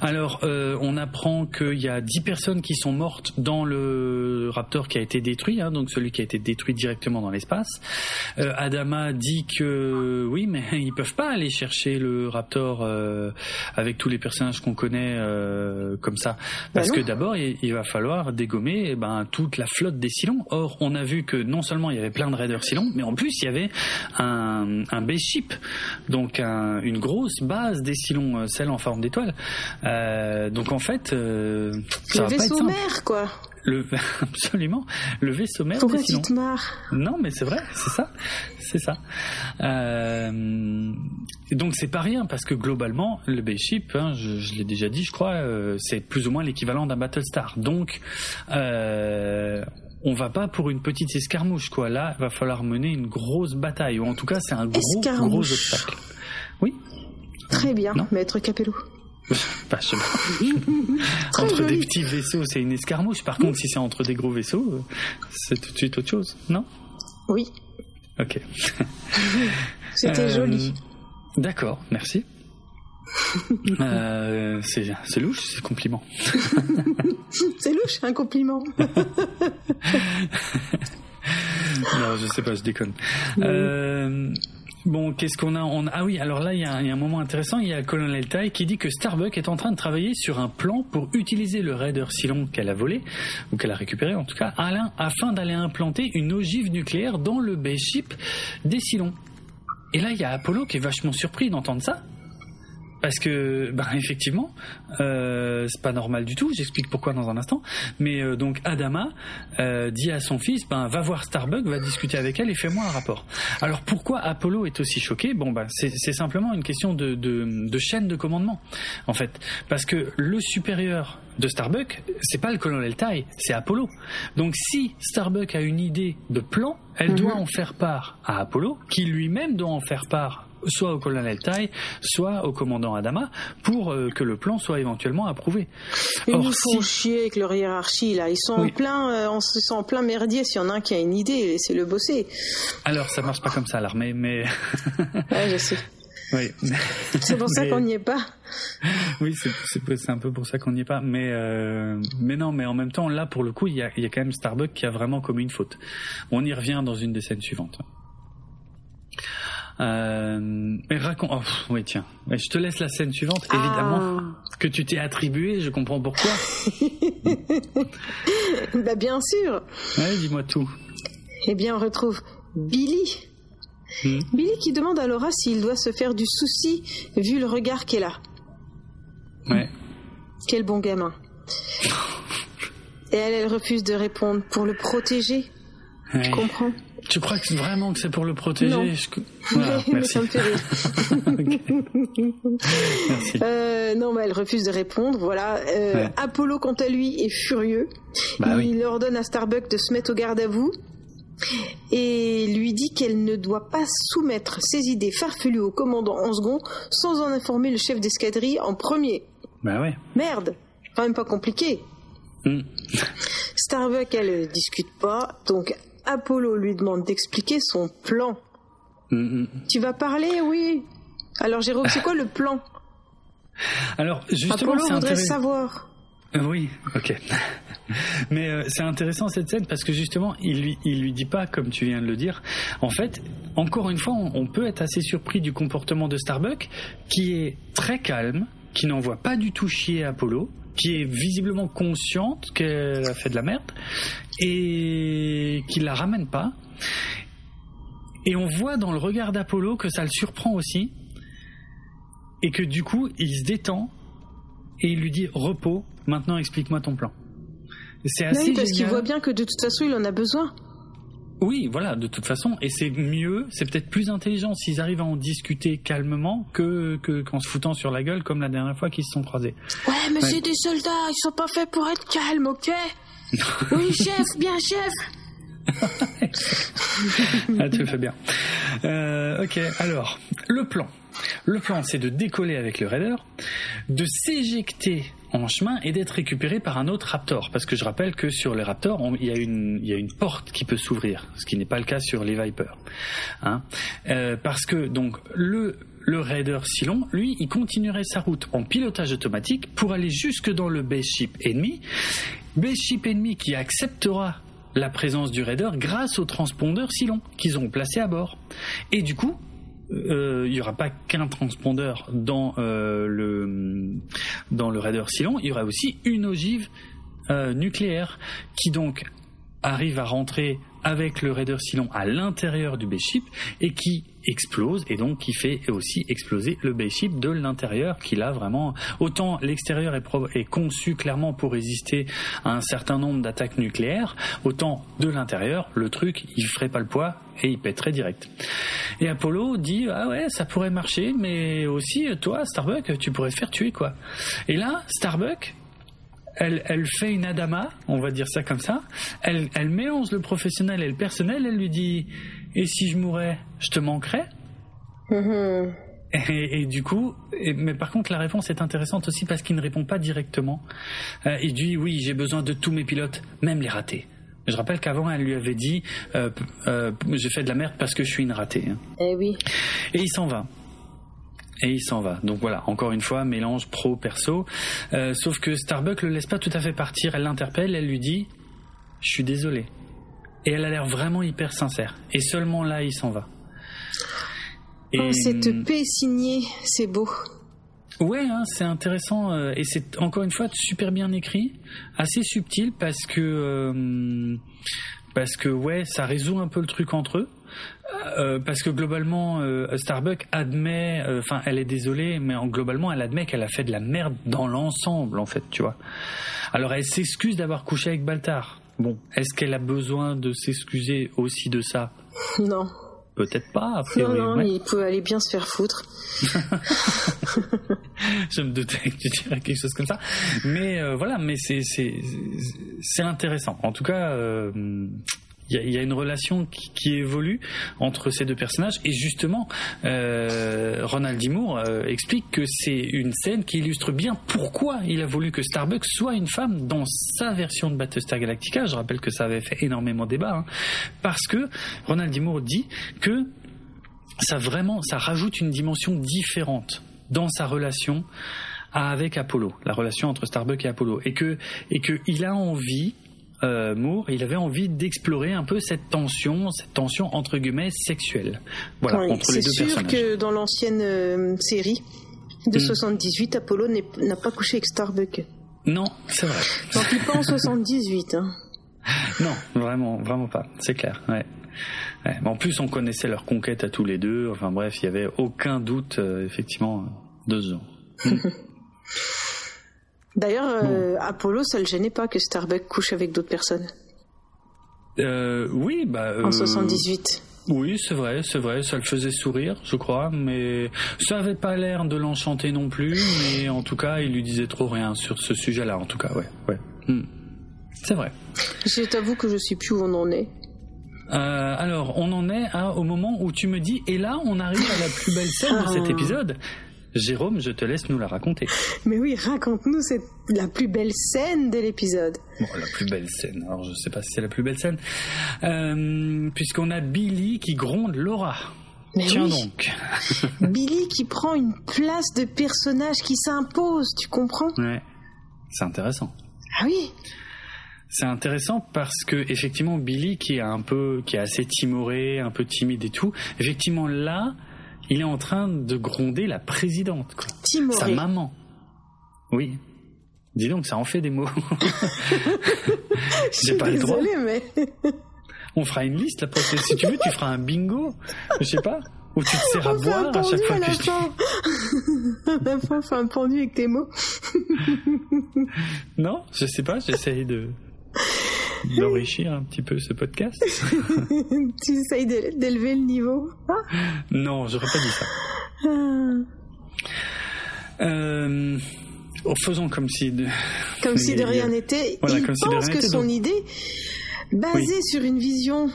Alors, euh, on apprend qu'il y a 10 personnes qui sont mortes dans le Raptor qui a été détruit, hein, donc celui qui a été détruit directement dans l'espace. Euh, Adama dit que oui, mais ils peuvent pas aller chercher le Raptor euh, avec tous les personnages qu'on connaît euh, comme ça, parce bah que d'abord il, va falloir dégommer eh ben, toute la flotte des Silons. Or, on a vu que non seulement il y avait plein de raiders Silons, mais en plus il y avait un, un base ship, donc un, une grosse base des Silons, celle en forme d'étoile. Euh, donc en fait, euh, ça le vaisseau mère, quoi. Le, absolument, le vaisseau mère. Pourquoi tu te marres Non, mais c'est vrai, c'est ça, c'est ça. Euh, donc c'est pas rien parce que globalement, le base ship, hein, je, je l'ai déjà dit, je crois, euh, c'est plus ou moins l'équivalent d'un Battlestar. Donc euh, on va pas pour une petite escarmouche, quoi. Là, il va falloir mener une grosse bataille, ou en tout cas, c'est un gros, gros obstacle. Très bien, maître Capello. Pas entre des petits vaisseaux, c'est une escarmouche. Par contre, si c'est entre des gros vaisseaux, euh, c'est tout de suite autre chose, non? Oui. Ok. C'était euh, joli. D'accord, merci. euh, c'est louche, c'est compliment. c'est louche, un compliment. non, je sais pas, je déconne. Euh, Bon, qu'est-ce qu'on a on... Ah oui, alors là, il y, a un moment intéressant. Il y a colonel Tai qui dit que Starbuck est en train de travailler sur un plan pour utiliser le Raider Silon qu'elle a volé, ou qu'elle a récupéré en tout cas, afin d'aller implanter une ogive nucléaire dans le base ship des Silons. Et là, il y a Apollo qui est vachement surpris d'entendre ça. Parce que, bah, effectivement, euh, c'est pas normal du tout. J'explique pourquoi dans un instant. Mais euh, donc Adama euh, dit à son fils, ben va voir Starbuck, va discuter avec elle et fais-moi un rapport. Alors pourquoi Apollo est aussi choqué? Bon, ben c'est simplement une question de, de, de chaîne de commandement, en fait, parce que le supérieur de Starbuck, c'est pas le colonel Tai, c'est Apollo. Donc si Starbuck a une idée de plan, elle doit mhm. en faire part à Apollo, qui lui-même doit en faire part soit au colonel Tai, soit au commandant Adama, pour euh, que le plan soit éventuellement approuvé. Ils nous font chier avec leur hiérarchie là. Ils sont en plein, euh, on se sent en plein merdier. S'il y en a un qui a une idée, c'est le bosser. Alors ça marche pas comme ça l'armée, mais. ouais, je sais. Oui. C'est pour ça qu'on n'y est pas. Oui, c'est un peu pour ça qu'on n'y est pas. Mais, euh, mais non, mais en même temps, là, pour le coup, il y a, y a, quand même Starbuck qui a vraiment commis une faute. On y revient dans une des scènes suivantes. Euh, mais raconte. Oh, oui, tiens. Je te laisse la scène suivante, ah. évidemment, que tu t'es attribué. Je comprends pourquoi. bah bien sûr. Ouais, dis-moi tout. Eh bien, on retrouve Billy. Hmm. Billy qui demande à Laura s'il doit se faire du souci vu le regard qu'elle a. Ouais. Quel bon gamin. Et elle, elle refuse de répondre pour le protéger. Tu comprends? Tu crois que vraiment que c'est pour le protéger non. merci. Euh, non, mais elle refuse de répondre. Voilà. Euh, Apollo, quant à lui, est furieux. Bah il ordonne à Starbuck de se mettre au garde à vous et lui dit qu'elle ne doit pas soumettre ses idées farfelues au commandant en second sans en informer le chef d'escadrille en premier. Bah ouais. Merde, quand même pas compliqué. Hmm. Starbuck, elle discute pas, donc Apollo lui demande d'expliquer son plan. Mm-hmm. Tu vas parler, oui. Alors Jérôme, c'est quoi le plan Alors justement, Apollo voudrait savoir. Oui, ok. Mais euh, c'est intéressant cette scène parce que justement, il lui, il lui dit pas, comme tu viens de le dire. En fait, encore une fois, on, peut être assez surpris du comportement de Starbuck, qui est très calme, qui n'envoie pas du tout chier Apollo, qui est visiblement consciente qu'elle a fait de la merde et qui la ramène pas. Et on voit dans le regard d'Apollo que ça le surprend aussi et que du coup il se détend et il lui dit repos, maintenant explique-moi ton plan. C'est assez oui, parce qu'il voit bien que de toute façon, il en a besoin. Oui, voilà, de toute façon, et c'est mieux, c'est peut-être plus intelligent s'ils arrivent à en discuter calmement que que- qu'en se foutant sur la gueule comme la dernière fois qu'ils se sont croisés. Ouais, mais Ouais. c'est des soldats, ils sont pas faits pour être calmes, ok Oui, chef, bien chef. Ah, tu le fais bien. Euh, ok, alors, le plan. Le plan, c'est de décoller avec le raider, de s'éjecter en chemin et d'être récupéré par un autre raptor. Parce que je rappelle que sur les raptors, il y, a une- il y a une porte qui peut s'ouvrir, ce qui n'est pas le cas sur les Vipers. Hein Euh, parce que donc le le raider Silon, lui, il continuerait sa route en pilotage automatique pour aller jusque dans le base ship ennemi. Base ship ennemi qui acceptera la présence du raider grâce au transpondeur Silon qu'ils ont placé à bord. Et du coup, euh, il y aura pas qu'un transpondeur dans euh, le raider Silon, il y aura aussi une ogive euh, nucléaire qui donc arrive à rentrer avec le raider Silon à l'intérieur du base ship et qui explose et donc qui fait aussi exploser le base ship de l'intérieur qui là vraiment autant l'extérieur est conçu clairement pour résister à un certain nombre d'attaques nucléaires autant de l'intérieur le truc il ferait pas le poids et il pèterait direct. Et Apollo dit ah ouais ça pourrait marcher mais aussi toi Starbuck tu pourrais te faire tuer quoi et là Starbuck elle, elle fait une Adama, on va dire ça comme ça. Elle, elle mélange le professionnel et le personnel. Elle lui dit Et si je mourais, je te manquerais Mhm. et, et du coup, et- mais par contre, la réponse est intéressante aussi parce qu'il ne répond pas directement. Euh, il dit Oui, j'ai besoin de tous mes pilotes, même les ratés. Je rappelle qu'avant, elle lui avait dit euh, euh, J'ai fait de la merde parce que je suis une ratée. hein. Eh oui. Et il s'en va. Et il s'en va. Donc voilà, encore une fois, mélange pro-perso. Euh, sauf que Starbuck le laisse pas tout à fait partir. Elle l'interpelle, elle lui dit Je suis désolé. Et elle a l'air vraiment hyper sincère. Et seulement là, il s'en va. Et, Oh, cette paix signée, c'est beau. Ouais, hein, c'est intéressant euh, et c'est encore une fois super bien écrit, assez subtil parce que euh, parce que ouais, ça résout un peu le truc entre eux. Euh, parce que globalement, euh, Starbuck admet, euh, enfin, elle est désolée, mais en, globalement, elle admet qu'elle a fait de la merde dans l'ensemble, en fait, tu vois. Alors, elle s'excuse d'avoir couché avec Baltar. Bon, est-ce qu'elle a besoin de s'excuser aussi de ça? Non. Peut-être pas, a Non, non, ouais. il peut aller bien se faire foutre. je me doutais que tu dirais quelque chose comme ça. Mais euh, voilà, mais c'est c'est c'est intéressant. En tout cas, euh, il y, a, une relation qui, évolue entre ces deux personnages et justement, euh, Ronald D. Moore euh, explique que c'est une scène qui illustre bien pourquoi il a voulu que Starbucks soit une femme dans sa version de Battlestar Galactica. Je rappelle que ça avait fait énormément débat hein, parce que Ronald D. Moore dit que ça vraiment, ça rajoute une dimension différente dans sa relation avec Apollo, la relation entre Starbuck et Apollo, et que et que il a envie, euh, Moore, il avait envie d'explorer un peu cette tension, cette tension entre guillemets sexuelle, voilà, Oui, entre les c'est deux sûr que dans l'ancienne euh, série de Mm. 78, Apollo n'est- n'a pas couché avec Starbuck. Non, c'est vrai. Donc il pas en 78. Hein. Non, vraiment, vraiment pas. C'est clair. Ouais. En plus, on connaissait leur conquête à tous les deux. Enfin bref, il y avait aucun doute, euh, effectivement, de ce genre. D'ailleurs, euh, Apollo, ça le gênait pas que Starbuck couche avec d'autres personnes Euh, oui, bah. en euh, 78. Oui, c'est vrai, c'est vrai, ça le faisait sourire, je crois, mais ça avait pas l'air de l'enchanter non plus, mais en tout cas, il lui disait trop rien sur ce sujet-là, en tout cas, ouais, ouais. Hmm. C'est vrai. Je t'avoue que je sais plus où on en est. Euh, alors, on en est au moment où tu me dis, et là, on arrive à la plus belle scène de cet Ah. épisode. Jérôme, je te laisse nous la raconter. Mais oui, raconte-nous, c'est la plus belle scène de l'épisode. Bon, la plus belle scène. Alors, je sais pas si c'est la plus belle scène, euh, puisqu'on a Billy qui gronde Laura. Mais Tiens oui. donc. Billy qui prend une place de personnage qui s'impose, tu comprends? Ouais, c'est intéressant. Ah oui C'est intéressant parce que effectivement Billy qui est un peu qui est assez timoré, un peu timide et tout, effectivement là, il est en train de gronder la présidente quoi. Sa maman. Oui. Dis donc ça en fait des mots. Suis pas le droit. mais... On fera une liste la prochaine si tu veux, tu feras un bingo, je sais pas, où tu te sers à boire à chaque fois à que je à la fin, on fait un pendu avec tes mots. Non, je sais pas, j'essaye de d'enrichir un petit peu ce podcast. tu essayes d'élever le niveau Non, j'aurais pas dit ça. Ah. Euh, faisons comme si de, comme si de rien n'était. il pense que son idée, basée sur une vision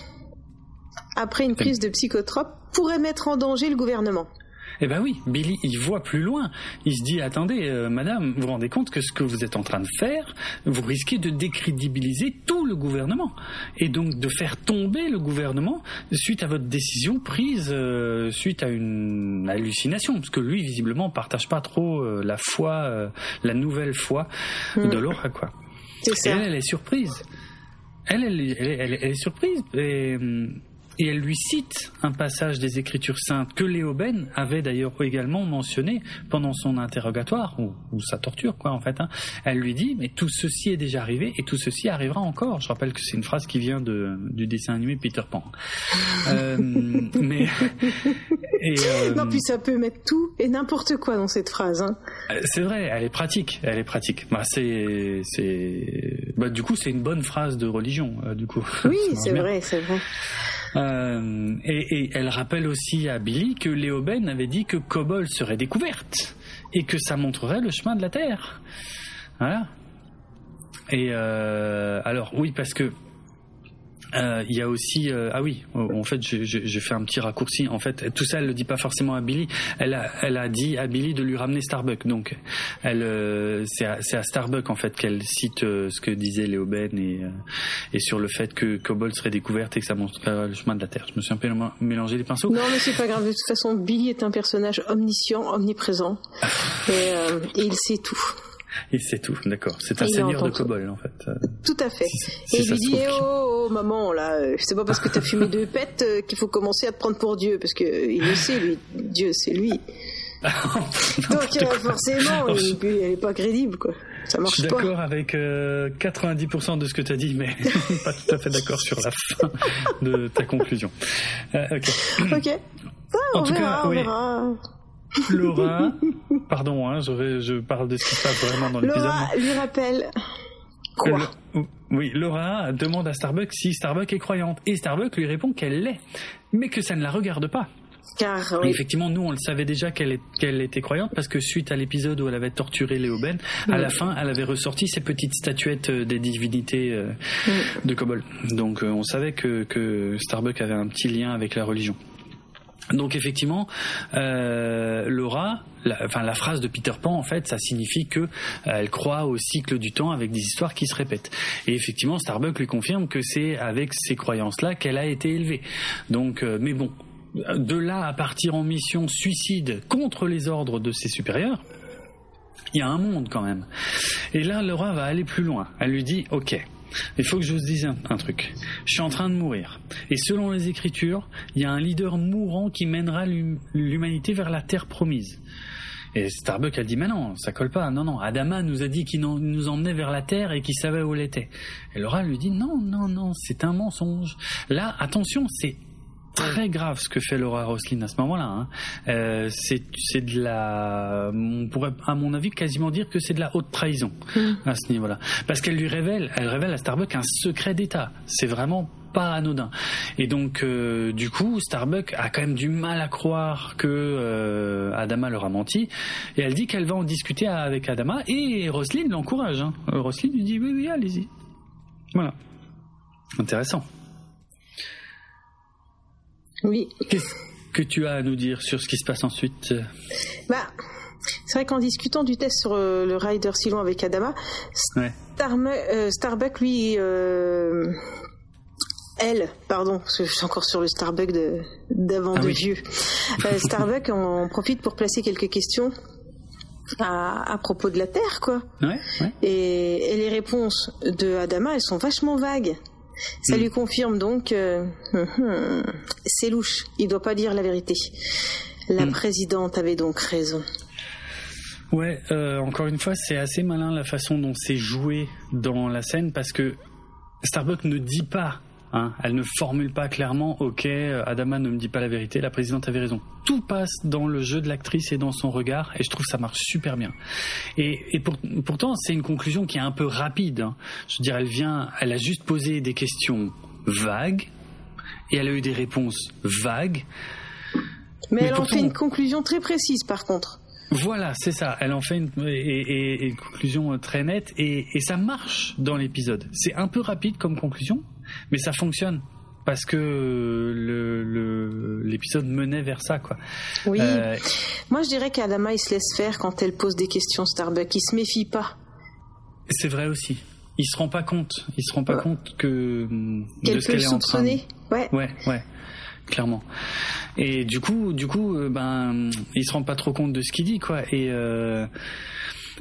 après une prise de psychotrope, pourrait mettre en danger le gouvernement. Eh ben oui, Billy, il voit plus loin. Il se dit, attendez, euh, madame, vous vous rendez compte que ce que vous êtes en train de faire, vous risquez de décrédibiliser tout le gouvernement. Et donc de faire tomber le gouvernement suite à votre décision prise euh, suite à une hallucination. Parce que lui, visiblement, partage pas trop euh, la foi, la nouvelle foi hmm. de Laura, quoi. Et elle, elle est surprise. Elle, elle, elle, elle est surprise. Et hum, et elle lui cite un passage des Écritures saintes que Léo Ben avait d'ailleurs également mentionné pendant son interrogatoire ou, sa torture quoi en fait. Hein. Elle lui dit mais tout ceci est déjà arrivé et tout ceci arrivera encore. Je rappelle que c'est une phrase qui vient de, du dessin animé Peter Pan. euh, mais et, euh, non puis ça peut mettre tout et n'importe quoi dans cette phrase. Hein. Euh, c'est vrai, elle est pratique, elle est pratique. Bah c'est c'est bah, du coup c'est une bonne phrase de religion euh, du coup. Oui c'est vrai c'est vrai. Euh, et, elle rappelle aussi à Billy que Léoben avait dit que Kobol serait découverte et que ça montrerait le chemin de la Terre. Voilà. Et euh, alors oui, parce que euh, il y a aussi euh, ah oui en fait j'ai fait un petit raccourci. En fait tout ça elle le dit pas forcément à Billy. Elle a elle a dit à Billy de lui ramener Starbuck donc elle euh, c'est à, à, Starbuck en fait qu'elle cite ce que disait Léo Ben et et sur le fait que Cobalt serait découverte et que ça montrerait le chemin de la terre. Je me suis un peu mélangé les pinceaux. Non mais c'est pas grave. De toute façon Billy est un personnage omniscient omniprésent. Et, et il sait tout il sait tout, d'accord. C'est un seigneur de Cobol, en fait. Tout à fait. et il lui dit, oh, oh, maman, là, c'est pas parce que t'as fumé deux pètes euh, qu'il faut commencer à te prendre pour Dieu, parce que il le sait, lui. Dieu, c'est lui. Donc, euh, forcément, oh, elle est pas crédible, quoi. Ça marche je suis d'accord avec 90% euh, de ce que tu as dit, mais pas tout à fait d'accord sur la fin de ta conclusion. ok. Ok. Ah, on en tout verra, cas, on verra. Laura, pardon, hein, je, je, parle de ce qui se passe vraiment dans l'épisode. Laura lui rappelle quoi Oui, Laura demande à Starbuck si Starbuck est croyante et Starbuck lui répond qu'elle l'est, mais que ça ne la regarde pas. Car, Effectivement, nous, on le savait déjà qu'elle était croyante parce que suite à l'épisode où elle avait torturé Léo Ben, à la fin, elle avait ressorti ses petites statuettes euh, des divinités euh, de Kobol. Donc, euh, on savait que, que Starbuck avait un petit lien avec la religion. Donc effectivement, euh, Laura, la, enfin la phrase de Peter Pan en fait, ça signifie que euh, elle croit au cycle du temps avec des histoires qui se répètent. Et effectivement, Starbuck lui confirme que c'est avec ces croyances-là qu'elle a été élevée. Donc, euh, mais bon, de là à partir en mission suicide contre les ordres de ses supérieurs. Il y a un monde quand même. Et là, Laura va aller plus loin. Elle lui dit, OK, il faut que je vous dise un, truc. Je suis en train de mourir. Et selon les Écritures, il y a un leader mourant qui mènera l'humanité vers la terre promise. Et Starbuck a dit, mais non, ça colle pas. Non, non, Adama nous a dit qu'il nous emmenait vers la terre et qu'il savait où elle était. Et Laura lui dit, non, non, non, c'est un mensonge. Là, attention, c'est très grave ce que fait Laura Roslin à ce moment-là. Hein. Euh, c'est de la, on pourrait à mon avis quasiment dire que c'est de la haute trahison mm. à ce niveau-là, parce qu'elle lui révèle, elle révèle à Starbuck un secret d'État. C'est vraiment pas anodin. Et donc, euh, du coup, Starbuck a quand même du mal à croire que euh, Adama leur a menti. Et elle dit qu'elle va en discuter avec Adama. Et Roslyn l'encourage. Hein. Roslyn lui dit oui, oui, allez-y. Voilà. Intéressant. Oui. Qu'est-ce que tu as à nous dire sur ce qui se passe ensuite Bah, c'est vrai qu'en discutant du test sur euh, le rider si long avec Adama, euh, Starbuck, lui, euh, elle, pardon, parce que je suis encore sur le Starbuck d'avant de, ah vieux. Starbuck en profite pour placer quelques questions à, propos de la Terre, quoi. Et, et, les réponses de Adama, elles sont vachement vagues. Ça hmm. lui confirme donc hum, c'est louche, il doit pas dire la vérité. La hmm. présidente avait donc raison. Ouais, euh, encore une fois, c'est assez malin la façon dont c'est joué dans la scène parce que Starbuck ne dit pas Hein. Elle ne formule pas clairement, ok, Adama ne me dit pas la vérité, la présidente avait raison. Tout passe dans le jeu de l'actrice et dans son regard, et je trouve que ça marche super bien. Et, pourtant, c'est une conclusion qui est un peu rapide. Hein. Je veux dire, elle vient, elle a juste posé des questions vagues, et elle a eu des réponses vagues. Mais, elle en fait une conclusion très précise, par contre. Voilà, c'est ça. Elle en fait une, et, conclusion très nette et, et ça marche dans l'épisode. C'est un peu rapide comme conclusion, mais ça fonctionne parce que l'épisode menait vers ça, quoi. Oui. Euh, Moi, je dirais qu'Adama, il se laisse faire quand elle pose des questions Starbucks. Il se méfie pas. C'est vrai aussi. Il se rend pas compte. Il se rend pas compte que qu'elle peut le soupçonner. Ouais. Ouais, ouais clairement. Et du coup, du coup, euh, ben, il se rend pas trop compte de ce qu'il dit, quoi. Et euh,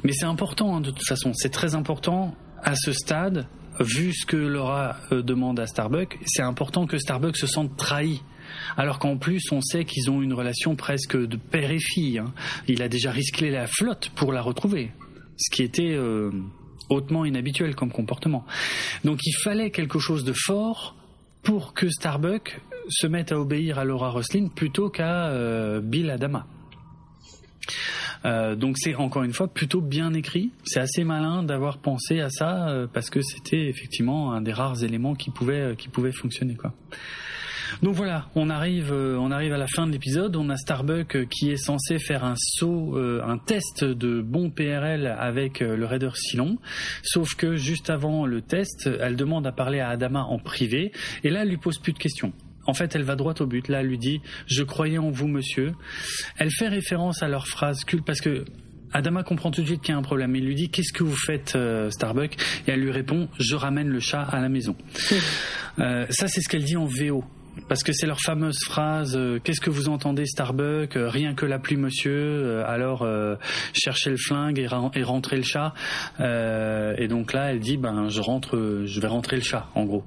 mais c'est important hein, de toute façon. C'est très important à ce stade, vu ce que Laura euh, demande à Starbucks. C'est important que Starbucks se sente trahi. Alors qu'en plus, on sait qu'ils ont une relation presque de père et fille. Hein. Il a déjà risqué la flotte pour la retrouver, ce qui était hautement inhabituel comme comportement. Donc il fallait quelque chose de fort pour que Starbucks se mette à obéir à Laura Roslin plutôt qu'à euh, Bill Adama. Euh, donc c'est encore une fois plutôt bien écrit. C'est assez malin d'avoir pensé à ça euh, parce que c'était effectivement un des rares éléments qui pouvait qui pouvait fonctionner. Donc voilà, on arrive, euh, on arrive à la fin de l'épisode. On a Starbuck euh, qui est censé faire un saut, euh, un test de bon PRL avec le Raider Silon. Sauf que juste avant le test, elle demande à parler à Adama en privé. Et là, elle lui pose plus de questions. En fait, elle va droit au but. Là, elle lui dit Je croyais en vous, monsieur. Elle fait référence à leur phrase culte parce que Adama comprend tout de suite qu'il y a un problème. Il lui dit Qu'est-ce que vous faites, Starbuck Et elle lui répond Je ramène le chat à la maison. ça, c'est ce qu'elle dit en VO parce que c'est leur fameuse phrase euh, qu'est-ce que vous entendez Starbuck euh, rien que la pluie monsieur euh, alors cherchez le flingue et, et rentrez le chat et donc là elle dit ben je rentre je vais rentrer le chat en gros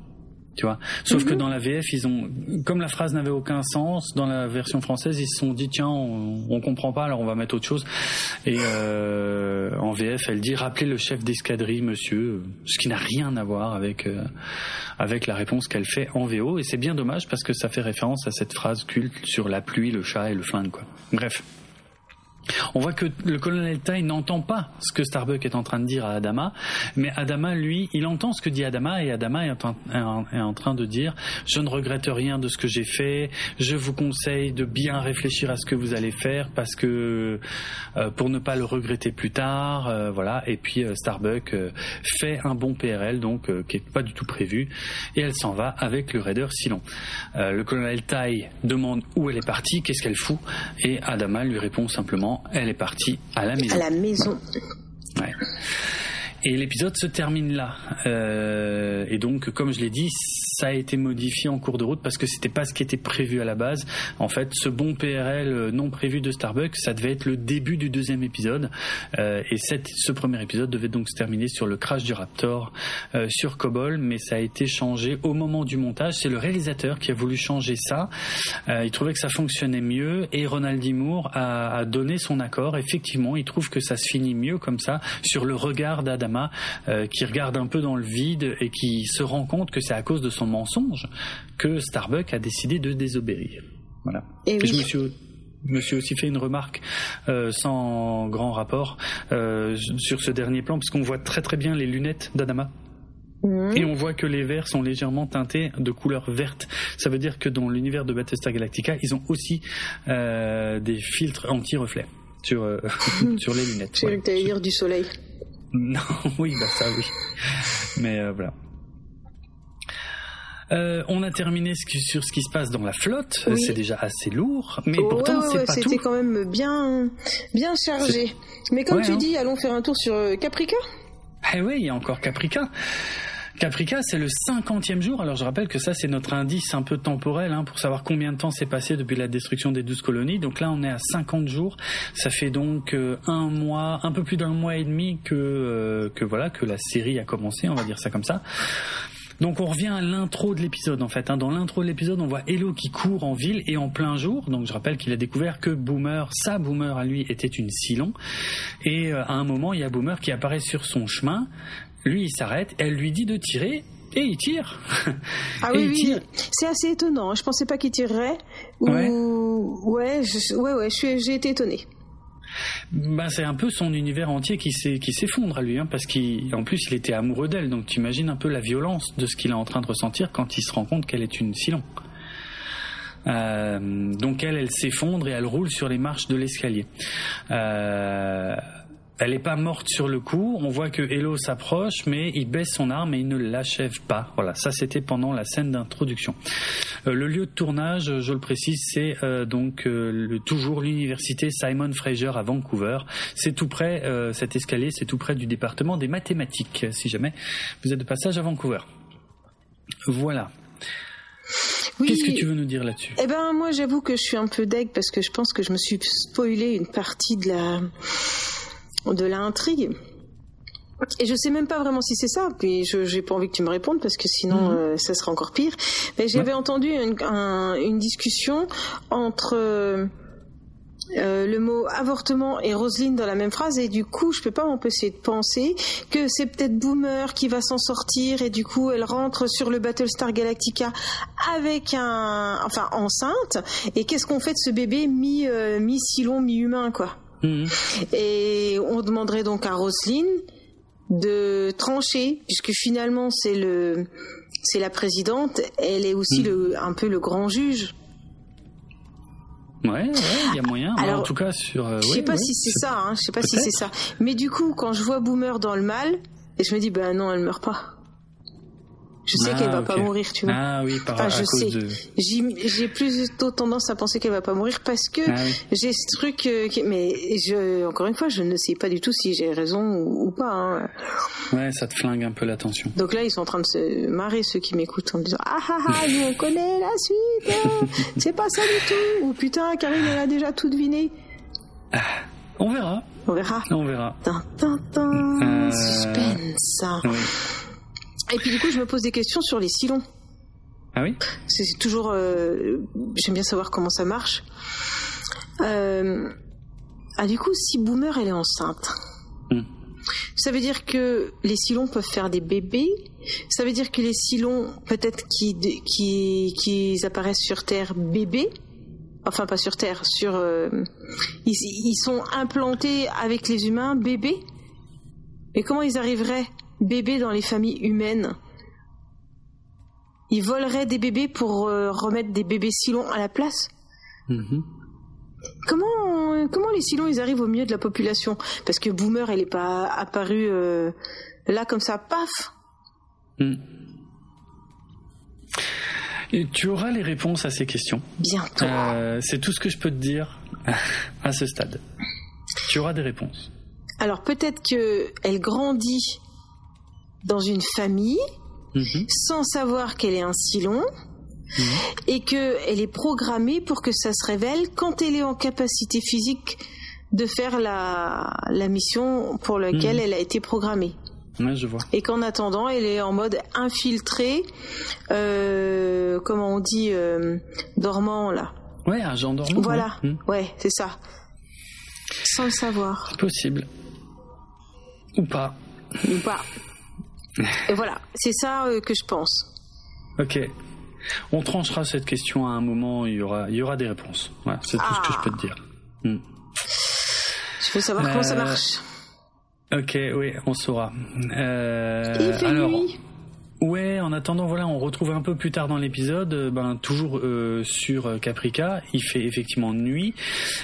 tu vois. Sauf que mhm. dans la VF, ils ont, comme la phrase n'avait aucun sens, dans la version française, ils se sont dit tiens, on, on comprend pas, alors on va mettre autre chose. Et euh, en VF, elle dit rappelez le chef d'escadrille, monsieur, ce qui n'a rien à voir avec euh, avec la réponse qu'elle fait en VO. Et c'est bien dommage parce que ça fait référence à cette phrase culte sur la pluie, le chat et le flingue, quoi. Bref. On voit que le colonel Tai n'entend pas ce que Starbuck est en train de dire à Adama, mais Adama, lui, il entend ce que dit Adama et Adama est en, train de dire je ne regrette rien de ce que j'ai fait, je vous conseille de bien réfléchir à ce que vous allez faire parce que euh, pour ne pas le regretter plus tard, euh, voilà. Et puis euh, Starbuck fait un bon PRL donc qui est pas du tout prévu et elle s'en va avec le raider Silon. le colonel Tai demande où elle est partie, qu'est-ce qu'elle fout et Adama lui répond simplement elle est partie à la maison. À la maison. Ouais. Et l'épisode se termine là. Euh, et donc, comme je l'ai dit, ça a été modifié en cours de route parce que c'était pas ce qui était prévu à la base. En fait, ce bon PRL euh, non prévu de Starbucks, ça devait être le début du deuxième épisode. Euh, et ce premier épisode devait donc se terminer sur le crash du Raptor euh, sur Cobol, mais ça a été changé au moment du montage. C'est le réalisateur qui a voulu changer ça. Il trouvait que ça fonctionnait mieux et Ronald D. A, donné son accord. Effectivement, il trouve que ça se finit mieux comme ça sur le regard d'Adam euh, qui regarde un peu dans le vide et qui se rend compte que c'est à cause de son mensonge que Starbuck a décidé de désobéir. Voilà. Et Je me suis aussi fait une remarque euh, sans grand rapport euh, sur ce dernier plan, parce qu'on voit très très bien les lunettes d'Adama. Mhm. Et on voit que les verres sont légèrement teintés de couleur verte. Ça veut dire que dans l'univers de Battlestar Galactica, ils ont aussi des filtres anti-reflets sur, sur les lunettes. Que tu dire du soleil. Non, oui, bah ça oui. Mais euh, voilà. Euh, on a terminé sur ce qui se passe dans la flotte. C'est déjà assez lourd, mais pourtant c'est pas tout. C'était quand même bien, bien chargé. Mais comme tu hein. dis, allons faire un tour sur euh, Caprica. Eh oui, il y a encore Caprica. Caprica, c'est le cinquantième jour. Alors je rappelle que ça, c'est notre indice un peu temporel hein, pour savoir combien de temps s'est passé depuis la destruction des douze colonies. Donc là, on est à 50 jours. Ça fait donc euh, un mois, un peu plus d'un mois et demi que euh, que voilà que la série a commencé. On va dire ça comme ça. Donc on revient à l'intro de l'épisode en fait. Hein. Dans l'intro de l'épisode, on voit Hello qui court en ville et en plein jour. Donc je rappelle qu'il a découvert que Boomer, sa Boomer à lui, était une Silon. Et euh, à un moment, il y a Boomer qui apparaît sur son chemin lui, il s'arrête, elle lui dit de tirer, Et il tire. Ah oui, oui. C'est assez étonnant. Hein. Je pensais pas qu'il tirerait. Ouais. Ouais, ouais, ouais. J'ai été étonné. Bah, c'est un peu son univers entier qui s'effondre à lui, hein, parce qu'en plus il était amoureux d'elle, donc tu imagines un peu la violence de ce qu'il est en train de ressentir quand il se rend compte qu'elle est une Silon. Euh, donc elle, elle s'effondre et elle roule sur les marches de l'escalier. Euh, elle n'est pas morte sur le coup. On voit que Hello s'approche, mais il baisse son arme et il ne l'achève pas. Voilà, ça c'était pendant la scène d'introduction. Euh, le lieu de tournage, je le précise, c'est euh, donc euh, toujours l'université Simon Fraser à Vancouver. C'est tout près, cet escalier, c'est tout près du département des mathématiques, si jamais vous êtes de passage à Vancouver. Voilà. Qu'est-ce que tu veux nous dire là-dessus? Eh ben, moi, j'avoue que je suis un peu deg parce que je pense que je me suis spoilé une partie de la de l'intrigue. Et je sais même pas vraiment si c'est ça, puis je j'ai pas envie que tu me répondes parce que sinon mhm. euh, ça serait encore pire. Mais j'avais entendu une, une, discussion entre euh, euh, le mot avortement et Roselyne dans la même phrase et du coup je peux pas m'empêcher de penser que c'est peut-être Boomer qui va s'en sortir et du coup elle rentre sur le Battlestar Galactica avec un enfin enceinte et qu'est-ce qu'on fait de ce bébé mi mi silon mi humain quoi? Mhm. Et on demanderait donc à Roselyne de trancher, puisque finalement c'est le c'est la présidente, elle est aussi mhm. le, un peu le grand juge. Ouais, il y a moyen. Alors, en tout cas, sur. Euh, je sais pas si c'est ça, hein, je sais pas si c'est ça. Mais du coup, quand je vois Boomer dans le mal, et je me dis, ben non, elle meurt pas. Je sais qu'elle va ah, pas mourir, tu vois. Ah oui, par je sais. J'ai plutôt tendance à penser qu'elle va pas mourir parce que ah j'ai ce truc. Euh, mais je, encore une fois, je ne sais pas du tout si j'ai raison ou, pas. Hein. Ouais, ça te flingue un peu l'attention. Donc là, ils sont en train de se marrer ceux qui m'écoutent en disant ah ah ah, nous on connaît la suite. Hein. C'est pas ça du tout. Ou putain, Karine elle a déjà tout deviné. Ah, on verra. On verra. On verra. Euh, suspense. Oui. Et puis du coup, je me pose des questions sur les silons. Ah oui? C'est toujours. Euh, j'aime bien savoir comment ça marche. Euh, ah, du coup, si Boomer, elle est enceinte. Hmm. Ça veut dire que les silons peuvent faire des bébés? Ça veut dire que les silons, peut-être qui, qui, qui apparaissent sur Terre bébés, enfin pas sur Terre, sur, euh, ils, ils, sont implantés avec les humains bébés? Mais comment ils arriveraient bébés dans les familles humaines. Ils voleraient des bébés pour euh, remettre des bébés silons à la place. Mhm. Comment, comment les silons ils arrivent au milieu de la population? Parce que Boomer elle n'est pas apparue euh, là comme ça, paf. Hmm. Et tu auras les réponses à ces questions. Bientôt. Euh, c'est tout ce que je peux te dire à ce stade. Tu auras des réponses. Alors peut-être que elle grandit dans une famille mhm. sans savoir qu'elle est un silon mhm. et qu'elle est programmée pour que ça se révèle quand elle est en capacité physique de faire la, la mission pour laquelle mhm. elle a été programmée. je vois. Et qu'en attendant, elle est en mode infiltré, euh, comment on dit, euh, dormant là. Ouais, un genre dormant. Voilà, ouais, c'est ça. Sans le savoir. Possible. Ou pas. Ou pas. Et voilà, c'est ça euh, que je pense. Ok. On tranchera cette question à un moment, il y aura, il y aura des réponses. Voilà, c'est tout ce que je peux te dire. Hmm. Je veux savoir comment ça euh, marche. Ok, oui, on saura. Euh, alors, Ouais, en attendant, voilà, on retrouve un peu plus tard dans l'épisode, euh, ben toujours euh, sur euh, Caprica, il fait effectivement nuit.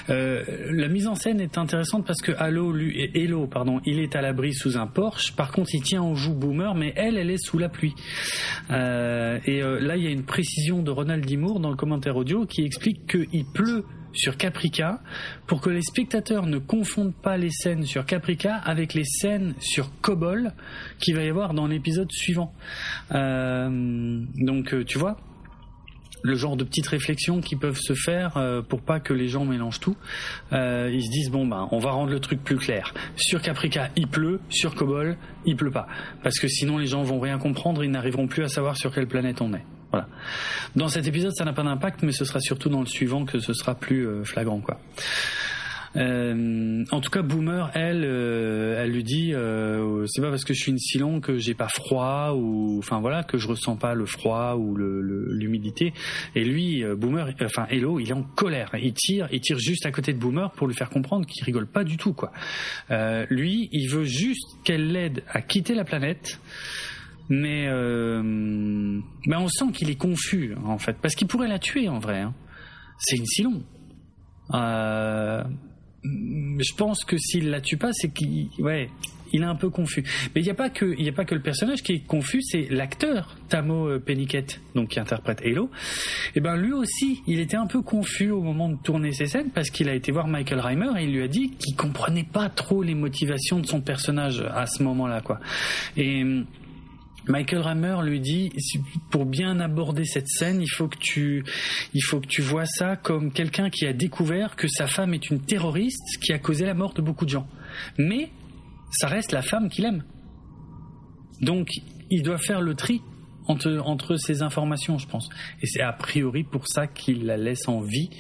la mise en scène est intéressante parce que Halo, lui, Hello, pardon, il est à l'abri sous un Porsche. Par contre, il tient en joue Boomer, mais elle, elle est sous la pluie. et là, il y a une précision de Ronald Dimour dans le commentaire audio qui explique qu'il pleut sur Caprica pour que les spectateurs ne confondent pas les scènes sur Caprica avec les scènes sur Cobol qu'il va y avoir dans l'épisode suivant. Euh, donc euh, tu vois, le genre de petites réflexions qui peuvent se faire euh, pour pas que les gens mélangent tout. ils se disent bon ben on va rendre le truc plus clair. Sur Caprica il pleut, sur Cobol il pleut pas, parce que sinon les gens vont rien comprendre, ils n'arriveront plus à savoir sur quelle planète on est. Dans cet épisode, ça n'a pas d'impact, mais ce sera surtout dans le suivant que ce sera plus euh, flagrant. Euh, en tout cas, Boomer, elle, euh, elle lui dit, c'est pas parce que je suis une Silon que j'ai pas froid ou, enfin voilà, que je ressens pas le froid ou l'humidité. Et lui, Boomer, enfin Hello, il est en colère. Il tire, il tire juste à côté de Boomer pour lui faire comprendre qu'il rigole pas du tout, lui, il veut juste qu'elle l'aide à quitter la planète mais euh, ben on sent qu'il est confus en fait parce qu'il pourrait la tuer en vrai hein. c'est une Silon euh, je pense que s'il la tue pas, c'est qu'il, ouais, il est un peu confus. Mais il n'y a pas que, il y a pas que le personnage qui est confus, c'est l'acteur Tamo euh, Penniket, donc qui interprète Halo. Et eh ben lui aussi, il était un peu confus au moment de tourner ses scènes parce qu'il a été voir Michael Reimer et il lui a dit qu'il comprenait pas trop les motivations de son personnage à ce moment-là, quoi. Et Michael Rammer lui dit pour bien aborder cette scène, il faut que tu il faut que tu vois ça comme quelqu'un qui a découvert que sa femme est une terroriste qui a causé la mort de beaucoup de gens. Mais ça reste la femme qu'il aime. Donc, il doit faire le tri entre, entre ces informations, je pense. Et c'est a priori pour ça qu'il la laisse en vie,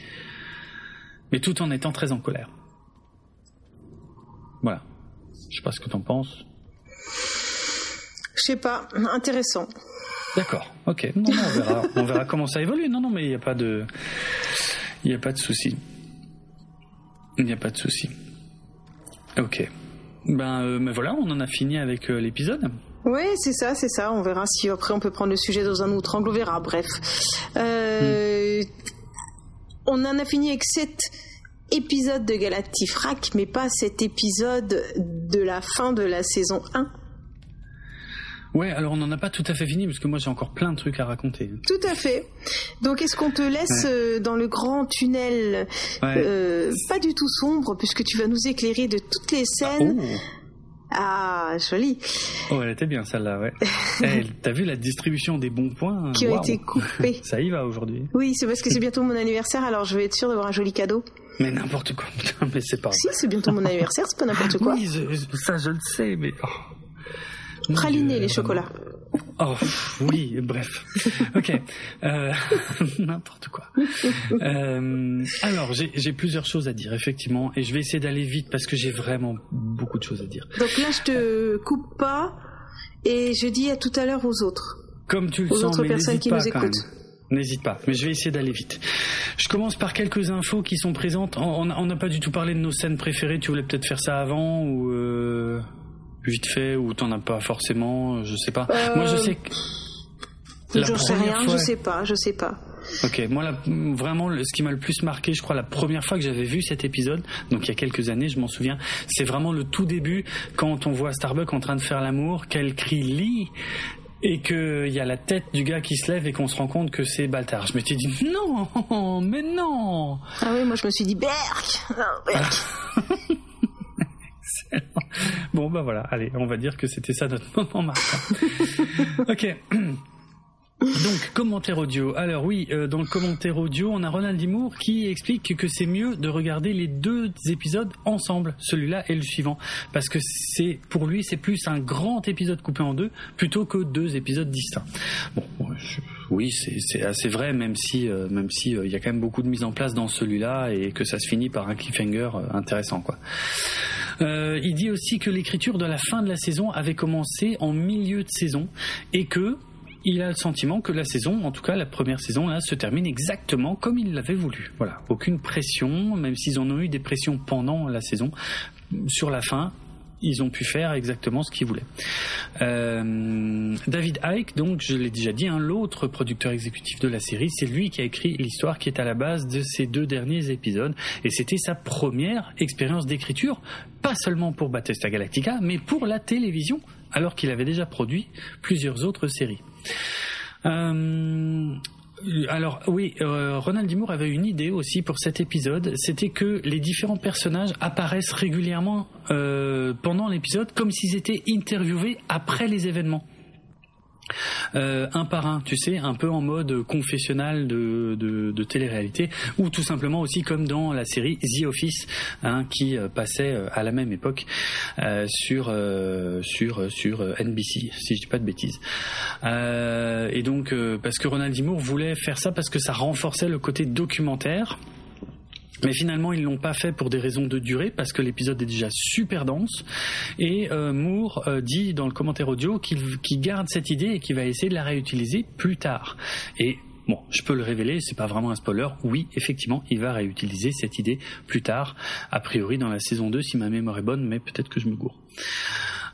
mais tout en étant très en colère. Voilà. Je sais pas ce que tu en penses. Je sais pas, intéressant. D'accord, ok. on verra, on verra comment ça évolue. Non, non, mais il n'y a pas de, il n'y a pas de souci. Il n'y a pas de souci. Ok. Ben, euh, mais voilà, on en a fini avec euh, l'épisode. Oui, c'est ça, c'est ça. On verra si après on peut prendre le sujet dans un autre angle. On verra. Bref, euh, on en a fini avec cet épisode de Galactifrac, mais pas cet épisode de la fin de la saison 1. Ouais, alors on n'en a pas tout à fait fini parce que moi j'ai encore plein de trucs à raconter. Tout à fait. Donc est-ce qu'on te laisse euh, dans le grand tunnel euh, pas du tout sombre puisque tu vas nous éclairer de toutes les scènes. Ah, oh. joli. Oh, elle était bien celle-là, ouais. hey, eh, T'as vu la distribution des bons points Qui ont été coupés. Ça y va aujourd'hui. Oui, c'est parce que c'est bientôt mon anniversaire, alors je vais être sûr d'avoir un joli cadeau. Mais n'importe quoi, mais c'est pas. Si, c'est bientôt mon anniversaire, c'est pas n'importe quoi. Oui, ça je le sais, mais. Oh. Praliner les chocolats. Oh oui, bref. Ok, euh, n'importe quoi. Euh, alors j'ai plusieurs choses à dire effectivement, et je vais essayer d'aller vite parce que j'ai vraiment beaucoup de choses à dire. Donc là, je te coupe pas et je dis à tout à l'heure aux autres. Comme tu le aux autres personnes qui nous écoutent. N'hésite pas, mais je vais essayer d'aller vite. Je commence par quelques infos qui sont présentes. On n'a pas du tout parlé de nos scènes préférées. Tu voulais peut-être faire ça avant ou euh vite fait ou t'en as pas forcément Je sais pas. Moi, je sais que. Je sais rien, je sais pas, je sais pas. Ok, moi vraiment ce qui m'a le plus marqué, je crois la première fois que j'avais vu cet épisode, donc il y a quelques années, je m'en souviens, c'est vraiment le tout début quand on voit Starbuck en train de faire l'amour, qu'elle crie lit et qu'il y a la tête du gars qui se lève et qu'on se rend compte que c'est Baltar. Je me suis dit non, mais non. Ah oui, moi je me suis dit Berk. Bon, bah voilà, allez, on va dire que c'était ça notre moment marquant. ok. Donc, commentaire audio. Alors oui, euh, dans le commentaire audio, on a Ronald Dimour qui explique que c'est mieux de regarder les deux épisodes ensemble, celui-là et le suivant, parce que c'est pour lui c'est plus un grand épisode coupé en deux plutôt que deux épisodes distincts. Bon, oui, c'est assez vrai, même si euh, même si euh, il y a quand même beaucoup de mise en place dans celui-là et que ça se finit par un cliffhanger intéressant, quoi. il dit aussi que l'écriture de la fin de la saison avait commencé en milieu de saison et que il a le sentiment que la saison, en tout cas la première saison, là, se termine exactement comme il l'avait voulu. Voilà, aucune pression, même s'ils en ont eu des pressions pendant la saison. Sur la fin, ils ont pu faire exactement ce qu'ils voulaient. Euh, David Icke, donc je l'ai déjà dit, hein, l'autre producteur exécutif de la série, c'est lui qui a écrit l'histoire qui est à la base de ces deux derniers épisodes, et c'était sa première expérience d'écriture, pas seulement pour Battlestar Galactica, mais pour la télévision, alors qu'il avait déjà produit plusieurs autres séries. Euh, alors oui, euh, Ronald Dimour avait une idée aussi pour cet épisode, c'était que les différents personnages apparaissent régulièrement euh, pendant l'épisode comme s'ils étaient interviewés après les événements. Euh, un par un, tu sais, un peu en mode confessionnal de, de, de télé-réalité, ou tout simplement aussi comme dans la série The Office, hein, qui euh, passait euh, à la même époque sur sur sur NBC, si je dis pas de bêtises. et donc parce que Ronald Dimour voulait faire ça parce que ça renforçait le côté documentaire Mais finalement, ils l'ont pas fait pour des raisons de durée, parce que l'épisode est déjà super dense. Et euh, Moore euh, dit dans le commentaire audio qu'il garde cette idée et qu'il va essayer de la réutiliser plus tard. Et Bon, je peux le révéler, c'est pas vraiment un spoiler. Oui, effectivement, il va réutiliser cette idée plus tard, a priori dans la saison 2 si ma mémoire est bonne, mais peut-être que je me gourre.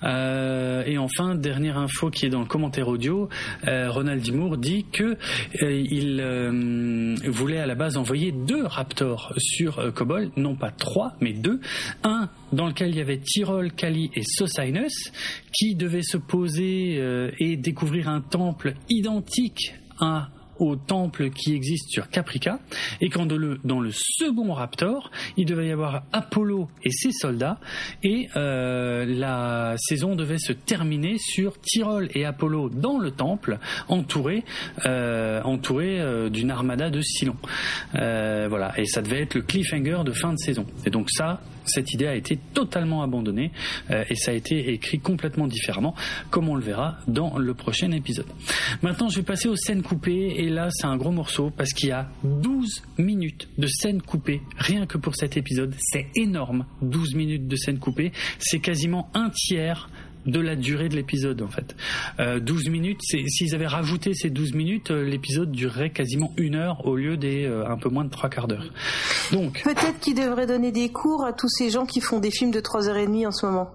Euh, et enfin, dernière info qui est dans le commentaire audio, euh, Ronald Dimour dit que euh, il voulait à la base envoyer deux Raptors sur Cobol, non pas trois, mais deux. Un dans lequel il y avait Tyrol, Kali et Sosinus, qui devaient se poser et découvrir un temple identique à au temple qui existe sur Caprica, et quand dans le, second Raptor, il devait y avoir Apollo et ses soldats, et euh, la saison devait se terminer sur Tyrol et Apollo dans le temple, entourés euh, entouré, euh, d'une armada de Cylon. voilà, et ça devait être le cliffhanger de fin de saison. Et donc ça, cette idée a été totalement abandonnée euh, et ça a été écrit complètement différemment, comme on le verra dans le prochain épisode. Maintenant, je vais passer aux scènes coupées et là, c'est un gros morceau parce qu'il y a 12 minutes de scènes coupées rien que pour cet épisode. C'est énorme, 12 minutes de scènes coupées. C'est quasiment un tiers de la durée de l'épisode en fait. Euh, 12 minutes, s'ils avaient rajouté ces 12 minutes, euh, l'épisode durerait quasiment une heure au lieu des euh, un peu moins de trois quarts d'heure. Donc peut-être qu'ils devraient donner des cours à tous ces gens qui font des films de 3h30 en ce moment.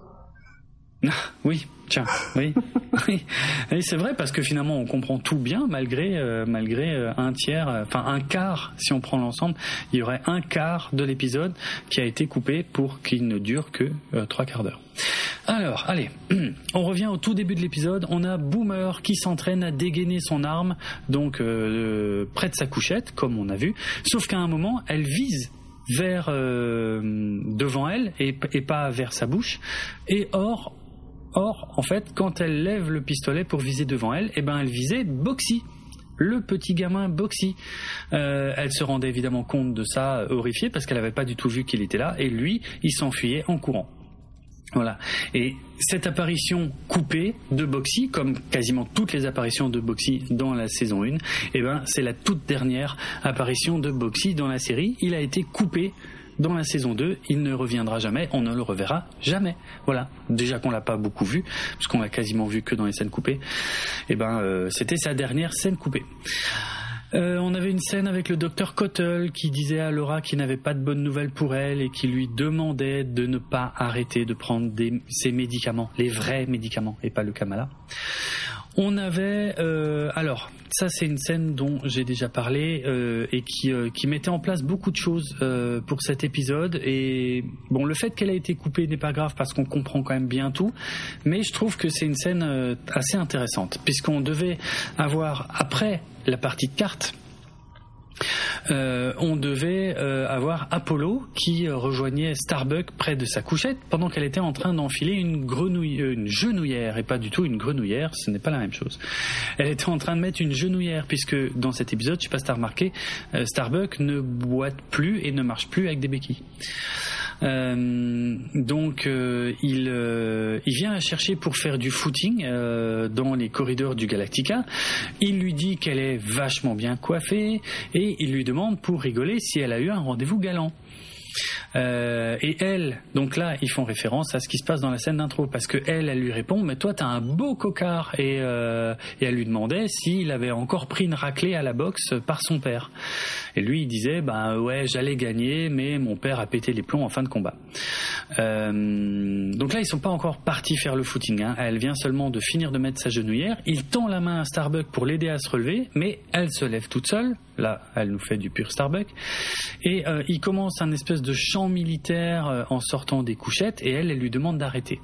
oui, tiens, oui, oui, c'est vrai parce que finalement on comprend tout bien malgré euh, malgré un tiers, enfin un quart si on prend l'ensemble, il y aurait un quart de l'épisode qui a été coupé pour qu'il ne dure que trois quarts d'heure. Alors, allez, on revient au tout début de l'épisode. On a Boomer qui s'entraîne à dégainer son arme, donc près de sa couchette, comme on a vu. Sauf qu'à un moment, elle vise vers devant elle et, et, pas vers sa bouche. Et or, Or, en fait, quand elle lève le pistolet pour viser devant elle, eh ben, elle visait Boxy le petit gamin Boxy. Euh, elle se rendait évidemment compte de ça, horrifiée, parce qu'elle n'avait pas du tout vu qu'il était là, et lui, il s'enfuyait en courant. Voilà. Et cette apparition coupée de Boxy, comme quasiment toutes les apparitions de Boxy dans la saison 1, eh ben, c'est la toute dernière apparition de Boxy dans la série. Il a été coupé dans la saison 2, il ne reviendra jamais, on ne le reverra jamais. Voilà. Déjà qu'on l'a pas beaucoup vu, parce qu'on l'a quasiment vu que dans les scènes coupées. Eh ben, euh, c'était sa dernière scène coupée. Euh, on avait une scène avec le docteur Cottle qui disait à Laura qu'il n'avait pas de bonnes nouvelles pour elle et qui lui demandait de ne pas arrêter de prendre ses médicaments, les vrais médicaments et pas le Kamala. On avait euh, alors ça c'est une scène dont j'ai déjà parlé euh, et qui, qui mettait en place beaucoup de choses pour cet épisode et bon le fait qu'elle a été coupée n'est pas grave parce qu'on comprend quand même bien tout mais je trouve que c'est une scène assez intéressante puisqu'on devait avoir après la partie de cartes euh, on devait euh, avoir Apollo qui rejoignait Starbuck près de sa couchette pendant qu'elle était en train d'enfiler une grenouille, euh, une genouillère et pas du tout une grenouillère, ce n'est pas la même chose. Elle était en train de mettre une genouillère puisque dans cet épisode, je sais pas si t'as remarqué, Starbuck ne boite plus et ne marche plus avec des béquilles. Euh, donc euh, il, euh, il vient la chercher pour faire du footing dans les corridors du Galactica. Il lui dit qu'elle est vachement bien coiffée et il lui demande pour rigoler si elle a eu un rendez-vous galant. Euh, et elle, donc là, ils font référence à ce qui se passe dans la scène d'intro, parce que elle, elle lui répond, mais toi, t'as un beau cocard, et, euh, et elle lui demandait s'il avait encore pris une raclée à la boxe par son père. Et lui, il disait, bah ouais, j'allais gagner, mais mon père a pété les plombs en fin de combat. Euh, donc là, ils sont pas encore partis faire le footing. Hein. Elle vient seulement de finir de mettre sa genouillère. Il tend la main à Starbuck pour l'aider à se relever, mais elle se lève toute seule. Là, elle nous fait du pur Starbuck. Et euh, il commence un espèce de chant militaire euh, en sortant des couchettes, et elle, elle lui demande d'arrêter.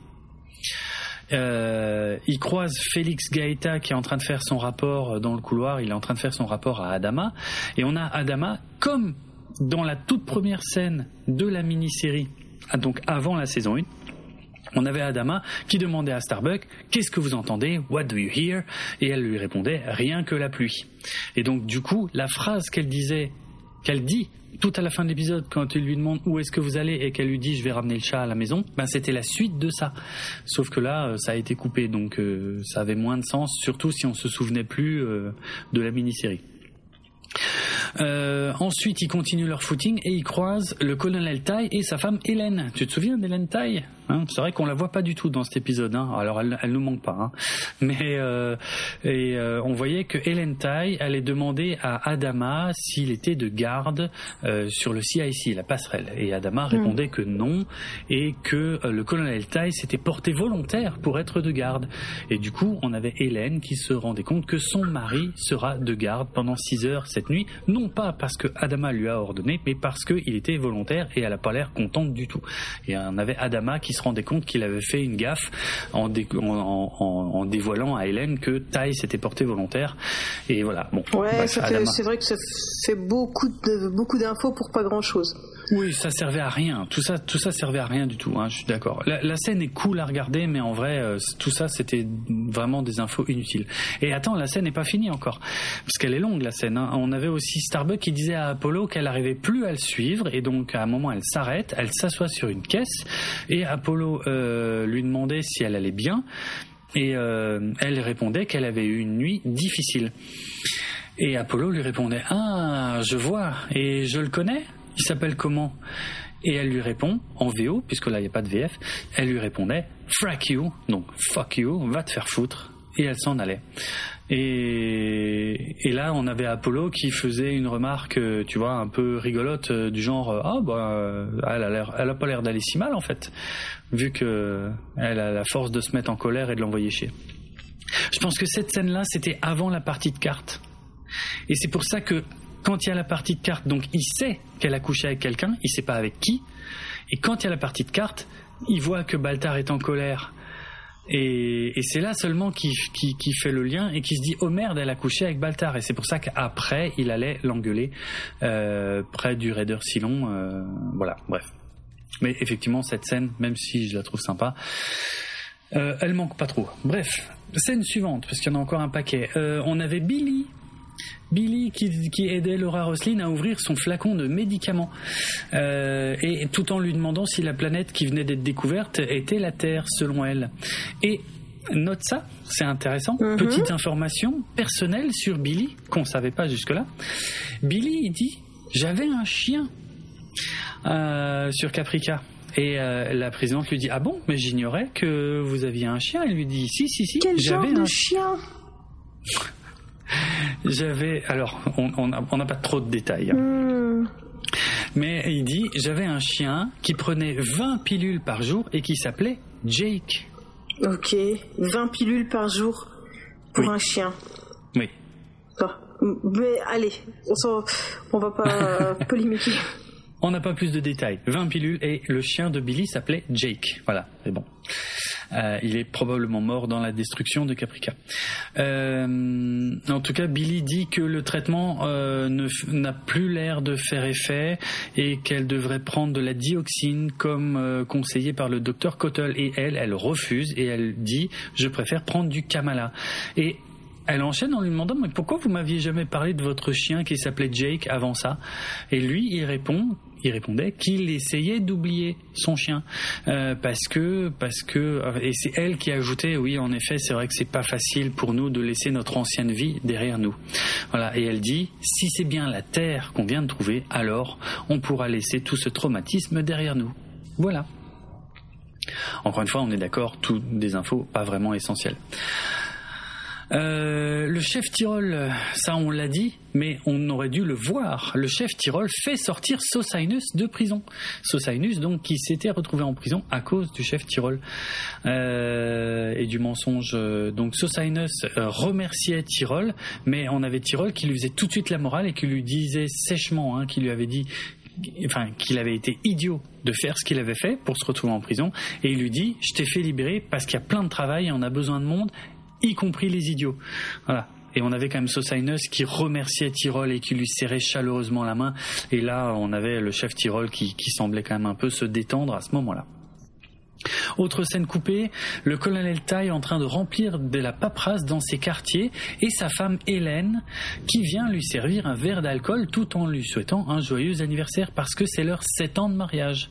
Euh, il croise Félix Gaeta qui est en train de faire son rapport dans le couloir. Il est en train de faire son rapport à Adama. Et on a Adama comme dans la toute première scène de la mini-série, ah, donc avant la saison 1. On avait Adama qui demandait à Starbuck Qu'est-ce que vous entendez? What do you hear Et elle lui répondait Rien que la pluie. Et donc, du coup, la phrase qu'elle disait, qu'elle dit tout à la fin de l'épisode, quand il lui demande où est-ce que vous allez et qu'elle lui dit je vais ramener le chat à la maison, ben c'était la suite de ça. Sauf que là, euh, ça a été coupé, donc euh, ça avait moins de sens, surtout si on se souvenait plus euh, de la mini-série. Ensuite, ils continuent leur footing et ils croisent le colonel Tai et sa femme Hélène. Tu te souviens d'Hélène Tai? Hein C'est vrai qu'on la voit pas du tout dans cet épisode. Hein. Alors, elle, elle nous manque pas. Hein. Mais euh, et euh, on voyait que Hélène Tai allait demander à Adama s'il était de garde euh, sur le CIC, la passerelle. Et Adama répondait que non et que euh, le colonel Tai s'était porté volontaire pour être de garde. Et du coup, on avait Hélène qui se rendait compte que son mari sera de garde pendant 6 heures cette nuit, non pas parce que Adama lui a ordonné, mais parce qu'il était volontaire et elle n'a pas l'air contente du tout. Et on avait Adama qui se rendait compte qu'il avait fait une gaffe en, en, dévoilant à Hélène que Tai s'était porté volontaire. Et voilà. Bon. Ouais, c'est vrai que ça fait beaucoup de, beaucoup d'infos pour pas grand chose. Oui, ça servait à rien. Tout ça, tout ça servait à rien du tout. Hein, je suis d'accord. La, scène est cool à regarder, mais en vrai, euh, tout ça, c'était vraiment des infos inutiles. Et attends, la scène n'est pas finie encore, parce qu'elle est longue la scène. Hein. On avait aussi Starbuck qui disait à Apollo qu'elle n'arrivait plus à le suivre, et donc à un moment, elle s'arrête, elle s'assoit sur une caisse, et Apollo euh, lui demandait si elle allait bien, et euh, elle répondait qu'elle avait eu une nuit difficile. Et Apollo lui répondait Ah, je vois, et je le connais? Il s'appelle comment? Et elle lui répond, en VO, puisque là il n'y a pas de VF, elle lui répondait Frack you, donc fuck you, va te faire foutre. Et elle s'en allait. Et, là, on avait Apollo qui faisait une remarque, tu vois, un peu rigolote, euh, du genre ah bah elle a pas l'air d'aller si mal en fait, vu que elle a la force de se mettre en colère et de l'envoyer chier. Je pense que cette scène-là, c'était avant la partie de cartes. Et c'est pour ça que quand il y a la partie de cartes, donc il sait qu'elle a couché avec quelqu'un, il sait pas avec qui. Et quand il y a la partie de cartes, il voit que Baltar est en colère. Et, c'est là seulement qu'il fait le lien et qu'il se dit oh merde elle a couché avec Baltar et c'est pour ça qu'après il allait l'engueuler euh, près du Raider Silon euh, voilà bref mais effectivement cette scène même si je la trouve sympa euh, elle manque pas trop bref scène suivante parce qu'il y en a encore un paquet on avait Billy Billy qui, aidait Laura Roslin à ouvrir son flacon de médicaments, euh, et tout en lui demandant si la planète qui venait d'être découverte était la Terre, selon elle. Et note ça, c'est intéressant. Mhm. Petite information personnelle sur Billy qu'on ne savait pas jusque-là. Billy il dit j'avais un chien euh, sur Caprica. Et euh, la présidente lui dit ah bon mais j'ignorais que vous aviez un chien. Elle lui dit si si si j'avais un chien? J'avais, alors, on n'a pas trop de détails. Hein. Hmm. Mais il dit, j'avais un chien qui prenait 20 pilules par jour et qui s'appelait Jake. Ok, 20 pilules par jour pour un chien. Oui. mais allez, on, on va pas polémiquer. On n'a pas plus de détails. 20 pilules et le chien de Billy s'appelait Jake. Voilà, c'est bon. Euh, il est probablement mort dans la destruction de Caprica. Euh, en tout cas, Billy dit que le traitement euh, n'a plus l'air de faire effet et qu'elle devrait prendre de la dioxine comme conseillé par le docteur Cottle. Et elle, elle refuse et elle dit je préfère prendre du Kamala. Et elle enchaîne en lui demandant mais pourquoi vous m'aviez jamais parlé de votre chien qui s'appelait Jake avant ça? Et lui, il répond il répondait qu'il essayait d'oublier son chien. Euh, parce que parce que et c'est elle qui ajoutait oui en effet c'est vrai que c'est pas facile pour nous de laisser notre ancienne vie derrière nous. Voilà et elle dit si c'est bien la terre qu'on vient de trouver alors on pourra laisser tout ce traumatisme derrière nous. Voilà. Encore une fois on est d'accord tout des infos pas vraiment essentielles euh, le chef Tyrol, ça on l'a dit, mais on aurait dû le voir. Le chef Tyrol fait sortir Sosinus de prison. Sosinus, donc, qui s'était retrouvé en prison à cause du chef Tyrol euh, et du mensonge. Donc, Sosinus euh, remerciait Tyrol, mais on avait Tyrol qui lui faisait tout de suite la morale et qui lui disait sèchement, hein, qui lui avait dit enfin qu'il avait été idiot de faire ce qu'il avait fait pour se retrouver en prison et il lui dit je t'ai fait libérer parce qu'il y a plein de travail et on a besoin de monde y compris les idiots. Voilà. Et on avait quand même Sosinus qui remerciait Tyrol et qui lui serrait chaleureusement la main. Et là, on avait le chef Tyrol qui, semblait quand même un peu se détendre à ce moment-là. Autre scène coupée, le colonel Tai en train de remplir de la paperasse dans ses quartiers et sa femme Hélène qui vient lui servir un verre d'alcool tout en lui souhaitant un joyeux anniversaire parce que c'est leur 7 ans de mariage.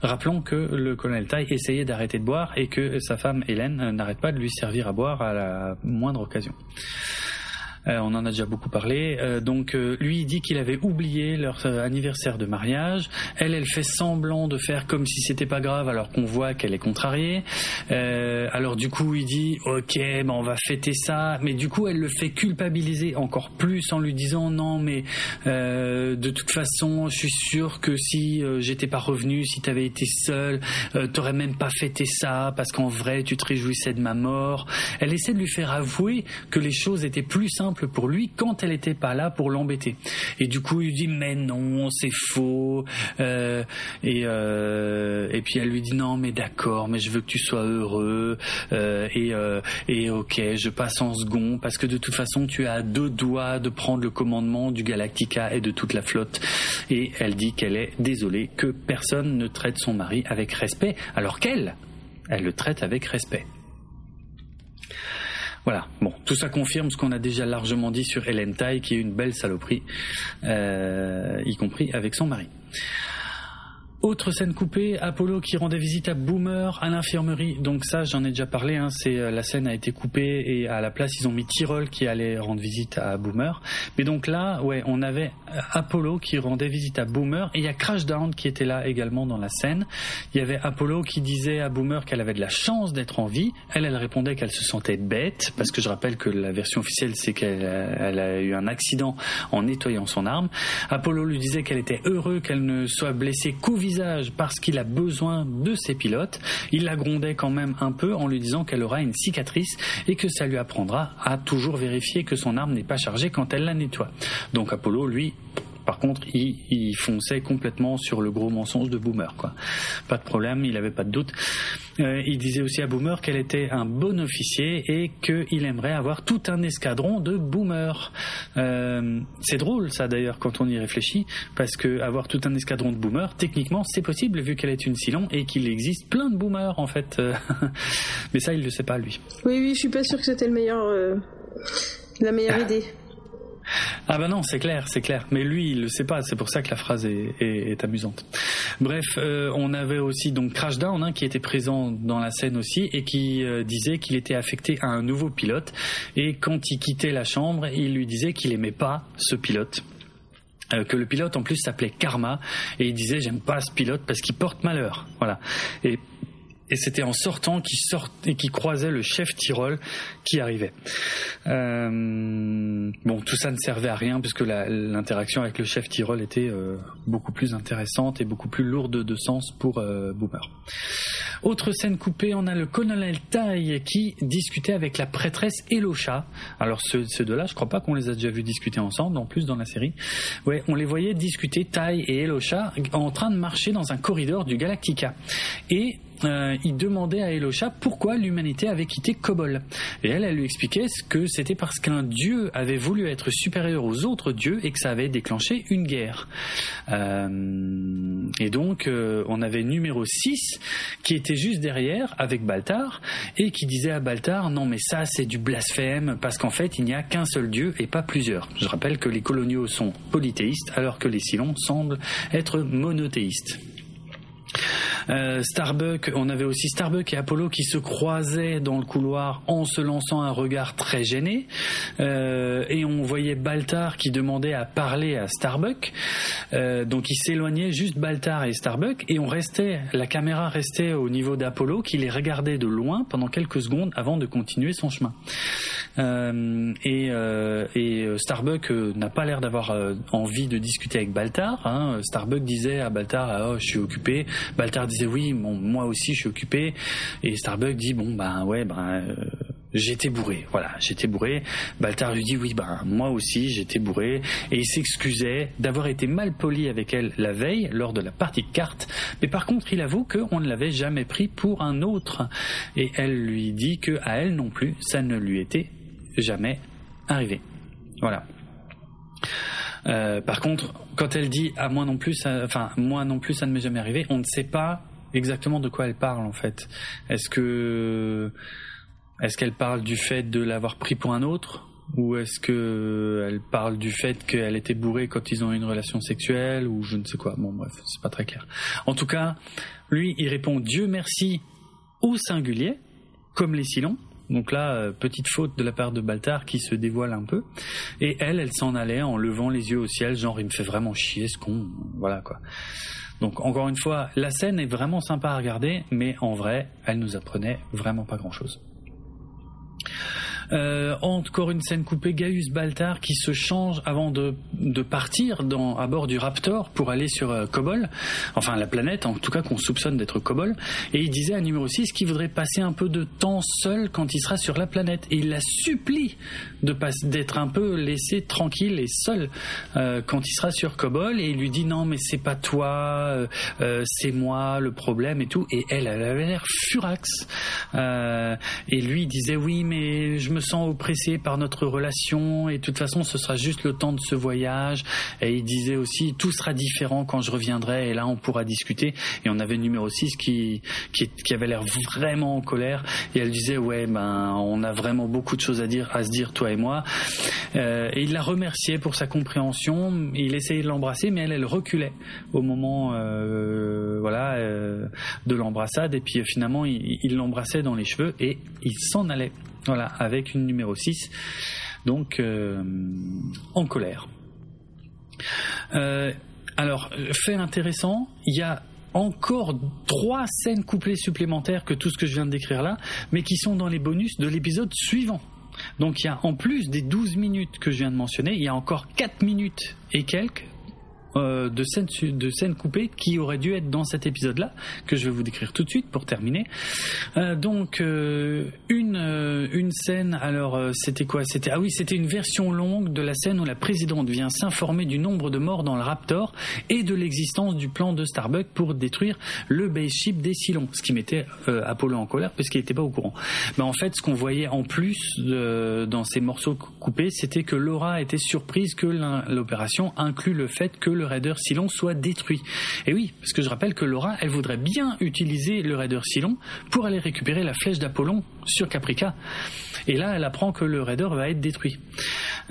Rappelons que le colonel Tai essayait d'arrêter de boire et que sa femme Hélène n'arrête pas de lui servir à boire à la moindre occasion. Euh, on en a déjà beaucoup parlé. Euh, donc euh, lui il dit qu'il avait oublié leur anniversaire de mariage. Elle, elle fait semblant de faire comme si c'était pas grave alors qu'on voit qu'elle est contrariée. alors du coup il dit ok, ben on va fêter ça. Mais du coup elle le fait culpabiliser encore plus en lui disant non mais de toute façon je suis sûr que si j'étais pas revenu, si t'avais été seul, t'aurais même pas fêté ça parce qu'en vrai tu te réjouissais de ma mort. Elle essaie de lui faire avouer que les choses étaient plus simples pour lui quand elle n'était pas là pour l'embêter. Et du coup, il dit mais non, c'est faux. Euh, et euh, et puis elle lui dit non, mais d'accord, mais je veux que tu sois heureux. Euh, et et ok, je passe en second parce que de toute façon, tu as deux doigts de prendre le commandement du Galactica et de toute la flotte. Et elle dit qu'elle est désolée que personne ne traite son mari avec respect, alors qu'elle, elle le traite avec respect. Voilà. Bon, tout ça confirme ce qu'on a déjà largement dit sur Hélène Tai, qui est une belle saloperie, euh, y compris avec son mari. Autre scène coupée, Apollo qui rendait visite à Boomer à l'infirmerie. Donc ça, j'en ai déjà parlé. Hein, c'est euh, la scène a été coupée et à la place ils ont mis Tyrol qui allait rendre visite à Boomer. Mais donc là, ouais, on avait euh, Apollo qui rendait visite à Boomer et il y a Crashdown qui était là également dans la scène. Il y avait Apollo qui disait à Boomer qu'elle avait de la chance d'être en vie. Elle, elle répondait qu'elle se sentait bête parce que je rappelle que la version officielle c'est qu'elle elle a eu un accident en nettoyant son arme. Apollo lui disait qu'elle était heureux qu'elle ne soit blessée qu'au parce qu'il a besoin de ses pilotes. Il la grondait quand même un peu en lui disant qu'elle aura une cicatrice et que ça lui apprendra à toujours vérifier que son arme n'est pas chargée quand elle la nettoie. Donc Apollo, lui, par contre, il, fonçait complètement sur le gros mensonge de Boomer. Quoi. Pas de problème, il n'avait pas de doute. Euh, il disait aussi à Boomer qu'elle était un bon officier et qu'il aimerait avoir tout un escadron de Boomer. Euh, c'est drôle ça d'ailleurs quand on y réfléchit, parce que avoir tout un escadron de Boomer, techniquement c'est possible vu qu'elle est une Silon et qu'il existe plein de Boomers en fait. Mais ça il le sait pas lui. Oui oui, je suis pas sûr que c'était le meilleur, euh, la meilleure ah. idée. Ah bah non, c'est clair, c'est clair. Mais lui, il le sait pas. C'est pour ça que la phrase est, amusante. Bref, euh, on avait aussi donc Crashdown hein, qui était présent dans la scène aussi et qui euh, disait qu'il était affecté à un nouveau pilote. Et quand il quittait la chambre, il lui disait qu'il aimait pas ce pilote. Euh, que le pilote en plus s'appelait Karma et il disait j'aime pas ce pilote parce qu'il porte malheur voilà et et c'était en sortant qu'il sortait qu'il croisait le chef Tyrol qui arrivait. Euh, bon, tout ça ne servait à rien puisque l'interaction avec le chef Tyrol était euh, beaucoup plus intéressante et beaucoup plus lourde de sens pour euh, Boomer. Autre scène coupée, on a le colonel Tai qui discutait avec la prêtresse Elocha. Alors ceux, ceux deux-là, je crois pas qu'on les a déjà vus discuter ensemble, en plus dans la série. Ouais, on les voyait discuter Tai et Elocha en train de marcher dans un corridor du Galactica. Et euh, il demandait à Elocha pourquoi l'humanité avait quitté Kobol. Et elle, elle lui expliquait que c'était parce qu'un dieu avait voulu être supérieur aux autres dieux et que ça avait déclenché une guerre. Euh, et donc, euh, on avait numéro 6 qui était juste derrière avec Baltar et qui disait à Baltar non mais ça c'est du blasphème parce qu'en fait il n'y a qu'un seul dieu et pas plusieurs. Je rappelle que les coloniaux sont polythéistes alors que les Silons semblent être monothéistes. Euh, Starbuck, on avait aussi Starbuck et Apollo qui se croisaient dans le couloir en se lançant un regard très gêné. Euh, et on voyait Baltar qui demandait à parler à Starbuck. Euh, donc ils s'éloignaient juste Baltar et Starbuck et on restait, la caméra restait au niveau d'Apollo qui les regardait de loin pendant quelques secondes avant de continuer son chemin. et, Starbuck n'a pas l'air d'avoir envie de discuter avec Baltar. Hein. Starbuck disait à Baltar, oh, je suis occupé. Baltar disait oui, moi aussi je suis occupé. Et Starbuck dit bon ben ouais ben euh, j'étais bourré, voilà, j'étais bourré. Baltar lui dit oui ben moi aussi j'étais bourré et il s'excusait d'avoir été mal poli avec elle la veille lors de la partie de cartes. Mais par contre il avoue qu'on ne l'avait jamais pris pour un autre et elle lui dit que à elle non plus ça ne lui était jamais arrivé. Voilà. Euh, par contre, quand elle dit à moi non plus, enfin moi non plus, ça ne m'est jamais arrivé, on ne sait pas exactement de quoi elle parle en fait. Est-ce que est-ce qu'elle parle du fait de l'avoir pris pour un autre? Ou est-ce que elle parle du fait qu'elle était bourrée quand ils ont eu une relation sexuelle? Ou je ne sais quoi. Bon bref, c'est pas très clair. En tout cas, lui, il répond Dieu merci au singulier, comme les Silons, Donc là, euh, petite faute de la part de Baltar qui se dévoile un peu. Et elle, elle s'en allait en levant les yeux au ciel, genre il me fait vraiment chier ce con. Voilà quoi. Donc encore une fois, la scène est vraiment sympa à regarder, mais en vrai, elle nous apprenait vraiment pas grand-chose. Euh, encore une scène coupée, Gaius Baltar qui se change avant de, partir à bord du Raptor pour aller sur euh, Kobol, enfin la planète en tout cas qu'on soupçonne d'être Kobol, et il disait à numéro 6 qu'il voudrait passer un peu de temps seul quand il sera sur la planète, et il la supplie de d'être un peu laissé tranquille et seul euh, quand il sera sur Kobol, et il lui dit non mais c'est pas toi, euh, euh, c'est moi le problème et tout, et elle, avait l'air furax, et lui disait oui mais je me me sens oppressé par notre relation et de toute façon ce sera juste le temps de ce voyage. Et il disait aussi tout sera différent quand je reviendrai et là on pourra discuter. Et on avait numéro 6 qui, qui, qui avait l'air vraiment en colère et elle disait ouais ben on a vraiment beaucoup de choses à dire à se dire toi et moi. Euh, et il la remerciait pour sa compréhension. Il essayait de l'embrasser mais elle elle reculait au moment euh, voilà euh, de l'embrassade et puis finalement il l'embrassait dans les cheveux et il s'en allait. Voilà, avec une numéro 6, donc euh, en colère. Euh, alors, fait intéressant, il y a encore trois scènes couplées supplémentaires que tout ce que je viens de décrire là, mais qui sont dans les bonus de l'épisode suivant. Donc il y a en plus des 12 minutes que je viens de mentionner, il y a encore 4 minutes et quelques euh, de scènes de coupées qui auraient dû être dans cet épisode-là que je vais vous décrire tout de suite pour terminer. Euh, donc euh, une une scène. Alors c'était quoi? C'était ah oui c'était une version longue de la scène où la présidente vient s'informer du nombre de morts dans le Raptor et de l'existence du plan de Starbuck pour détruire le base ship des Cylons, ce qui mettait Apollo en colère parce qu'il n'était pas au courant. Mais en fait ce qu'on voyait en plus dans ces morceaux coupés, c'était que Laura était surprise que l'opération inclut le fait que le raider Silon soit détruit. Et oui, parce que je rappelle que Laura, elle voudrait bien utiliser le raider Silon pour aller récupérer la flèche d'Apollon sur Caprica. Et là, elle apprend que le raider va être détruit.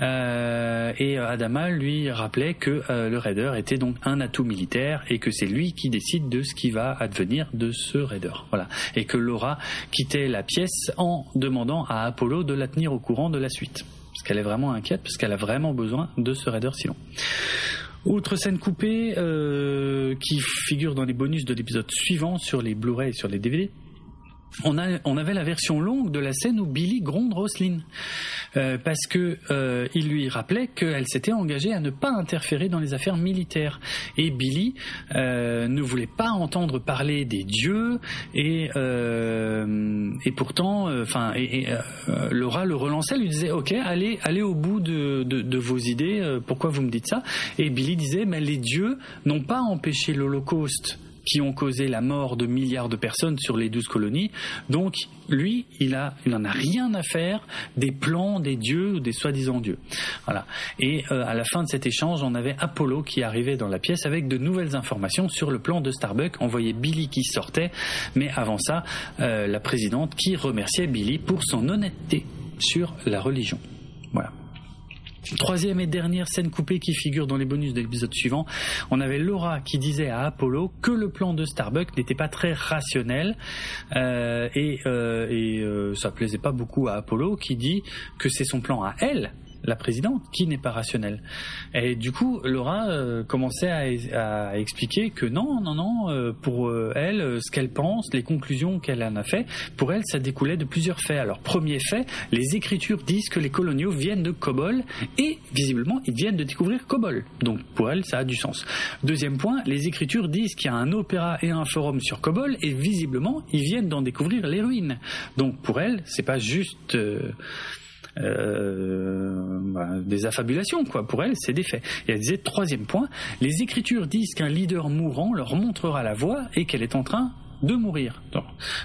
Euh, et Adama lui rappelait que euh, le raider était donc un atout militaire et que c'est lui qui décide de ce qui va advenir de ce raider. Voilà. Et que Laura quittait la pièce en demandant à Apollo de la tenir au courant de la suite. Parce qu'elle est vraiment inquiète, parce qu'elle a vraiment besoin de ce raider Silon. Outre scène coupée euh, qui figure dans les bonus de l'épisode suivant sur les Blu-ray et sur les DVD, on, avait la version longue de la scène où Billy gronde Roslyn euh, parce que euh, il lui rappelait qu'elle s'était engagée à ne pas interférer dans les affaires militaires. Et Billy euh, ne voulait pas entendre parler des dieux. Et et pourtant enfin et, Laura le relançait lui disait ok allez allez au bout de vos idées pourquoi vous me dites ça? Et Billy disait mais les dieux n'ont pas empêché l'Holocauste qui ont causé la mort de milliards de personnes sur les douze colonies. Donc, lui, il a, il en a rien à faire des plans des dieux ou des soi-disant dieux. Voilà. Et euh, à la fin de cet échange, on avait Apollo qui arrivait dans la pièce avec de nouvelles informations sur le plan de Starbuck. On voyait Billy qui sortait, mais avant ça, euh, la présidente qui remerciait Billy pour son honnêteté sur la religion. Voilà. Troisième et dernière scène coupée qui figure dans les bonus de l'épisode suivant, on avait Laura qui disait à Apollo que le plan de Starbuck n'était pas très rationnel. Euh, et, euh, et euh, ça plaisait pas beaucoup à Apollo qui dit que c'est son plan à elle la présidente, qui n'est pas rationnelle. Et du coup, Laura euh, commençait à, expliquer que non, non, non, euh, pour euh, elle, ce qu'elle pense, les conclusions qu'elle en a fait, pour elle, ça découlait de plusieurs faits. Alors, premier fait, les écritures disent que les coloniaux viennent de Kobol et visiblement, ils viennent de découvrir Kobol. Donc, pour elle, ça a du sens. Deuxième point, les écritures disent qu'il y a un opéra et un forum sur Kobol et visiblement, ils viennent d'en découvrir les ruines. Donc, pour elle, c'est pas juste euh, bah, des affabulations, quoi. Pour elle, c'est des faits. Et elle disait, troisième point, les Écritures disent qu'un leader mourant leur montrera la voie et qu'elle est en train de mourir.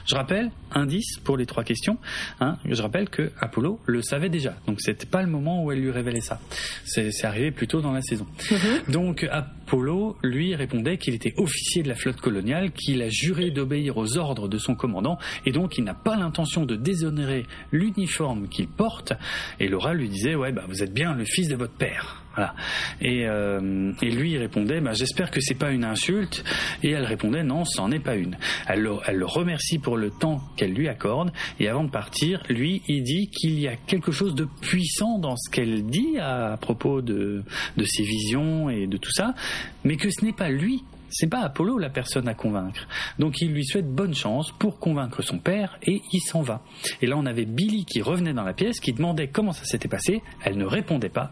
je rappelle, indice pour les trois questions, hein, je rappelle que Apollo le savait déjà. Donc c'était pas le moment où elle lui révélait ça. C'est arrivé plutôt dans la saison. Mm-hmm. Donc Apollo, lui, répondait qu'il était officier de la flotte coloniale, qu'il a juré d'obéir aux ordres de son commandant, et donc il n'a pas l'intention de déshonorer l'uniforme qu'il porte. Et Laura lui disait, ouais, bah, vous êtes bien le fils de votre père. Voilà. Et, euh, et lui il répondait bah, j'espère que c'est pas une insulte et elle répondait non c'en est pas une. Elle le, elle le remercie pour le temps qu'elle lui accorde et avant de partir lui il dit qu'il y a quelque chose de puissant dans ce qu'elle dit à propos de, de ses visions et de tout ça mais que ce n'est pas lui c'est pas Apollo la personne à convaincre. Donc il lui souhaite bonne chance pour convaincre son père et il s'en va. Et là on avait Billy qui revenait dans la pièce, qui demandait comment ça s'était passé. Elle ne répondait pas.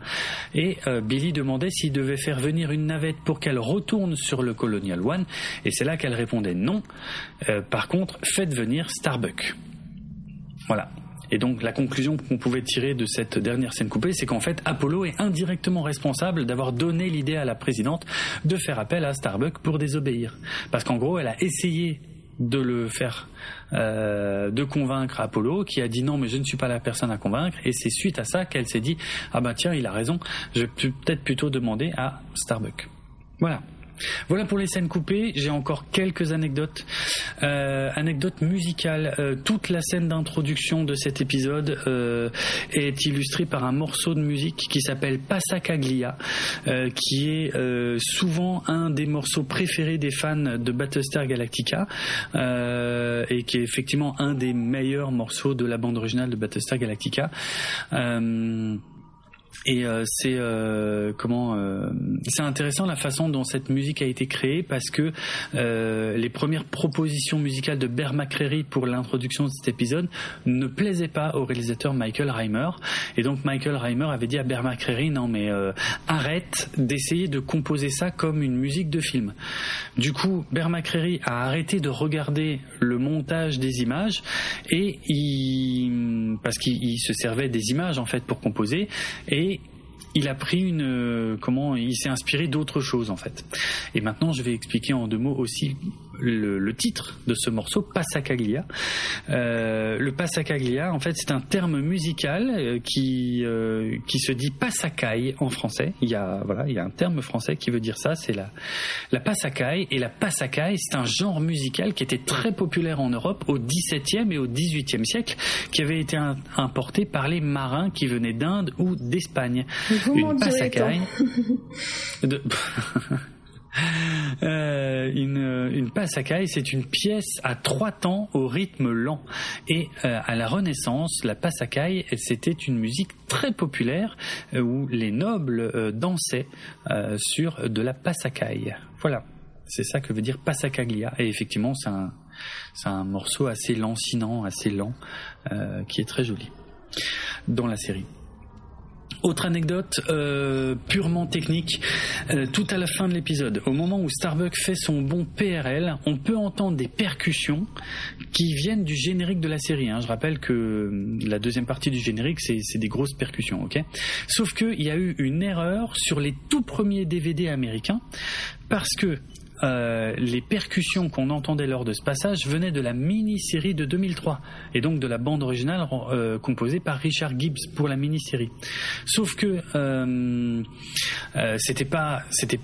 Et euh, Billy demandait s'il devait faire venir une navette pour qu'elle retourne sur le Colonial One. Et c'est là qu'elle répondait non. Euh, par contre, faites venir Starbuck. Voilà. Et donc la conclusion qu'on pouvait tirer de cette dernière scène coupée, c'est qu'en fait Apollo est indirectement responsable d'avoir donné l'idée à la présidente de faire appel à Starbuck pour désobéir. Parce qu'en gros, elle a essayé de le faire, euh, de convaincre Apollo, qui a dit non, mais je ne suis pas la personne à convaincre. Et c'est suite à ça qu'elle s'est dit ah bah tiens, il a raison, je vais peut-être plutôt demander à Starbuck. Voilà. Voilà pour les scènes coupées. J'ai encore quelques anecdotes. Euh, anecdotes musicales. Euh, toute la scène d'introduction de cet épisode euh, est illustrée par un morceau de musique qui s'appelle Passacaglia, euh, qui est souvent un des morceaux préférés des fans de Battlestar Galactica et qui est effectivement un des meilleurs morceaux de la bande originale de Battlestar Galactica. Et euh, c'est euh, comment euh, c'est intéressant la façon dont cette musique a été créée parce que euh, les premières propositions musicales de Bear McCreary pour l'introduction de cet épisode ne plaisaient pas au réalisateur Michael Reimer et donc Michael Reimer avait dit à Bear McCreary non mais euh, arrête d'essayer de composer ça comme une musique de film. Du coup Bear McCreary a arrêté de regarder le montage des images et il parce qu'il se servait des images en fait pour composer et il a pris une euh, comment il s'est inspiré d'autres choses en fait. Et maintenant je vais expliquer en deux mots aussi le, le titre de ce morceau, Passacaglia. Euh, le Passacaglia, en fait, c'est un terme musical euh, qui euh, qui se dit passacaille en français. Il y a voilà, il y a un terme français qui veut dire ça, c'est la la passacaille et la passacaille, c'est un genre musical qui était très populaire en Europe au XVIIe et au XVIIIe siècle, qui avait été un, importé par les marins qui venaient d'Inde ou d'Espagne. Une passacaille. de... Euh, une, une passacaille, c'est une pièce à trois temps au rythme lent. Et euh, à la Renaissance, la passacaille, c'était une musique très populaire euh, où les nobles euh, dansaient euh, sur de la passacaille. Voilà, c'est ça que veut dire passacaglia. Et effectivement, c'est un, un morceau assez lancinant, assez lent, qui est très joli dans la série. Autre anecdote euh, purement technique, euh, tout à la fin de l'épisode, au moment où Starbuck fait son bon PRL, on peut entendre des percussions qui viennent du générique de la série. Hein. Je rappelle que euh, la deuxième partie du générique, c'est des grosses percussions, ok? Sauf qu'il y a eu une erreur sur les tout premiers DVD américains parce que euh, les percussions qu'on entendait lors de ce passage venaient de la mini-série de 2003 et donc de la bande originale euh, composée par Richard Gibbs pour la mini-série. Sauf que euh, c'était pas c'était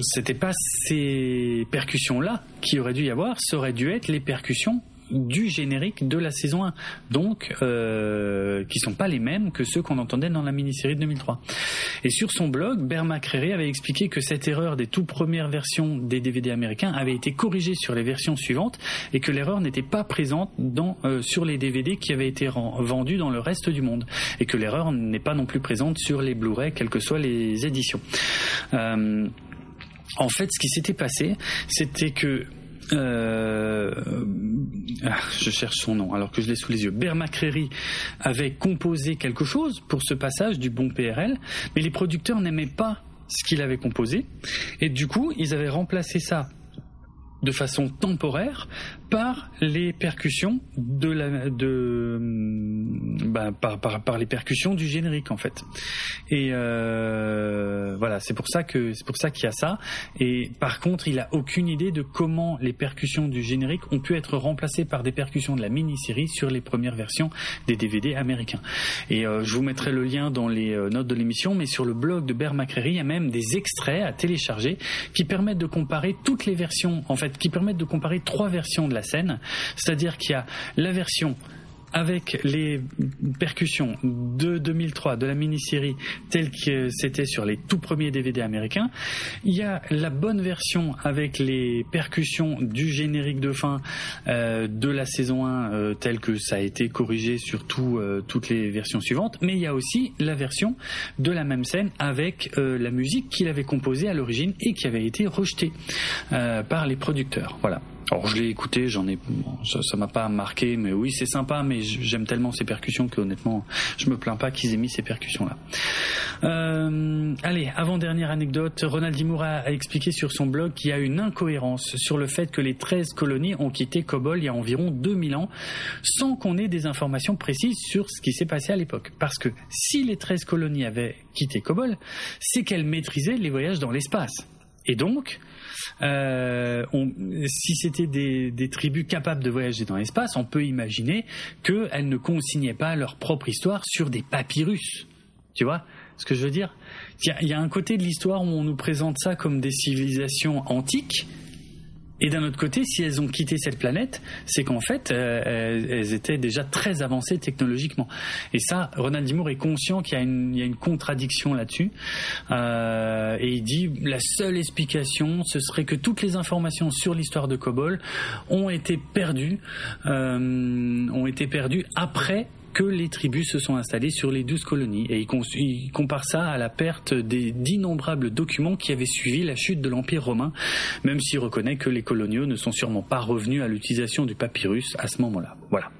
c'était pas ces percussions là qui auraient dû y avoir, ça aurait dû être les percussions du générique de la saison 1, donc euh, qui sont pas les mêmes que ceux qu'on entendait dans la mini-série de 2003. Et sur son blog, Bear McCreary avait expliqué que cette erreur des toutes premières versions des DVD américains avait été corrigée sur les versions suivantes et que l'erreur n'était pas présente dans, euh, sur les DVD qui avaient été vendus dans le reste du monde et que l'erreur n'est pas non plus présente sur les Blu-ray, quelles que soient les éditions. Euh, en fait, ce qui s'était passé, c'était que euh, ah, je cherche son nom alors que je l'ai sous les yeux. McCreary avait composé quelque chose pour ce passage du bon PRL, mais les producteurs n'aimaient pas ce qu'il avait composé et du coup ils avaient remplacé ça de façon temporaire par les percussions de la de bah, par, par, par les percussions du générique en fait. Et euh, voilà, c'est pour ça que c'est pour ça qu'il y a ça. Et par contre, il a aucune idée de comment les percussions du générique ont pu être remplacées par des percussions de la mini-série sur les premières versions des DVD américains. Et euh, je vous mettrai le lien dans les euh, notes de l'émission, mais sur le blog de Bear McCreary, il y a même des extraits à télécharger qui permettent de comparer toutes les versions, en fait, qui permettent de comparer trois versions de la scène. C'est-à-dire qu'il y a la version avec les percussions de 2003 de la mini-série telle que c'était sur les tout premiers DVD américains. Il y a la bonne version avec les percussions du générique de fin euh, de la saison 1 euh, telle que ça a été corrigé sur euh, toutes les versions suivantes. Mais il y a aussi la version de la même scène avec la musique qu'il avait composée à l'origine et qui avait été rejetée par les producteurs. Voilà. Alors je l'ai écouté, j'en ai, ça m'a pas marqué, mais oui c'est sympa, mais j'aime tellement ces percussions que honnêtement je me plains pas qu'ils aient mis ces percussions là. Euh, allez, avant dernière anecdote, Ronald Dimour a expliqué sur son blog qu'il y a une incohérence sur le fait que les 13 colonies ont quitté Kobol il y a environ 2000 ans, sans qu'on ait des informations précises sur ce qui s'est passé à l'époque. Parce que si les 13 colonies avaient quitté Kobol, c'est qu'elles maîtrisaient les voyages dans l'espace. Et donc, euh, si c'était des, tribus capables de voyager dans l'espace, on peut imaginer qu'elles ne consignaient pas leur propre histoire sur des papyrus. Tu vois ce que je veux dire? Il y a un côté de l'histoire où on nous présente ça comme des civilisations antiques, et d'un autre côté, si elles ont quitté cette planète, c'est qu'en fait, euh, elles, étaient déjà très avancées technologiquement. Et ça, Ronald Dimour est conscient qu'il y, y, a une contradiction là-dessus. Euh, et il dit, la seule explication, ce serait que toutes les informations sur l'histoire de Kobol ont été perdues, euh, ont été perdues après que les tribus se sont installées sur les douze colonies. Et il, compare ça à la perte d'innombrables documents qui avaient suivi la chute de l'Empire romain, même s'il reconnaît que les coloniaux ne sont sûrement pas revenus à l'utilisation du papyrus à ce moment-là. Voilà.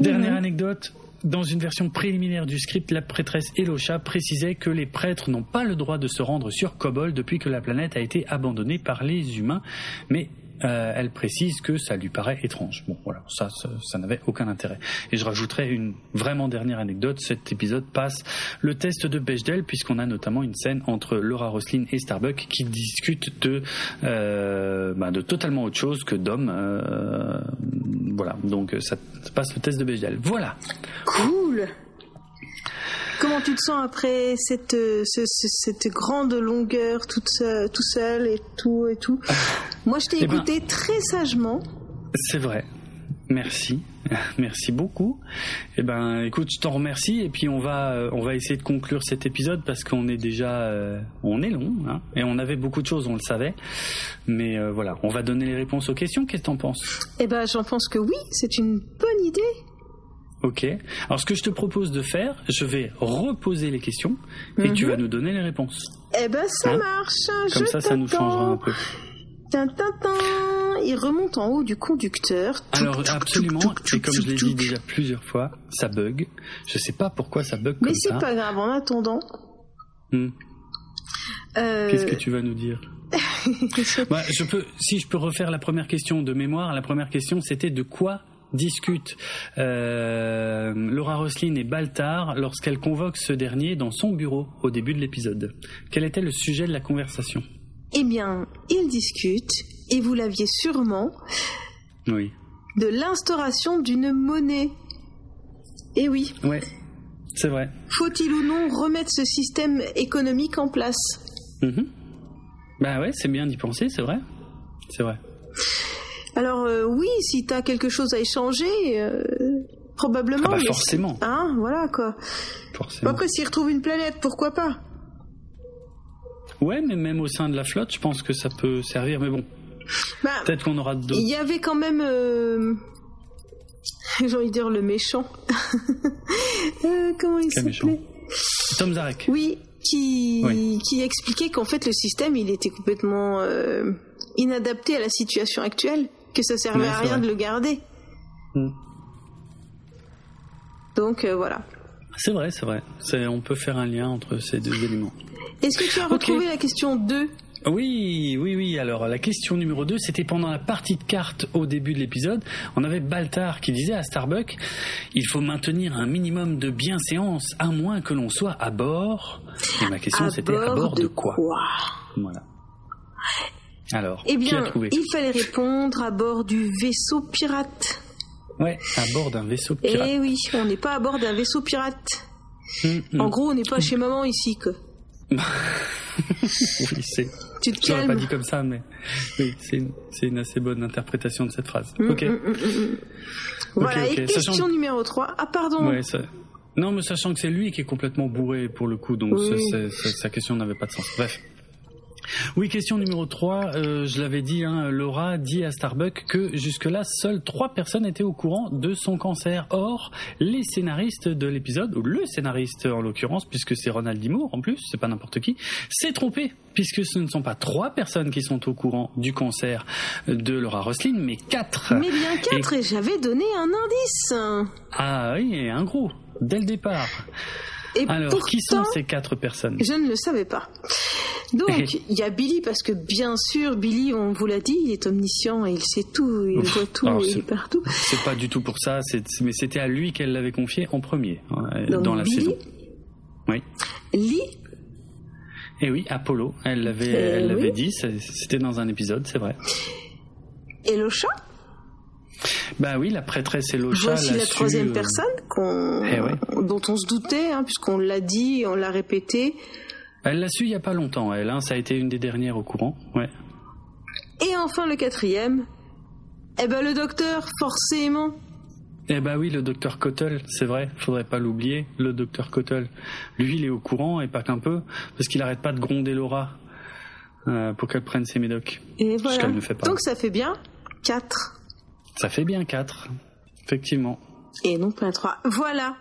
Dernière anecdote, dans une version préliminaire du script, la prêtresse Elocha précisait que les prêtres n'ont pas le droit de se rendre sur Kobol depuis que la planète a été abandonnée par les humains, mais euh, elle précise que ça lui paraît étrange. Bon, voilà, ça, ça, n'avait aucun intérêt. Et je rajouterai une vraiment dernière anecdote. Cet épisode passe le test de Bechdel, puisqu'on a notamment une scène entre Laura Roslin et Starbuck qui discutent de, euh, bah, totalement autre chose que d'hommes. Euh, voilà, donc ça, passe le test de Bechdel. Voilà. Cool. Comment tu te sens après cette, ce, cette grande longueur toute seule, tout seul et tout et tout? Moi, je t'ai Eh ben- écouté très sagement. C'est vrai. Merci, merci beaucoup. Eh ben, écoute, je t'en remercie et puis on va, euh, on va essayer de conclure cet épisode parce qu'on est déjà, euh, on est long hein, et on avait beaucoup de choses, on le savait. Mais euh, voilà, on va donner les réponses aux questions. Qu'est-ce que t'en penses? Eh ben, j'en pense que oui, c'est une bonne idée. Ok. Alors, ce que je te propose de faire, je vais reposer les questions et tu Mhm. vas nous donner les réponses. Eh ben, ça Hein? marche. Comme je ça, ça nous changera un peu. Il remonte en haut du conducteur. Alors absolument, et comme je l'ai dit déjà plusieurs fois, ça bug. Je sais pas pourquoi ça bug Mais comme c'est ça. pas grave, en attendant. Hmm. euh, Qu'est-ce que tu vas nous dire Bah, je peux, si je peux refaire la première question de mémoire, la première question c'était de quoi discutent euh, Laura Roslin et Baltar lorsqu'elle convoque ce dernier dans son bureau au début de l'épisode? Quel était le sujet de la conversation? Eh bien, ils discutent, et vous l'aviez sûrement, Oui. de l'instauration d'une monnaie. Eh oui, Ouais, c'est vrai. faut-il ou non remettre ce système économique en place? Mhm. Bah ouais, c'est bien d'y penser, c'est vrai. C'est vrai. Alors euh, oui, si t'as quelque chose à échanger, euh, probablement. Ah bah forcément. Hein, voilà quoi. Forcément. Après, s'ils retrouvent une planète, pourquoi pas? Ouais, mais même au sein de la flotte, je pense que ça peut servir. Mais bon, Bah, peut-être qu'on aura d'autres. il y avait quand même, euh, j'ai envie de dire le méchant. Euh, comment il s'appelait? Tom Zarek. Oui, qui, Oui. qui expliquait qu'en fait le système il était complètement euh, inadapté à la situation actuelle, que ça servait Ouais, à rien vrai. de le garder. Mm. Donc euh, voilà. C'est vrai, c'est vrai. On peut faire un lien entre ces deux éléments. Est-ce que tu as retrouvé la question 2 Oui, oui, oui. Alors la question numéro 2, c'était pendant la partie de cartes au début de l'épisode. On avait Baltar qui disait à Starbuck, il faut maintenir un minimum de bienséance à moins que l'on soit à bord. Et ma question c'était à bord de, quoi, Voilà. Alors, eh bien, qui a trouvé il fallait répondre à bord du vaisseau pirate. Ouais, à bord d'un vaisseau pirate. Eh oui, on n'est pas à bord d'un vaisseau pirate. En gros, on n'est pas chez maman ici, quoi. oui, c'est. Tu te calmes. pas dit comme ça, mais oui, c'est une, une, assez bonne interprétation de cette phrase. Mm, ok. Voilà, et question numéro 3. Ah, pardon. Ouais, ça... Non, mais sachant que c'est lui qui est complètement bourré pour le coup, donc sa question n'avait pas de sens. Bref. Oui, question numéro 3. Euh, je l'avais dit, hein, Laura dit à Starbuck que jusque-là, seules trois personnes étaient au courant de son cancer. Or, les scénaristes de l'épisode, ou le scénariste en l'occurrence, puisque c'est Ronald Dimour en plus, c'est pas n'importe qui, s'est trompé, puisque ce ne sont pas trois personnes qui sont au courant du cancer de Laura Roslin, mais quatre. Mais bien quatre, et, et j'avais donné un indice. Ah oui, et un gros, dès le départ. Alors, qui sont ces quatre personnes Je ne le savais pas. Donc, il y a Billy, parce que bien sûr, Billy, on vous l'a dit, il est omniscient et il sait tout, il voit tout, il est partout. C'est pas du tout pour ça, mais c'était à lui qu'elle l'avait confié en premier, hein, dans la saison. Oui. Lee Eh oui, Apollo, elle l'avait, eh l'avait dit, c'était dans un épisode, c'est vrai. Et le chat bah oui, la prêtresse Elocha. Voici la troisième euh, personne eh dont on se doutait, hein, puisqu'on l'a dit, on l'a répété. Elle l'a su il y a pas longtemps, elle. Hein, ça a été une des dernières au courant. Ouais. Et enfin le quatrième. Eh ben le docteur, forcément. Eh ben oui, le docteur Cottle, c'est vrai, faudrait pas l'oublier, le docteur Cottle. Lui, il est au courant et pas qu'un peu, parce qu'il arrête pas de gronder Laura euh, pour qu'elle prenne ses médocs. Et voilà. Ne fait pas. Donc ça fait bien 4. Ça fait bien 4, effectivement. Et non pas 3. Voilà.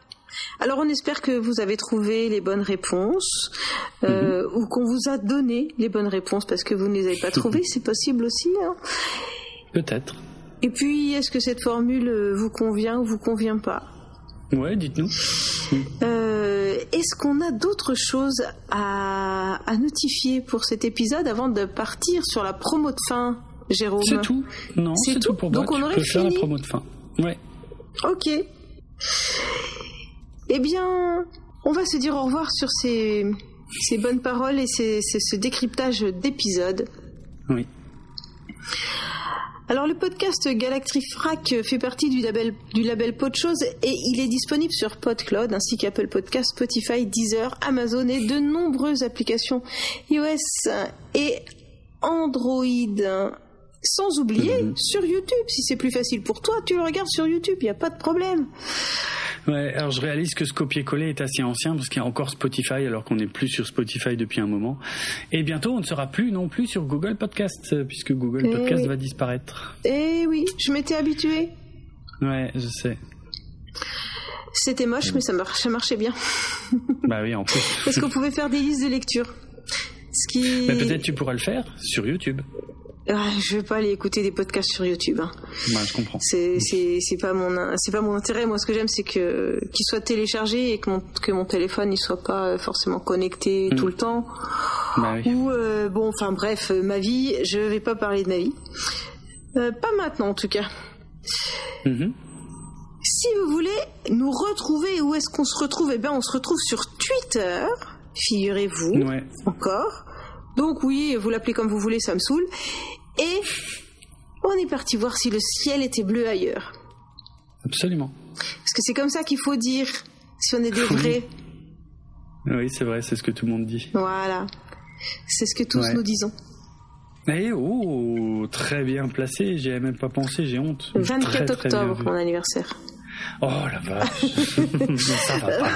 Alors on espère que vous avez trouvé les bonnes réponses euh, mhm. ou qu'on vous a donné les bonnes réponses parce que vous ne les avez pas trouvées, c'est possible aussi. Hein. Peut-être. Et puis, est-ce que cette formule vous convient ou vous convient pas? Ouais, dites-nous. Euh, est-ce qu'on a d'autres choses à, à, notifier pour cet épisode avant de partir sur la promo de fin? Jérôme C'est tout. Non, c'est tout. pour moi. Donc on aurait fini. faire la promo de fin. Ouais. Ok. Eh bien, on va se dire au revoir sur ces, ces bonnes paroles et ces, ce décryptage d'épisodes. Oui. Alors le podcast Galactrifrac fait partie du label, du label Podchose et il est disponible sur PodCloud ainsi qu'Apple Podcast, Spotify, Deezer, Amazon et de nombreuses applications iOS et Android. Sans oublier mhm. sur YouTube, si c'est plus facile pour toi, tu le regardes sur YouTube, il n'y a pas de problème. Ouais, alors je réalise que ce copier-coller est assez ancien parce qu'il y a encore Spotify alors qu'on n'est plus sur Spotify depuis un moment. Et bientôt on ne sera plus non plus sur Google Podcast puisque Google eh Podcast va disparaître. Eh oui, je m'étais habitué. Ouais, je sais. C'était moche, mais ça, marchait bien. bah oui, en plus. Parce qu'on pouvait faire des listes de lecture. Ce qui... Mais peut-être tu pourras le faire sur YouTube. Je vais pas aller écouter des podcasts sur YouTube. Hein. Bah, je comprends. C'est pas mon c'est pas mon intérêt. Moi, ce que j'aime, c'est que qu'il soit téléchargé et que mon que mon téléphone il soit pas forcément connecté mm. tout le temps. Bah, oui. Ou euh, bon, enfin bref, ma vie. Je vais pas parler de ma vie. Euh, pas maintenant, en tout cas. Mm-hmm. Si vous voulez nous retrouver, où est-ce qu'on se retrouve? Eh bien, on se retrouve sur Twitter. Figurez-vous. Ouais. Encore. Donc oui, vous l'appelez comme vous voulez, ça me saoule. Et on est parti voir si le ciel était bleu ailleurs. Absolument. Parce que c'est comme ça qu'il faut dire si on est des vrais. Oui, c'est vrai, c'est ce que tout le monde dit. Voilà. C'est ce que tous nous disons. Eh oh, très bien placé, j'y avais même pas pensé, j'ai honte. 24 octobre, mon anniversaire. Oh la vache, ça va pas.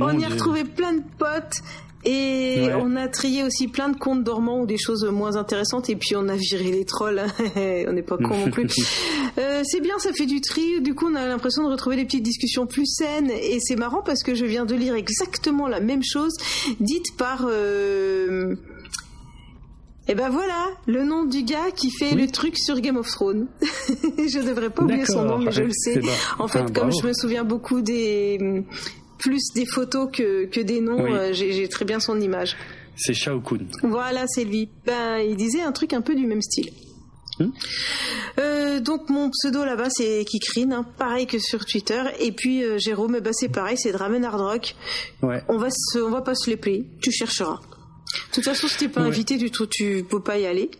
on y a retrouvé plein de potes et on a trié aussi plein de comptes dormants ou des choses moins intéressantes. Et puis on a viré les trolls. on n'est pas con non plus. Euh, c'est bien, ça fait du tri. Du coup, on a l'impression de retrouver des petites discussions plus saines. Et c'est marrant parce que je viens de lire exactement la même chose dite par. Euh... Et ben voilà, le nom du gars qui fait le truc sur Game of Thrones. je devrais pas oublier son nom, mais je le sais. En fait, comme je me souviens beaucoup des plus des photos que, que des noms. Euh, j'ai très bien son image. C'est Shao Kun. Voilà, c'est lui. Ben, il disait un truc un peu du même style. Hmm. Euh, donc mon pseudo là-bas c'est Kikrine, hein, pareil que sur Twitter. Et puis euh, Jérôme, ben, c'est pareil, c'est Dramen Hard Rock. Ouais. On va se, on va pas se les player. Tu chercheras. De toute façon, si t'es pas invité du tout, tu peux pas y aller.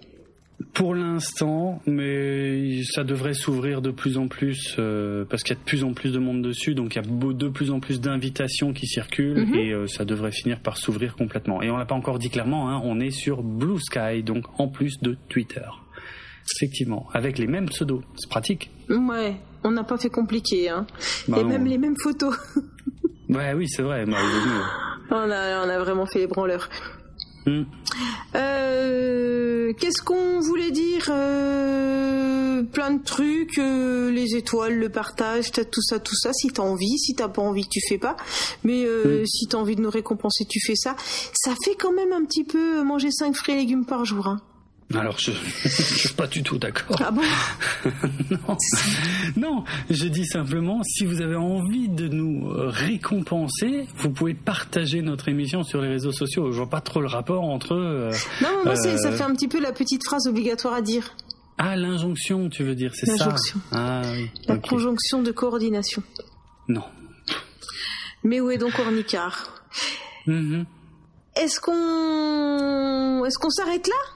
Pour l'instant, mais ça devrait s'ouvrir de plus en plus euh, parce qu'il y a de plus en plus de monde dessus, donc il y a de plus en plus d'invitations qui circulent mhm. et euh, ça devrait finir par s'ouvrir complètement. Et on l'a pas encore dit clairement, hein, on est sur Blue Sky, donc en plus de Twitter. Effectivement, avec les mêmes pseudos, c'est pratique. Ouais, on n'a pas fait compliqué, hein. Bah et même les mêmes photos. ouais, oui, c'est vrai. Bah, on, a, on a vraiment fait les branleurs. Euh, qu'est-ce qu'on voulait dire euh, Plein de trucs, euh, les étoiles, le partage, tout ça, tout ça. Si t'as envie, si t'as pas envie, tu fais pas. Mais hmm. si t'as envie de nous récompenser, tu fais ça. Ça fait quand même un petit peu manger 5 fruits et légumes par jour. Hein. Alors, je ne suis pas du tout d'accord. Ah bon non. non, je dis simplement, si vous avez envie de nous récompenser, vous pouvez partager notre émission sur les réseaux sociaux. Je vois pas trop le rapport entre... Euh, non, moi, euh, ça fait un petit peu la petite phrase obligatoire à dire. Ah, l'injonction, tu veux dire, c'est ça L'injonction. Ah, oui. La conjonction de coordination. Non. Mais où est donc Ornicard mm-hmm. Est-ce qu'on... Est-ce qu'on s'arrête là?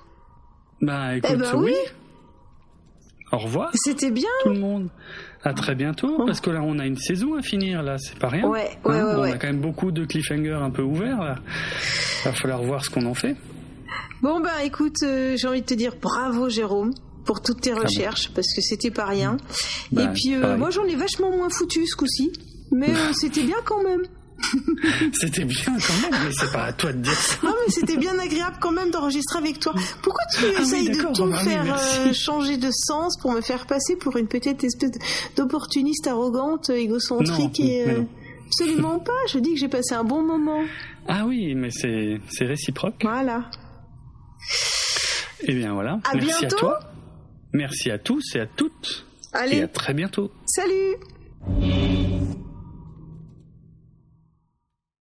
Bah écoute, eh ben oui. Au revoir. C'était bien. Tout le monde. À très bientôt, parce que là on a une saison à finir, là, c'est pas rien. Ouais, ouais, hein, ouais, On a quand même beaucoup de cliffhangers un peu ouverts, là. Il va falloir voir ce qu'on en fait. Bon, bah écoute, euh, j'ai envie de te dire bravo Jérôme pour toutes tes ah recherches, parce que c'était pas rien. Bah, Et puis, euh, moi j'en ai vachement moins foutu ce coup-ci, mais euh, c'était bien quand même. c'était bien quand même, mais c'est pas à toi de dire ça. Non, mais c'était bien agréable quand même d'enregistrer avec toi. Pourquoi tu ah essayes de tout me faire euh, changer de sens pour me faire passer pour une petite espèce d'opportuniste arrogante, égocentrique et. Euh, absolument pas, je dis que j'ai passé un bon moment. Ah oui, mais c'est réciproque. Voilà. Eh bien voilà. À Merci à toi. Merci à tous et à toutes. Allez. Et à très bientôt. Salut